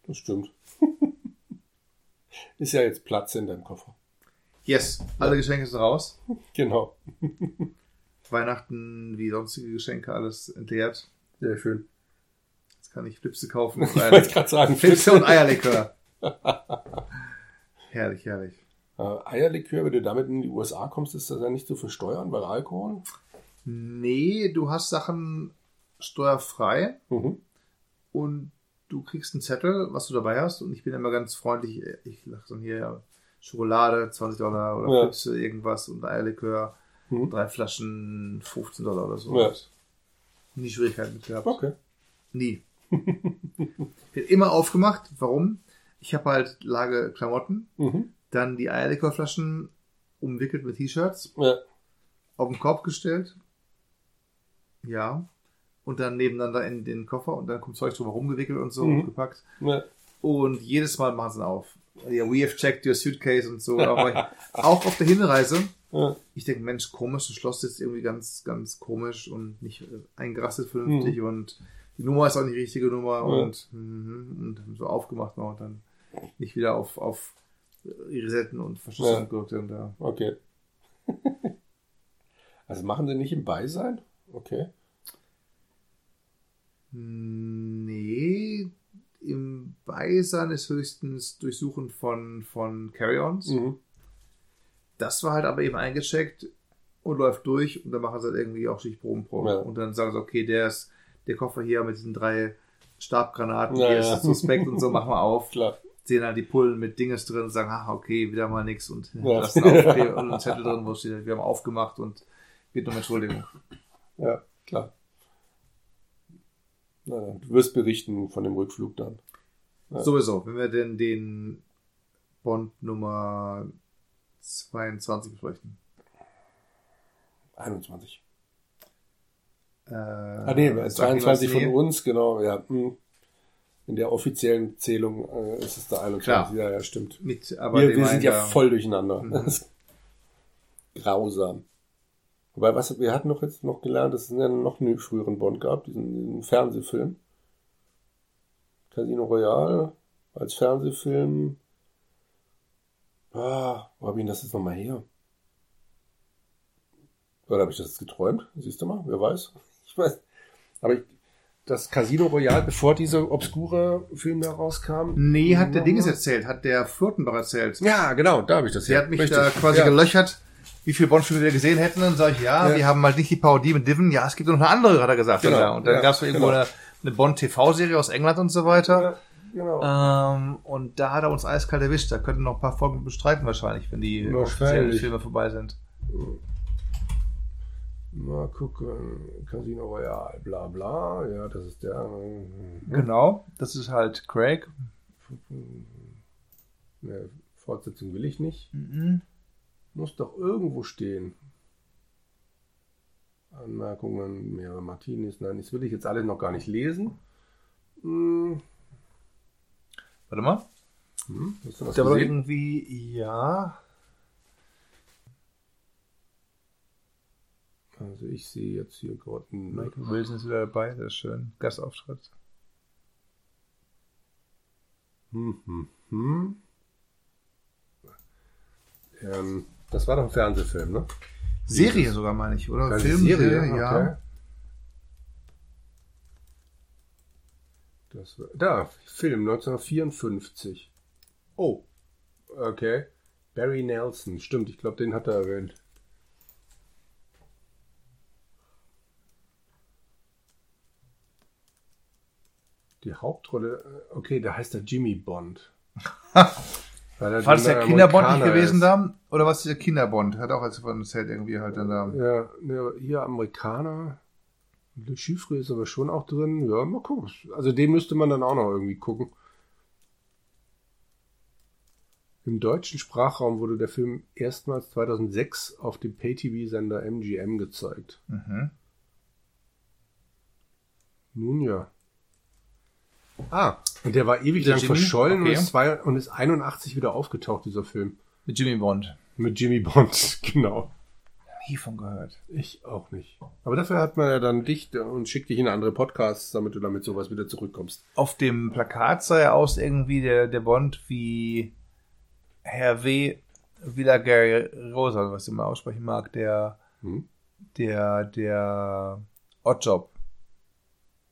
das stimmt. *laughs* Ist ja jetzt Platz in deinem Koffer. Yes, alle Geschenke sind raus. *laughs* Genau. Weihnachten wie sonstige Geschenke alles entleert. Sehr schön. Jetzt kann ich Flipse kaufen. *laughs* Ich wollte gerade sagen, Flipse und Eierlikör. herrlich, herrlich. Äh, Eierlikör, wenn du damit in die USA kommst, ist das ja nicht zu versteuern, weil Alkohol. Nee, du hast Sachen steuerfrei Mhm. und du kriegst einen Zettel, was du dabei hast. Und ich bin immer ganz freundlich. Ich lache dann hier Schokolade, 20 Dollar oder Ja. Flipse, irgendwas und Eierlikör, Mhm. drei Flaschen, 15 Dollar oder so. Ja. Nie Schwierigkeiten mit gehabt. Okay. Nie. *laughs* Wird immer aufgemacht. Warum? Ich habe halt Lage Klamotten, Mhm. dann die Eierlikörflaschen umwickelt mit T-Shirts, Ja. auf den Korb gestellt. Ja. Und dann nebeneinander in den Koffer und dann kommt Zeug drüber rumgewickelt und so Mhm. gepackt. Ja. Und jedes Mal machen sie ihn auf. Ja, we have checked your suitcase und so. Aber *laughs* auch auf der Hinreise. Ja. Ich denke, Mensch, komisch, das Schloss ist irgendwie ganz, ganz komisch und nicht äh, eingerastet vernünftig und die Nummer ist auch nicht die richtige Nummer und, mhm, und so aufgemacht noch und dann nicht wieder auf, auf Resetten und Verschlüsselung Ja. gedrückt und da. Okay. *laughs* also machen sie nicht im Beisein? Okay. Nee, im Beisein ist höchstens Durchsuchen von, von Carry-Ons. Mhm. Das war halt aber eben eingecheckt und läuft durch und dann machen sie halt irgendwie auch Stichprobenprobe. Ja. Und dann sagen sie, okay, der ist der Koffer hier mit diesen drei Stabgranaten, Ja, hier ja. ist suspekt und so, machen wir auf. *laughs* Klar. Sehen dann die Pullen mit Dinges drin und sagen, ach, okay, wieder mal nix und Ja. lassen auf, okay, *laughs* und einen Zettel drin, wo steht, wir haben aufgemacht und bitte um Entschuldigung. Ja, klar. Na, du wirst berichten von dem Rückflug dann. Ja. Sowieso, wenn wir denn den Bond Nummer 22 besprechen. 21. Äh, Ah nee, sag ich 22 was, von nee. uns, genau, ja. hm. In der offiziellen Zählung äh, ist es der 21. Klar. Ja, ja, stimmt. Mit, aber Wir, wir sind ja voll durcheinander. Mhm. *laughs* Grausam. Wobei, was, wir hatten noch jetzt noch gelernt, dass es einen noch einen früheren Bond gab, diesen, diesen Fernsehfilm. Casino Royale als Fernsehfilm. Ah, wo habe ich denn das jetzt nochmal her? Oder habe ich das jetzt geträumt? Siehst du mal, wer weiß. *laughs* Ich weiß. Aber ich, das Casino Royale, bevor dieser obskure Film da rauskam. Nee, hat der? Dinges erzählt, hat der Furtenbach erzählt. Ja, genau, da habe ich das Der her. hat mich Richtig. da quasi ja. gelöchert, wie viele Bond-Filme wir gesehen hätten. Dann sage ich, ja, Ja. wir haben halt nicht die Parodie mit Diven. Ja, es gibt noch eine andere, hat er gesagt. Genau. Und dann ja, gab es irgendwo genau. eine, eine Bond-TV-Serie aus England und so weiter. Ja, genau. Ähm, und da hat er uns eiskalt erwischt. Da könnten noch ein paar Folgen bestreiten wahrscheinlich, wenn die offiziellen Filme vorbei sind. Mal gucken. Casino Royale, bla bla. Ja, das ist der. äh, Genau, das ist halt Craig. Ne, Fortsetzung will ich nicht. Mhm. Muss doch irgendwo stehen. Anmerkungen, mehrere Martinis. Nein, das will ich jetzt alle noch gar nicht lesen. Hm, Warte mal. hm, hast du was war gesehen? irgendwie, ja. Also ich sehe jetzt hier gerade einen Michael Wilson ist wieder dabei, ist schön. Gastauftritt. Hm, hm, hm. Ähm, das war doch ein Fernsehfilm, ne? Serie sogar, meine ich, oder? Eine Film, Serie, Serie, ja. okay. Das war, da, Film 1954. Oh, okay. Barry Nelson, stimmt, ich glaube, den hat er erwähnt. Die Hauptrolle, äh, okay, da heißt er Jimmy Bond. *laughs* Weil er War das der Kinderbond nicht gewesen ist. da? Oder was ist der Kinderbond? Hat auch als von erzählt irgendwie halt dann da. Ja, ne, hier Amerikaner. Le Chiffre ist aber schon auch drin. Ja, mal gucken. Also den müsste man dann auch noch irgendwie gucken. Im deutschen Sprachraum wurde der Film erstmals 2006 auf dem Pay-TV-Sender MGM gezeigt. Mhm. Nun ja. Ah, und der war ewig Der lang Jimmy? verschollen Okay. und, ist zwei, und ist 81 wieder aufgetaucht, dieser Film. Mit Jimmy Bond. Mit Jimmy Bond, *laughs* genau. Nie von gehört. Ich auch nicht. Aber dafür hat man ja dann dich und schickt dich in andere Podcasts, damit du damit sowas wieder zurückkommst. Auf dem Plakat sah er aus irgendwie der, der Bond wie Herr W. Villager-Rosa, was ich immer aussprechen mag, der, Hm? der, der Oddjob.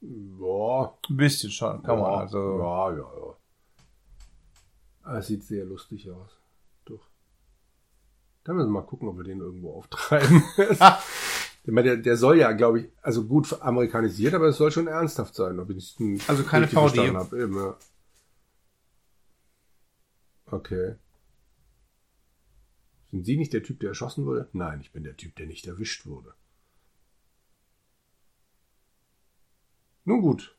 Ja. Ein bisschen schon, kann man. ja, Also, Ja, ja, ja. Ah, Es sieht sehr lustig aus. Doch. Da müssen wir mal gucken, ob wir den irgendwo auftreiben. *laughs* Der, der soll ja, glaube ich, also gut amerikanisiert, aber es soll schon ernsthaft sein. Ob ich ihn Also keine verstanden habe. Eben, ja. Okay. Sind Sie nicht der Typ, der erschossen wurde? Nein, ich bin der Typ, der nicht erwischt wurde. Nun gut.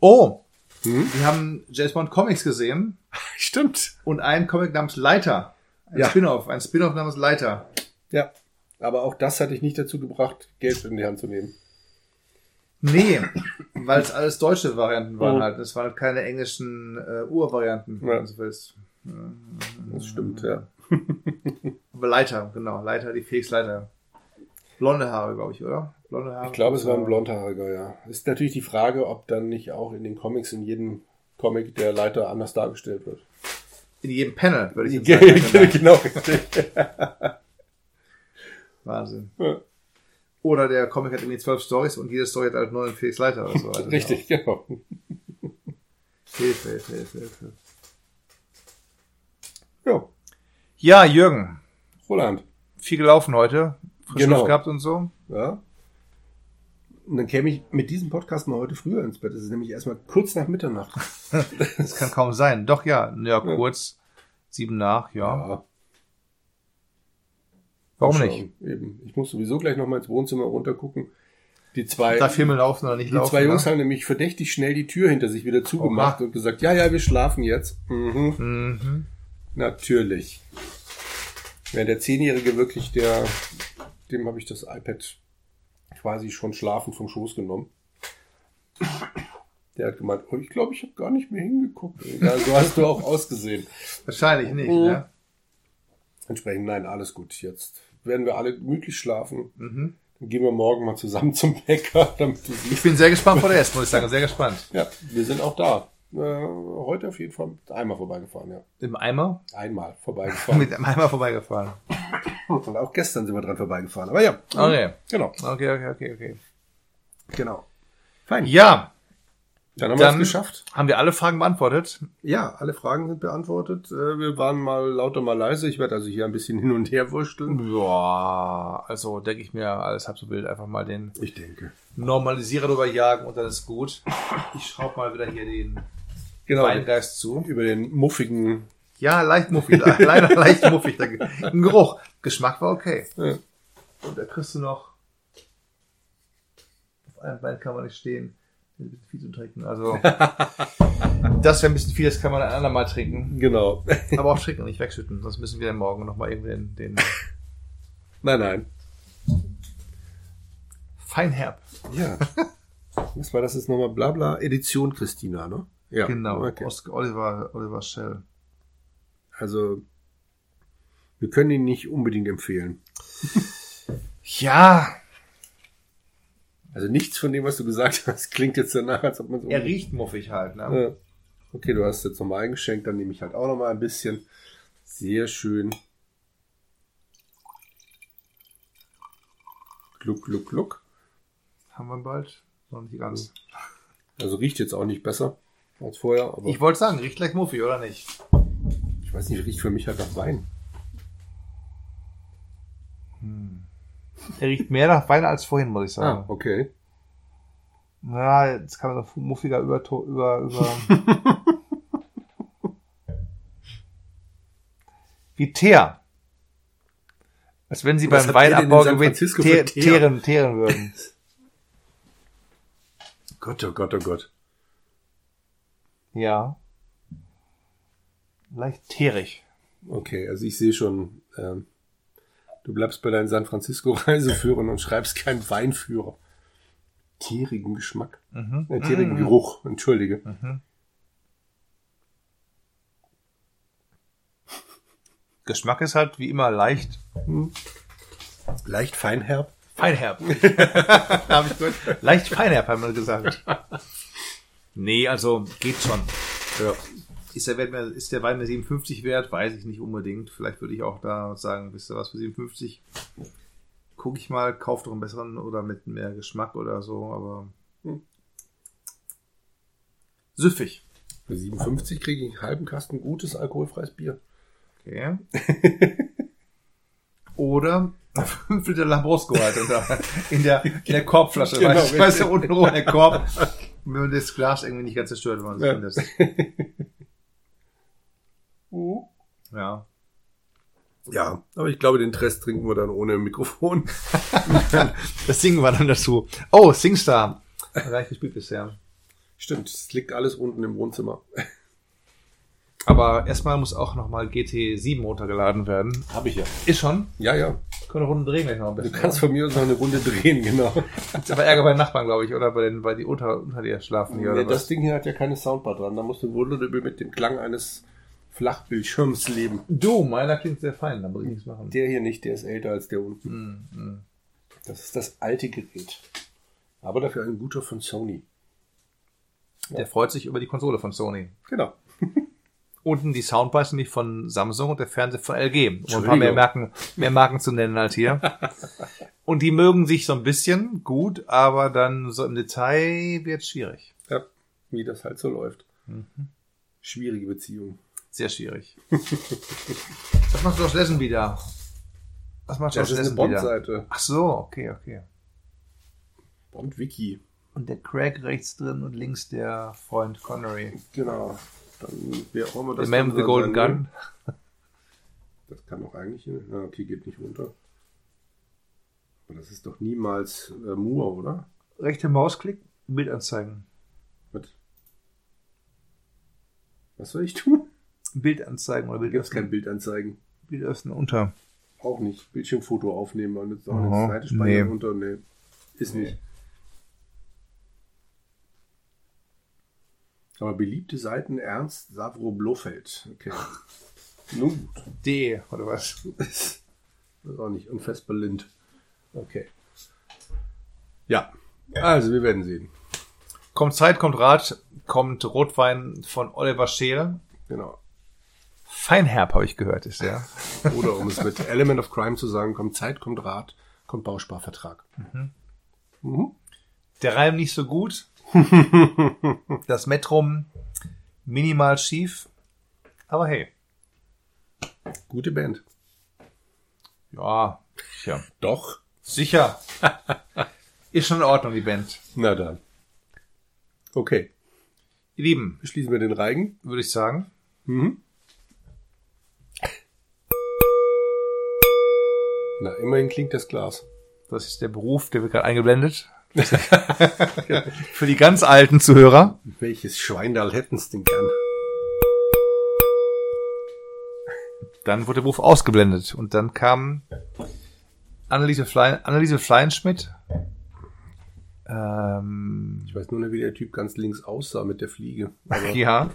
Oh, Hm? wir haben James Bond Comics gesehen *laughs* Stimmt. und einen Comic namens Leiter. Ein Ja. Spin-off, ein Spin-off namens Leiter. Ja. Aber auch das hatte ich nicht dazu gebracht, Geld in die Hand zu nehmen. Nee, weil es alles deutsche Varianten waren Oh. halt. Es waren halt keine englischen äh, Urvarianten, Ja. du so willst. Das stimmt, ja. *laughs* Aber Leiter, genau. Leiter, die Felix-Leiter. Blonde Haare, glaube ich, oder? Blonde Haare. Ich glaube, es war ein blondhaariger, ja. Ist natürlich die Frage, ob dann nicht auch in den Comics in jedem Comic der Leiter anders dargestellt wird. In jedem Panel, würde ich *laughs* jetzt sagen. genau, richtig. Wahnsinn. Ja. Oder der Comic hat irgendwie zwölf Stories und jede Story hat halt neun Felix-Leiter oder so. Also Richtig, genau. Hilfe, Hilfe, Hilfe, Hilfe. Ja, Ja, Jürgen, Roland. viel gelaufen heute. Frisch Genau. Gehabt und so. Ja. Und dann käme ich mit diesem Podcast mal heute früher ins Bett. Es ist nämlich erstmal kurz nach Mitternacht. *laughs* Das kann kaum sein. Doch, ja. Ja, kurz. Sieben nach, ja. Warum mal nicht? Eben. Ich muss sowieso gleich noch mal ins Wohnzimmer runtergucken. Die zwei, Da Filme laufen oder nicht die laufen. zwei Jungs ne? haben nämlich verdächtig schnell die Tür hinter sich wieder zugemacht Oha. und gesagt, ja, ja, wir schlafen jetzt. Mhm. Mhm. Natürlich. Ja, der Zehnjährige wirklich, der, dem habe ich das iPad quasi schon schlafend vom Schoß genommen. Der hat gemeint, oh, ich glaube, ich habe gar nicht mehr hingeguckt. Ja, so hast du auch ausgesehen. Wahrscheinlich nicht, Mhm. ne? Entsprechend, nein, alles gut. Jetzt werden wir alle gemütlich schlafen. Mhm. Dann gehen wir morgen Äh, heute auf jeden Fall einmal vorbeigefahren, ja. Im Eimer? Einmal *laughs* vorbeigefahren. Mit einem Eimer vorbeigefahren. *laughs* Und auch gestern sind wir dran vorbeigefahren. Aber ja. Okay. Genau. Okay, okay, okay, okay. Genau. Fein. Ja, Dann haben wir es geschafft. haben wir alle Fragen beantwortet. Ja, alle Fragen sind beantwortet. Äh, Wir waren mal lauter, mal leise. Ich werde also hier ein bisschen hin und her wursteln. Ja, also denke ich mir, alles halb so wild, einfach mal den Ich denke. Normalisierer drüber jagen und dann ist gut. Ich schraube mal wieder hier den Genau. Weingeist zu. Über den muffigen. Ja, leicht muffig, le- leider *laughs* leicht muffig. der Geruch. Geschmack war okay. Ja. Und da kriegst du noch. Auf einem Bein kann man nicht stehen. Ein bisschen viel zu trinken. Also, *laughs* das wäre ein bisschen viel, das kann man ein andermal trinken. Genau. Aber auch trinken und nicht wegschütten, sonst müssen wir dann morgen nochmal irgendwie den, den *laughs* nein, nein. Feinherb. Ja. Was war das jetzt nochmal? Blabla Edition Christina, ne? Ja. Genau, Okay. Oscar, Oliver, Oliver Shell. Also, wir können ihn nicht unbedingt empfehlen. *laughs* Ja, Also nichts von dem, was du gesagt hast, *laughs* klingt jetzt danach, als ob man so... er riecht muffig halt, ne? Ja. Okay, du hast jetzt nochmal eingeschenkt, dann nehme ich halt auch nochmal ein bisschen. Sehr schön. Gluck, gluck, gluck. Haben wir bald. Noch nicht ganz. Also riecht jetzt auch nicht besser als vorher, aber Ich wollte sagen, riecht gleich muffig, oder nicht? ich weiß nicht, riecht für mich halt nach Wein. Er riecht mehr nach Wein als vorhin, muss ich sagen. Ah, okay. Ja, jetzt kann man noch muffiger über, über, über. *laughs* Wie Teer. Als wenn sie Was beim Weinabbau teeren, teeren würden. *laughs* Gott, oh Gott, oh Gott. Ja. Leicht teerig. Okay, also ich sehe schon, ähm, du bleibst bei deinen San Francisco Reiseführern und schreibst keinen Weinführer. Tierigen Geschmack. Mhm. Äh, tierigen Geruch, entschuldige. Geschmack ist halt wie immer leicht Leicht feinherb. feinherb. *laughs* Hab ich gehört. Leicht feinherb, haben wir gesagt. *laughs* Nee, also geht schon. Ja. Ist der, Wert mehr, ist der Wein mir 57 wert? Weiß ich nicht unbedingt. Vielleicht würde ich auch da sagen, wisst ihr was für 57? Guck ich mal, kauf doch einen besseren oder mit mehr Geschmack oder so, aber. Hm. Süffig. Für 57 kriege ich einen halben Kasten gutes alkoholfreies Bier. Okay. *laughs* oder 5 Liter Lambrusco halt unter, in der, in der Korbflasche. Genau, weißt, du, weißt du, unten rum der Korb. *laughs* Wenn das Glas irgendwie nicht ganz zerstört, wenn man Ja. das *laughs* Ja. Ja, aber ich glaube, den Rest trinken wir dann ohne Mikrofon. *laughs* Das singen wir dann dazu. Oh, Singstar. Nicht gespielt bisher. Stimmt, es liegt alles unten im Wohnzimmer. Aber erstmal muss auch nochmal GT7 runtergeladen werden. Habe ich ja. Ist schon. Ja, ja. Können eine Runde drehen gleich noch ein Du bisschen. kannst von mir aus noch eine Runde drehen, genau. *laughs* Gibt's aber Ärger bei den Nachbarn, glaube ich, oder bei den, weil die unter, unter dir schlafen hier, Nee, oder das was? Ding hier hat ja keine Soundbar dran. Da musst du wohl mit dem Klang eines Flachbildschirms leben. Du, meiner klingt sehr fein, da muss ich nichts machen. Der hier nicht, der ist älter als der unten. Hm, hm. Das ist das alte Gerät. Aber dafür ein guter von Sony. Der freut sich über die Konsole von Sony. Genau. Unten die Soundbar ist nämlich von Samsung und der Fernseher von LG. Um ein paar mehr Marken, mehr Marken zu nennen als hier. *laughs* Und die mögen sich so ein bisschen gut, aber dann so im Detail wird schwierig. Ja, wie das halt so läuft. Schwierige Beziehung. Sehr schwierig. *laughs* Was macht Josh Lessen wieder? Was macht Das Josh Lessen wieder? Bond-Seite. Ach so, okay, okay. Bond-Wiki. Und der Craig rechts drin und links der Freund Connery. Genau. Dann, wer auch immer das The Man with the Golden Gun. Das kann doch eigentlich. Ja, okay, geht nicht runter. Aber das ist doch niemals äh, Moore, oder? Rechte Mausklick, Bild anzeigen. Was? Was soll ich tun? Bild anzeigen oder Bild Gibt es kein öffnen. Bild anzeigen. Bild öffnen unter. Auch nicht. Bildschirmfoto aufnehmen und jetzt auch eine Seite speichern nee. runter. Nee. Ist nicht. Aber beliebte Seiten Ernst Savro Blofeld. Okay. *laughs* Nun gut. D oder was? *laughs* Das ist auch nicht unfassbar lind. Okay. Ja. Also, wir werden sehen. Kommt Zeit, kommt Rat, kommt Rotwein von Oliver Scheel. Genau. Feinherb habe ich gehört, ist der. *laughs* Oder um es mit Element of Crime zu sagen, kommt Zeit, kommt Rat, kommt Bausparvertrag. Mhm. Der Reim nicht so gut. *laughs* Das Metrum minimal schief. Aber hey. Gute Band. Ja, sicher. Doch. Sicher. *laughs* Ist schon in Ordnung, die Band. Na dann. Okay. Ihr Lieben, Schließen wir den Reigen. würde ich sagen. Mhm. Na, immerhin klingt das Glas. Das ist der Beruf, der wird gerade eingeblendet. *laughs* Für die ganz alten Zuhörer. Welches Schweindal hätten's denn gern? Dann wurde der Beruf ausgeblendet. Und dann kam Anneliese, Flein, Anneliese Fleinschmidt. Ähm, Ich weiß nur nicht, wie der Typ ganz links aussah mit der Fliege. Aber *laughs* ja,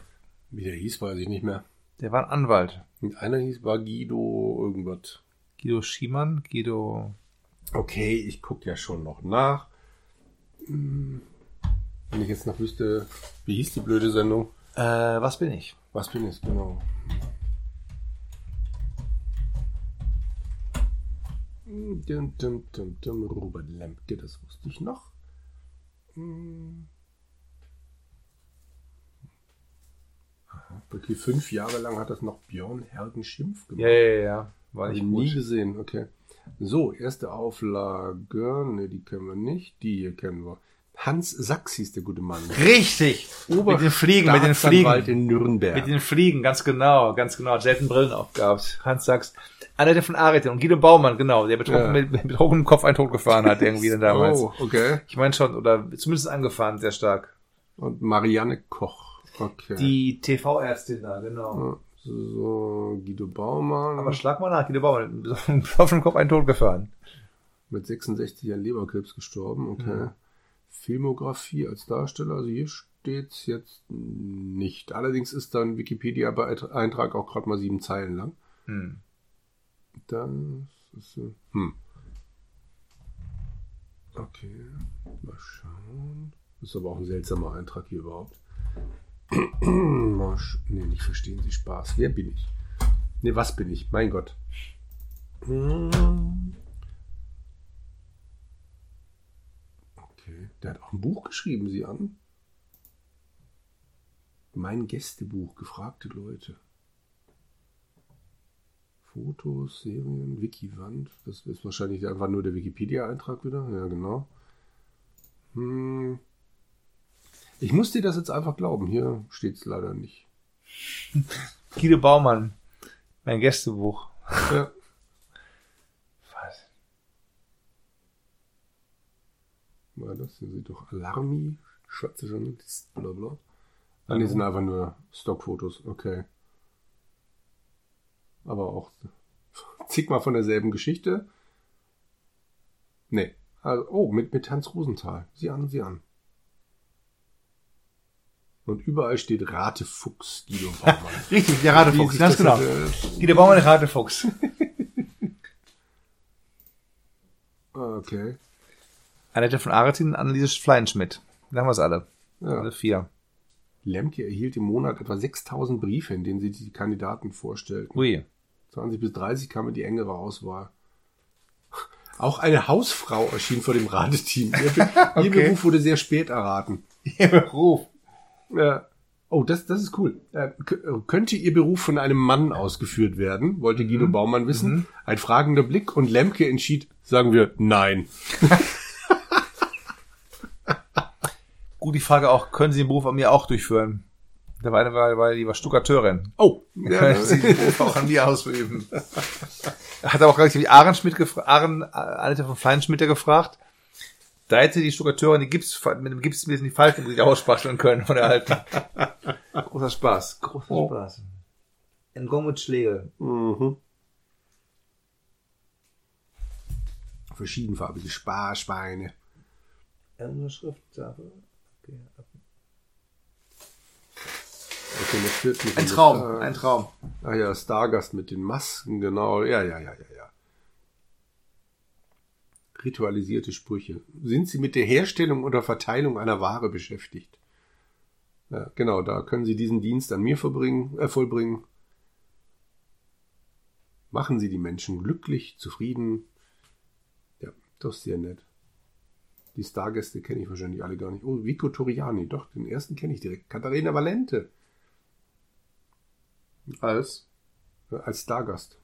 wie der hieß, weiß ich nicht mehr. der war ein Anwalt. Und einer hieß war Guido irgendwas. Guido Schiemann, Guido. Okay, ich gucke ja schon noch nach. Wenn ich jetzt noch wüsste, wie hieß die blöde Sendung? Äh, was bin ich? Was bin ich, genau. Dum, dum, dum, dum, Robert Lemke, das wusste ich noch. Aha, wirklich fünf Jahre lang hat das noch Björn Hergen Schimpf gemacht. Ja, ja, ja. War ich nie gesehen, okay. So, erste Auflage, ne, die kennen wir nicht, die hier kennen wir. Hans Sachs hieß der gute Mann. Richtig! mit den Fliegen, mit den Fliegen. in Nürnberg. Mit den Fliegen, ganz genau, ganz genau. Hat selten Brillen aufgehabt. Hans Sachs. Annette von Arete und Guido Baumann, genau, der betrunken Ja. mit, mit betrunkenem Kopf einen Tod gefahren hat, irgendwie dann *laughs* damals. Oh, okay. Ich meine schon, oder zumindest angefahren, sehr stark. Und Marianne Koch. Okay. Die TV-Ärztin da, genau. So, Guido Baumann Aber schlag mal nach, Guido Baumann, *laughs* mit betrunkenem Kopf einen Tod gefahren. mit 66 an Leberkrebs gestorben. Okay. Filmografie als Darsteller, also hier steht's jetzt nicht. Allerdings ist dann Wikipedia-Eintrag auch gerade mal sieben Zeilen lang. Hm. Das ist, äh, hm. Okay, mal schauen. Das ist aber auch ein seltsamer Eintrag hier überhaupt. *clears throat* nee, nicht verstehen Sie Spaß. Wer bin ich? Nee, was bin ich? Mein Gott. Okay, der hat auch ein Buch geschrieben, Sie an. Mein Gästebuch, gefragte Leute. Fotos, Serien, Wikiwand. Das ist wahrscheinlich einfach nur der Wikipedia-Eintrag wieder. Ja, genau. Hm. Ich muss dir das jetzt einfach glauben. Hier steht es leider nicht. *laughs* Guido Baumann, mein Gästebuch. Ja. Was? War das? Hier sieht doch Alarmi, schwarze Journalist, bla bla. Ah, die sind einfach nur Stockfotos. Okay. Aber auch zigmal von derselben Geschichte. Nee. Also, oh, mit, mit Hans Rosenthal. Sieh an, sieh an. Und überall steht Ratefuchs Guido *laughs* Baumann. Richtig, der Ratefuchs, ganz genau. jetzt, Guido Baumann, der Ratefuchs. äh, *laughs* Okay. Annette von Aretin, Anneliese Fleinschmidt. Da haben wir es alle. Ja. Alle vier. Lemke erhielt im Monat etwa 6000 Briefe, in denen sie die Kandidaten vorstellten. Ui. 20 bis 30 kam in die engere Auswahl. *laughs* Auch eine Hausfrau erschien vor dem Rateteam. Ihr, Be ihr Okay. Beruf wurde sehr spät erraten. Ihr Beruf. Äh, oh, das, das ist cool. Äh, k- könnte Ihr Beruf von einem Mann ausgeführt werden? Wollte Guido Baumann wissen. Ein fragender Blick und Lemke entschied, sagen wir, nein. *laughs* Gut, die Frage auch, können Sie den Beruf an mir auch durchführen? Der eine war, war die war Stuckateurin. Oh, Können Sie den Beruf auch an mir ausüben? Hat aber auch gleich wie Ahrenschmidt gefragt, Aren, Annette von Fleinschmidt gefragt. Da hätte die Stuckateurin die Gips, mit dem Gips die Falten sich ausspachteln können von der alten. *laughs* Großer Spaß. Großer Oh. Spaß. Ein Gong mit Schlägel. Mhm. Verschiedenfarbige Sparschweine. Unterschrifttafel. Okay. Okay, das führt mich Ein Traum, ein Traum. Ah ja, Stargast mit den Masken, genau. Ja, ja, ja, ja, ja. Ritualisierte Sprüche. Sind Sie mit der Herstellung oder Verteilung einer Ware beschäftigt? Ja, genau, da können Sie diesen Dienst an mir äh, vollbringen. Machen Sie die Menschen glücklich, zufrieden. Ja, das ist sehr nett. Die Stargäste kenne ich wahrscheinlich alle gar nicht. Oh, Vico Toriani, doch, den ersten kenne ich direkt. Katharina Valente Als? äh, als Stargast.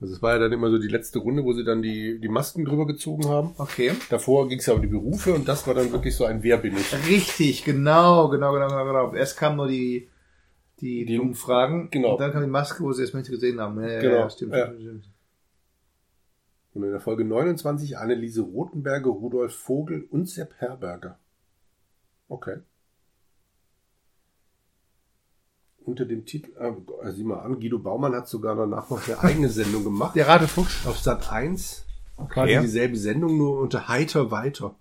Also es war ja dann immer so die letzte Runde, wo sie dann die, die Masken drüber gezogen haben. Okay. Davor ging es ja um die Berufe und das war dann wirklich so ein Wer bin ich? Richtig, genau, genau, genau, genau, genau. Erst kamen nur die, die, Die- dummen Fragen. genau. Und dann kam die Maske, wo sie erst nicht gesehen haben. Ja, Genau, ja, stimmt, ja. stimmt, stimmt. Und in der Folge 29 Anneliese Rothenberger, Rudolf Vogel und Sepp Herberger. Okay. Unter dem Titel, äh, sieh mal an, Guido Baumann hat sogar danach noch eine eigene Sendung gemacht. Der Ratefuchs. Auf Sat 1. Quasi Okay. dieselbe Sendung, nur unter Heiter weiter.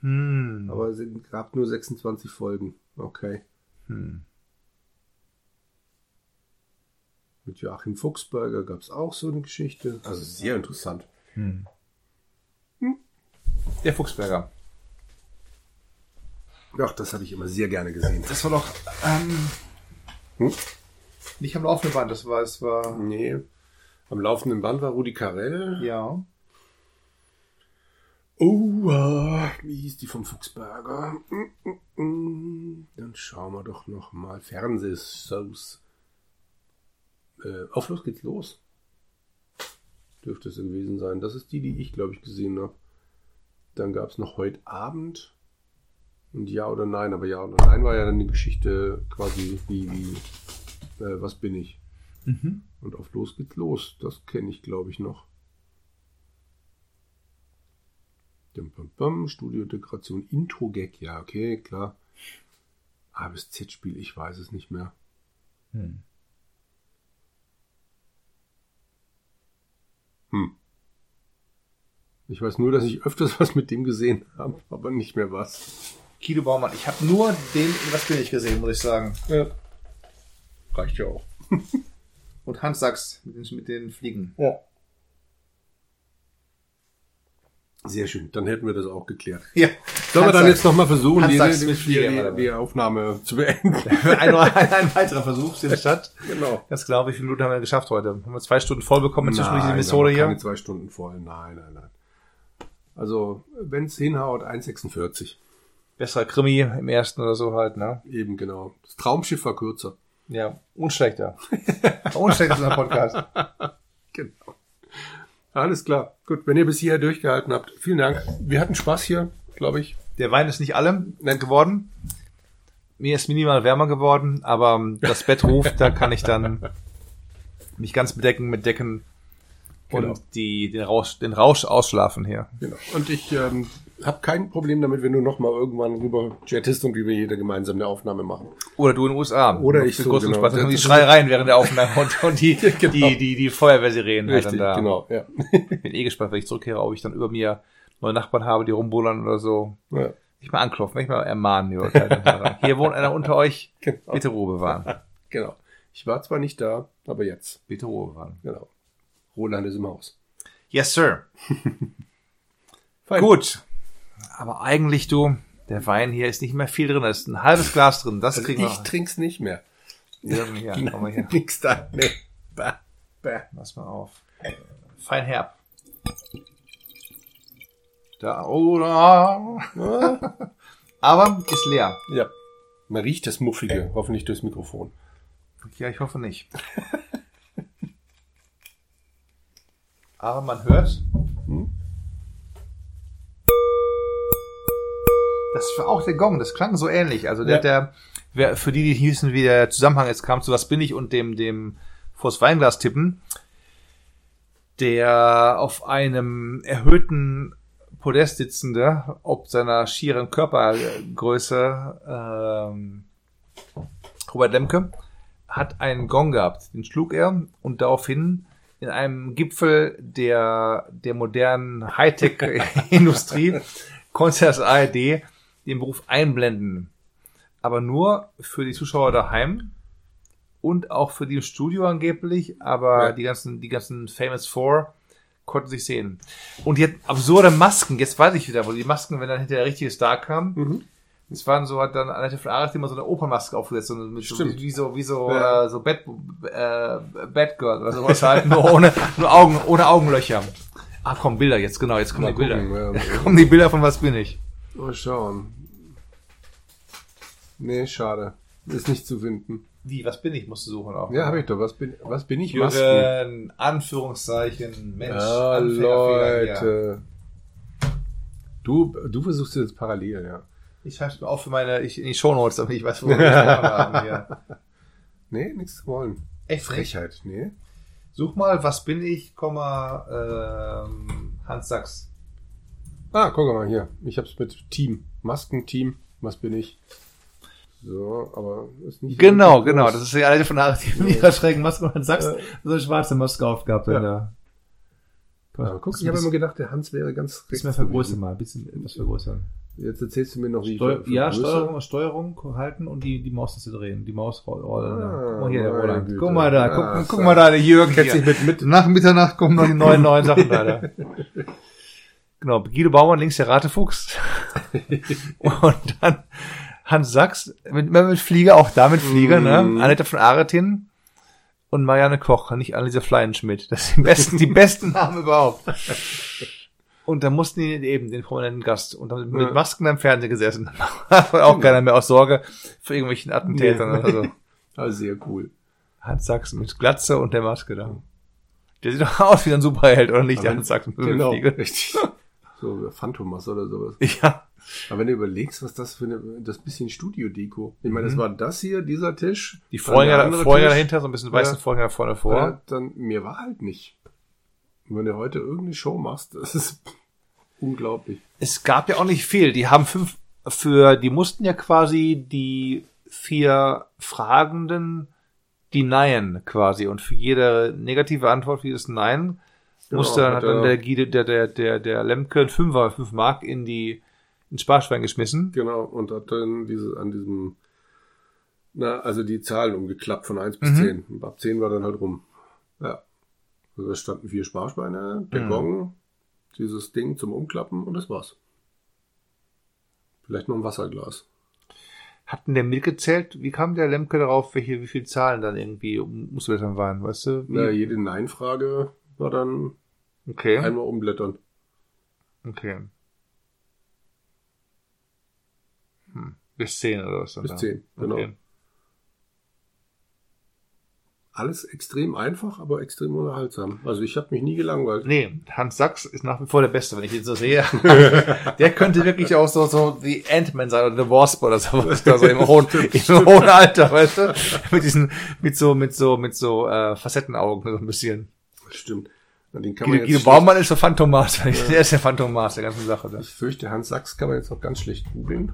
Hm. Aber es gab nur 26 Folgen. Okay. Hm. Mit Joachim Fuchsberger gab es auch so eine Geschichte. Also sehr interessant. Der Fuchsberger. Ach, das habe ich immer sehr gerne gesehen. Das war doch ähm, Hm? nicht am laufenden Band, das war, es war. Nee. Am laufenden Band war Rudi Carell. Ja. Oh, äh, wie hieß die vom Fuchsberger? Mm, mm. Dann schauen wir doch noch mal. Fernsehsauce. Äh, auf los geht's los. Dürfte es gewesen sein. Das ist die, die ich, glaube ich, gesehen habe. Dann gab es noch heute Abend. Und ja oder nein, aber ja oder nein war ja dann die Geschichte quasi wie, wie äh, was bin ich? Mhm. Und auf los geht's los. Das kenne ich, glaube ich, noch. Dum, bum, bum, Studio-Integration, Intro-Gag, ja, okay, klar. A bis Z-Spiel, ich weiß es nicht mehr. Hm. Hm. Ich weiß nur, dass ich öfters *laughs* was mit dem gesehen habe, aber nicht mehr was. Guido Baumann. Ich habe nur den in Was bin ich gesehen, muss ich sagen. Ja. Reicht ja auch. *laughs* Und Hans Sachs mit den, mit den Fliegen. Ja. Sehr schön, dann hätten wir das auch geklärt. Ja. Sollen wir dann Sachs. jetzt nochmal versuchen, die, die, mit die, Flieger. die, die Aufnahme zu beenden? *laughs* ein, ein, ein weiterer Versuch findet statt. genau. Ganz genau, wie viele Minuten haben wir geschafft heute? Haben wir zwei Stunden voll bekommen inzwischen durch diese Episode hier? Keine zwei Stunden voll. Nein, nein, nein. Also, wenn es hinhaut, 1,46. Besserer Krimi im ersten oder so halt, ne? Eben genau. Das Traumschiff war kürzer. Ja, unschlechter. *laughs* unschlechter Podcast. Genau. Alles klar. Gut, wenn ihr bis hierher durchgehalten habt, vielen Dank. Wir hatten Spaß hier, glaube ich. Der Wein ist nicht allem geworden. Mir ist minimal wärmer geworden, aber das Bett ruft, da kann ich dann mich ganz bedecken mit Decken und Genau. die, den, Rausch, den Rausch ausschlafen hier. Genau. Und ich ähm, habe kein Problem damit, wenn du noch mal irgendwann rüber chattest und wir jeder gemeinsam eine Aufnahme machen. Oder du in den USA. Oder ich so, kurz und genau. Spaß. Und die Schreiereien während der Aufnahme und, und die, *laughs* Genau. die, die, die Feuerwehrsirenen halt dann da. genau. Ja. bin eh gespannt, wenn ich zurückkehre, ob ich dann über mir neue Nachbarn habe, die rumbullern oder so. ja. Nicht mal anklopfen, nicht mal ermahnen. Die Leute halt. Hier wohnt einer unter euch. *laughs* Genau. Bitte Ruhe bewahren. *laughs* genau. Ich war zwar nicht da, aber jetzt. Bitte Ruhe bewahren. Genau. Roland ist im Haus. Yes, sir. *laughs* Gut. Aber eigentlich, du, der Wein hier ist nicht mehr viel drin. Da ist ein halbes Glas drin. Das Also kriegen ich wir. trink's nicht mehr. Ja, komm *laughs* mal. Nix da. Nee. Bah. Bah. Lass mal auf. Fein herb. Da, oh, *laughs* da. Aber ist leer. Ja. Man riecht das Muffige, hoffentlich durchs Mikrofon. Ja, ich hoffe nicht. Aber man hört. Hm? Das war auch der Gong, das klang so ähnlich. Also der, Ja. der, wer, für die, die nicht wissen, wie der Zusammenhang jetzt kam, zu was bin ich und dem, dem vors Weinglas tippen, der auf einem erhöhten Podest sitzende, ob seiner schieren Körpergröße, ähm, Robert Lemke, hat einen Gong gehabt. Den schlug er und daraufhin in einem Gipfel der, der modernen Hightech-Industrie konnte das ARD den Beruf einblenden. Aber nur für die Zuschauer daheim und auch für die im Studio angeblich, aber Ja. die ganzen, die ganzen Famous Four konnten sich sehen. Und jetzt absurde Masken, jetzt weiß ich wieder, wo die Masken, wenn dann hinterher der richtige Star kam, Mhm. Es waren so, hat dann Annette von Arach immer so eine Opernmaske aufgesetzt, so mit so, wie so, wie so, Ja. äh, so Bad, äh, Batgirl oder sowas halt, nur ohne, nur Augen, ohne Augenlöcher. Ah, komm, Bilder jetzt, genau, jetzt kommen Mal die Bilder. gucken, ja. *laughs* kommen die Bilder von was bin ich. Mal schauen. Nee, schade. Ist nicht zu finden. Wie, was bin ich, musst du suchen auch. Ja, habe ich doch. Was bin, was bin ich? Masken. Jürgen, Anführungszeichen, Mensch, Ja. Leute. Du, du versuchst jetzt parallel, ja. Ich schreibe mir auf für meine, ich, in die Shownotes, damit ich weiß, wo wir haben hier. *laughs* Nee, nichts zu wollen. Echt? Frechheit, nee. Such mal, was bin ich, Komma, ähm, Hans Sachs. Ah, guck mal hier. Ich hab's mit Team. Maskenteam. Was bin ich? So, aber ist nicht. Genau, so genau. groß. Das ist ja eine von der die mit ihrer schrägen Maske und Sachs Ja. so eine schwarze Maske aufgehabt. Ja. Ja. Ja, guck, ich habe immer gedacht, der Hans wäre ganz Bisschen mehr vergrößern mal, bisschen etwas vergrößern. Jetzt erzählst du mir noch, wie Steu ich ja. Steuerung, Steuerung halten und die, die Maustaste drehen. Die Mausrolle. Ah, guck mal hier, der Roland. Güte. Guck mal da, Ah, guck, guck so. mal da, der Jürgen. Kennt hier. sich mit, mit, Nach Mitternacht kommen noch die neuen, *laughs* neuen Sachen da. *laughs* Genau, Guido Baumann, links der Ratefuchs. *laughs* und dann Hans Sachs, mit, immer mit Flieger, auch da mit Flieger, Mm. ne? Annette von Aretin und Marianne Koch, nicht Anneliese Fleienschmidt. Das sind die besten, die besten Namen überhaupt. Und da mussten die eben den prominenten Gast und haben mit Ja. Masken am Fernsehen gesessen. *laughs* auch keiner mehr aus Sorge vor irgendwelchen Attentätern Nee. oder so. *laughs* Also sehr cool. Hans Sachs mit Glatze und der Maske da. Der sieht doch *laughs* aus wie ein Superheld, oder nicht? Der Hans Sachs mit Genau, Fliege. richtig. So Phantomas oder sowas. Ja. Aber wenn du überlegst, was das für eine, das bisschen Studio-Deko. Ich meine, das Mhm. war das hier, dieser Tisch. Die Tisch. dahinter, so ein bisschen weißen Ja. Vorhänger vorne vor. Ja, dann, mir war halt nicht. Und wenn du heute irgendeine Show machst, *laughs* das ist unglaublich. Es gab ja auch nicht viel. Die haben fünf, für, die mussten ja quasi die vier Fragenden denyen quasi. Und für jede negative Antwort, für jedes Nein, Genau, musste dann, hat dann er- der, Guide, der, der, der, der Lemke ein Fünfer, fünf Mark in die, ins Sparschwein geschmissen. Genau, und hat dann diese, an diesem, na, also die Zahlen umgeklappt von 1 bis Mhm. 10. Und ab 10 war dann halt rum. Ja. Also da standen vier Sparschweine, der Mhm. Gong, dieses Ding zum Umklappen und das war's. Vielleicht noch ein Wasserglas. Hatten der mitgezählt? Wie kam der Lemke darauf, welche, wie viele Zahlen dann irgendwie umzublättern waren, weißt du? Wie? Na, jede Nein-Frage war dann okay. einmal umblättern. Okay. Hm. Bis 10 oder was? dann Bis da? 10, genau. Okay. Alles extrem einfach, aber extrem unterhaltsam. Also ich habe mich nie gelangweilt. Nee, Hans Sachs ist nach wie vor der Beste, wenn ich ihn so sehe. *laughs* der könnte wirklich auch so, so wie Ant-Man sein oder The Wasp oder sowas, da so im *laughs* hohen, im hohen Alter, weißt du? Mit diesen, mit so, mit so, mit so, äh, Facettenaugen, so ein bisschen. Stimmt. Den kann man Guido, Baumann ist so Phantomas, *laughs* der ist der Phantomas der ganzen Sache. Da. Ich fürchte, Hans Sachs kann man jetzt noch ganz schlecht googeln.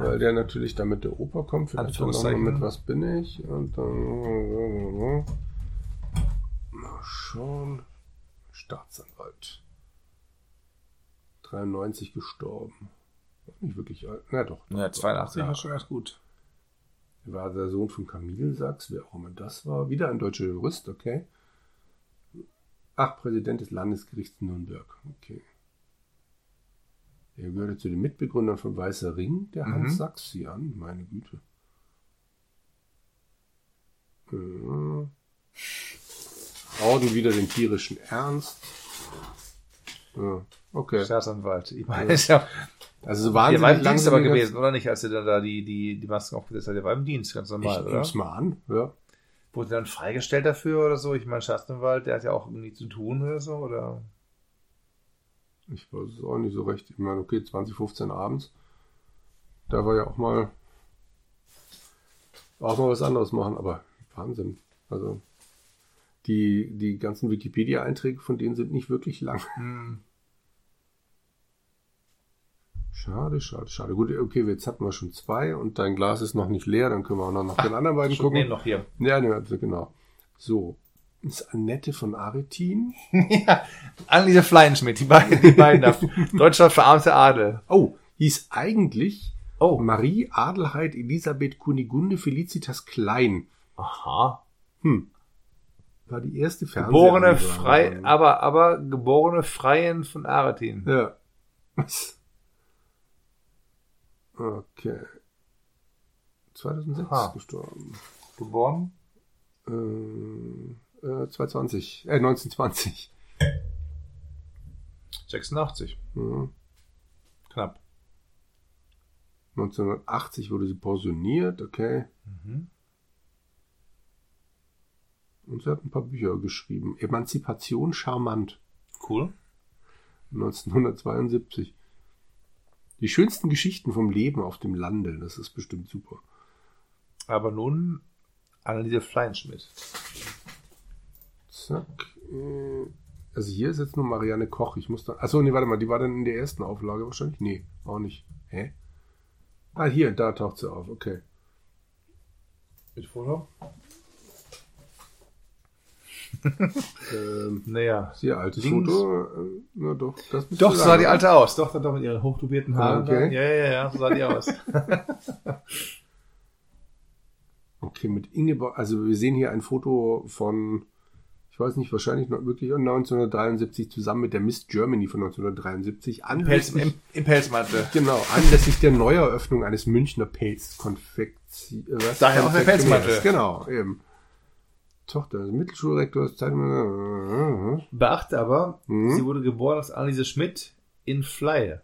Weil der natürlich da mit der Oper kommt. Vielleicht dann noch mal Anführungszeichen. mit was bin ich. Und dann. Mal schauen. Staatsanwalt. 93 gestorben. Nicht wirklich alt. Na doch. Ja, 82 Ja. war schon ganz gut. Er war der Sohn von Camille Sachs, wer auch immer das war. Wieder ein deutscher Jurist, okay. Ach, Präsident des Landesgerichts Nürnberg. Okay. Er gehörte zu den Mitbegründern von Weißer Ring, der Mhm. Hans Sachs sie an, meine Güte. Ja. Orden wieder den tierischen Ernst. Ja, okay. Staatsanwalt. Ich meine, ist ja, Also so der war im wahnsinnig Dienst aber langsam gewesen, oder nicht, als er dann da die, die, die Masken aufgesetzt hat. Der war im Dienst, ganz Ich normal, oder? nehm's mal an, ja. Wurde dann freigestellt dafür oder so? Ich meine, Staatsanwalt, der hat ja auch irgendwie zu tun oder so, oder? Ich weiß es auch nicht so recht. Ich meine, okay, 2015 abends. Da war ja auch mal auch mal was anderes machen, aber Wahnsinn. Also die, die ganzen Wikipedia-Einträge von denen sind nicht wirklich lang. Hm. Schade, schade, schade. Gut, okay, jetzt hatten wir schon zwei und dein Glas ist noch nicht leer, dann können wir auch noch nach den anderen beiden Schon gucken. nee, noch hier. Ja, ne, also genau. So. Ist Annette von Aretin. *laughs* ja, Anneliese Fleienschmidt, die beiden, die beiden da. *laughs* Deutschland verarmte Adel. Oh, hieß eigentlich Oh. Marie Adelheid Elisabeth Kunigunde Felicitas Klein. Aha. Hm. War die erste Geborene Fernsehansagerin. frei, aber, aber geborene Freien von Aretin. Ja. Okay. 2006 Aha. gestorben. Geboren? Äh, äh, 2020. Äh, 1920. 86. Ja. Knapp. 1980 wurde sie pensioniert, okay. Mhm. Und sie hat ein paar Bücher geschrieben. Emanzipation charmant. Cool. 1972. Die schönsten Geschichten vom Leben auf dem Lande. Das ist bestimmt super. Aber nun Anneliese Fleienschmidt. Zack. äh, Also hier ist jetzt nur Marianne Koch. Ich muss dann. Achso, nee, warte mal. Die war dann in der ersten Auflage wahrscheinlich? Nee, auch nicht. Hä? Ah, hier, da taucht sie auf. Okay. *laughs* Mit Foto? Ähm, Naja. sehr altes Links. Foto. Äh, na doch, das Doch, so sah die alte aus. Doch, doch mit ihren hochtubierten Haaren. Okay. Ja, ja, ja, so sah die aus. *laughs* Okay, mit Ingeborg. Also wir sehen hier ein Foto von, ich weiß nicht, wahrscheinlich noch wirklich 1973 zusammen mit der Miss Germany von 1973 Pelz, anlässlich, im, im Pelzmantel. genau, anlässlich der Neueröffnung eines Münchner Pelzkonfektion. Äh? Daher auch der Pelzmantel. Genau, eben. Tochter des Mittelschulrektors, Zeit- Beachte aber, Mhm. sie wurde geboren als Anneliese Schmidt in Flye.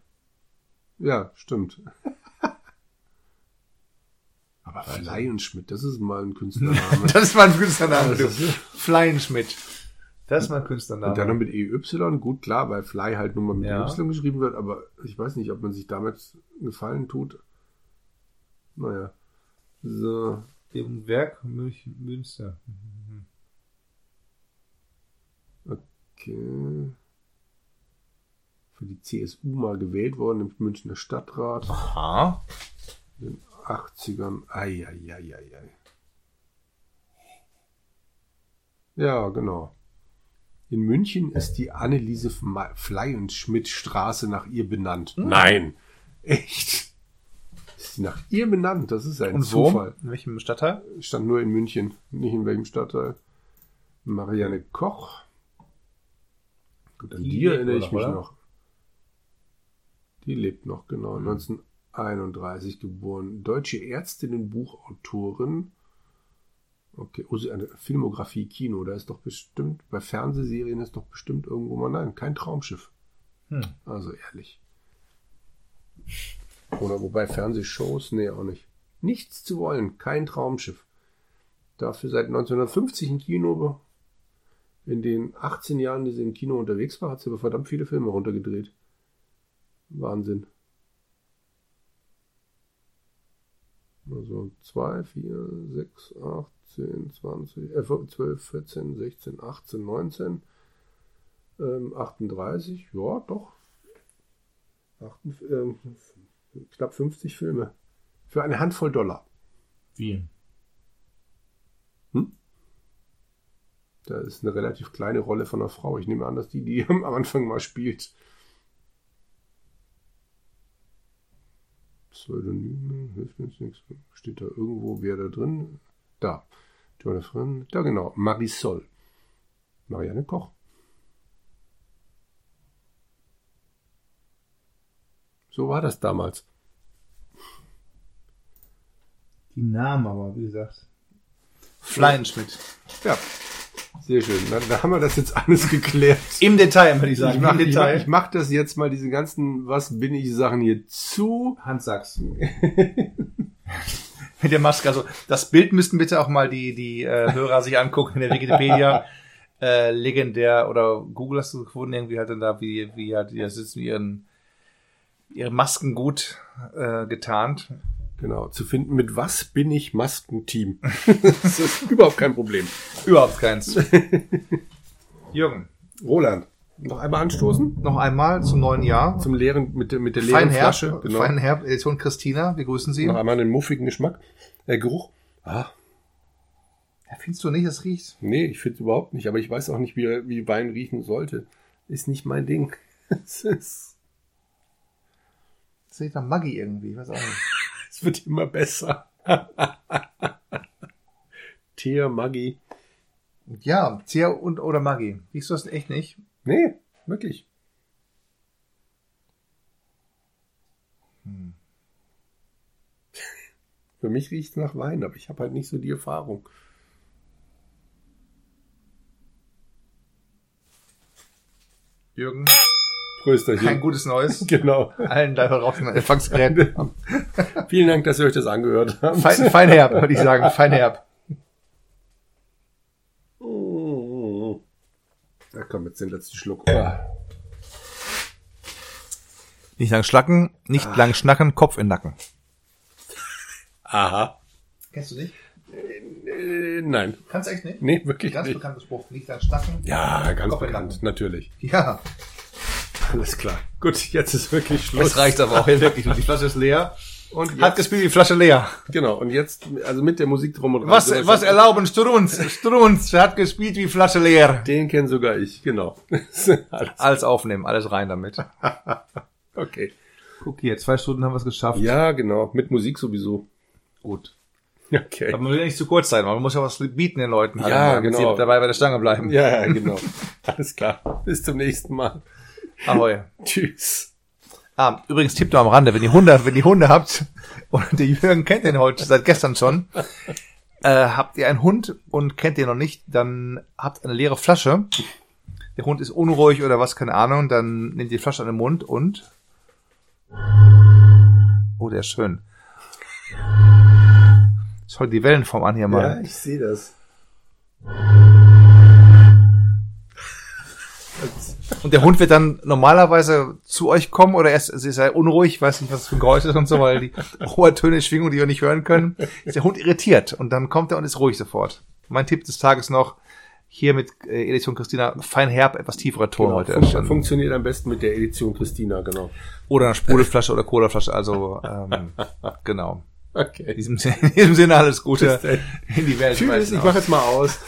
Ja, stimmt. Aber Fly und Schmidt, das ist mal ein *laughs* Künstlername. Das ist mein Künstlername, Das du. ist- Flyenschmidt. Das ist mein Und dann noch Künstlername. mit EY, gut, klar, weil Fly halt nur mal mit Ja. Y geschrieben wird, aber ich weiß nicht, ob man sich damit einen Gefallen tut. Naja. So. Im Werk München, Münster. Okay. Für die CSU mal gewählt worden im Münchner Stadtrat Aha. 80ern. Eieieiei. Ja, genau. In München ist die Anneliese Fleienschmidt-Straße nach ihr benannt. Nein. Echt? Ist sie nach ihr benannt? Das ist ein Und wo? Zufall. In welchem Stadtteil? Stand nur in München, nicht in welchem Stadtteil. Marianne Koch. Gut, an Die die, erinnere ich mich noch. Die lebt noch, genau. 1931 geboren. Deutsche Ärztin und Buchautorin. Okay, oh, Filmografie, Kino, da ist doch bestimmt, bei Fernsehserien ist doch bestimmt irgendwo mal, nein, kein Traumschiff. Hm. Also ehrlich. Oder wobei Fernsehshows, nee, auch nicht. Nichts zu wollen, kein Traumschiff. Dafür seit 1950 im Kino. In den 18 Jahren, die sie im Kino unterwegs war, hat sie aber verdammt viele Filme runtergedreht. Wahnsinn. Also 2, 4, 6, 8, 10, 20, äh, 12, 14, 16, 18, 19, ähm, 38, ja, doch. 8, ähm, knapp 50 Filme. Für eine Handvoll Dollar. Wie? Da ist eine relativ kleine Rolle von einer Frau. Ich nehme an, dass die, die am Anfang mal spielt. Pseudonyme, hilft jetzt nichts. Steht da irgendwo, wer da drin? Da. Jonathan, da genau. Marisol. Marianne Koch. So war das damals. Die Namen aber, wie gesagt. Flyenschmidt. Ja. Sehr schön. Na, da haben wir das jetzt alles *laughs* geklärt. Im Detail, würde ich sagen. Ich mache ich mach, ich mach das jetzt mal, diese ganzen Was bin ich Sachen hier zu. Hans Sachs. *laughs* Mit der Maske. Also das Bild müssten bitte auch mal die, die äh, Hörer sich angucken in der Wikipedia. *laughs* äh, legendär oder Google hast du gefunden, irgendwie halt dann da, wie, wie halt die da sitzen, ihren, ihre Masken gut äh, getarnt. Genau, zu finden mit Was bin ich Maskenteam. *laughs* das ist überhaupt kein Problem. Überhaupt keins. *laughs* Jürgen, Roland, noch einmal anstoßen? noch einmal zum neuen Jahr. Zum leeren, mit der, mit der leeren Feinherb, Flasche. Genau. Feinherb, Edition Christina, wir grüßen Sie. Noch einmal einen muffigen Geschmack. Äh, Geruch. Ah, Ja, findest du nicht, es riecht? nee, ich finde überhaupt nicht. Aber ich weiß auch nicht, wie, wie Wein riechen sollte. Ist nicht mein Ding. *laughs* Es ist, Es riecht nach Maggi irgendwie, ich weiß auch nicht. Es wird immer besser. *laughs* Thea, Maggi. Ja, Zia und oder Maggi. Riechst du das echt nicht? Nee, wirklich. *laughs* Für mich riecht es nach Wein, aber ich habe halt nicht so die Erfahrung. Jürgen, Prösterchen. kein gutes Neues. *laughs* Genau. Allen da draußen an Empfangsgeräten. *laughs* Vielen Dank, dass ihr euch das angehört habt. Fein, Feinherb, würde ich sagen. Feinherb. Da kommt jetzt den letzten Schluck. Nicht lang schlacken, nicht lang schnacken, Kopf in Nacken. Aha. Kennst du nicht? Äh, nein. Kannst du echt nicht? Nee, wirklich Ganz nicht. bekannter Spruch. Nicht lang schnacken. Ja, ganz Kopf in bekannt, Nacken. natürlich. Ja, Alles klar. Gut, jetzt ist wirklich Schluss. das reicht aber auch *laughs* wirklich. Die Flasche ist leer. Und Hat jetzt, gespielt, die Flasche leer. genau, und jetzt, also mit der Musik drum und dran. Was, was erlauben Strunz? Strunz hat gespielt wie Flasche leer. Den kenn sogar ich, genau. *laughs* Alles. Alles aufnehmen, alles rein damit. *laughs* Okay. Guck hier, zwei Stunden haben wir es geschafft. Ja, genau. Mit Musik sowieso. Gut. Okay. Aber man will ja nicht zu kurz sein, man muss ja was bieten den Leuten. Ja, damit genau. Dabei bei der Stange bleiben. Ja, ja, genau. Alles klar. Bis zum nächsten Mal. Ahoi. Tschüss. Ah, übrigens Tipp noch am Rande, wenn ihr Hunde, wenn ihr Hunde habt, *laughs* und der Jürgen kennt den heute seit gestern schon, äh, habt ihr einen Hund und kennt den noch nicht, dann habt eine leere Flasche. Der Hund ist unruhig oder was, keine Ahnung, dann nehmt ihr die Flasche an den Mund und Oh, der ist schön. Schau die Wellenform an hier mal. Ja, ich sehe das. Und der Hund wird dann normalerweise zu euch kommen oder erst, also ist er unruhig, weiß nicht, was das für ein Geräusch ist und so, weil die *laughs* hohe Töne, Schwingung, die wir nicht hören können, ist der Hund irritiert und dann kommt er und ist ruhig sofort. Mein Tipp des Tages noch, hier mit äh, Edition Christina, fein herb, etwas tieferer Ton Genau, heute fun funktioniert am besten mit der Edition Christina, genau. Oder eine Sprudelflasche *laughs* oder Colaflasche, also ähm, genau. Okay. In diesem, Sinne, *laughs* in diesem Sinne alles Gute in die Welt. Tschüss, ich mache jetzt mal aus.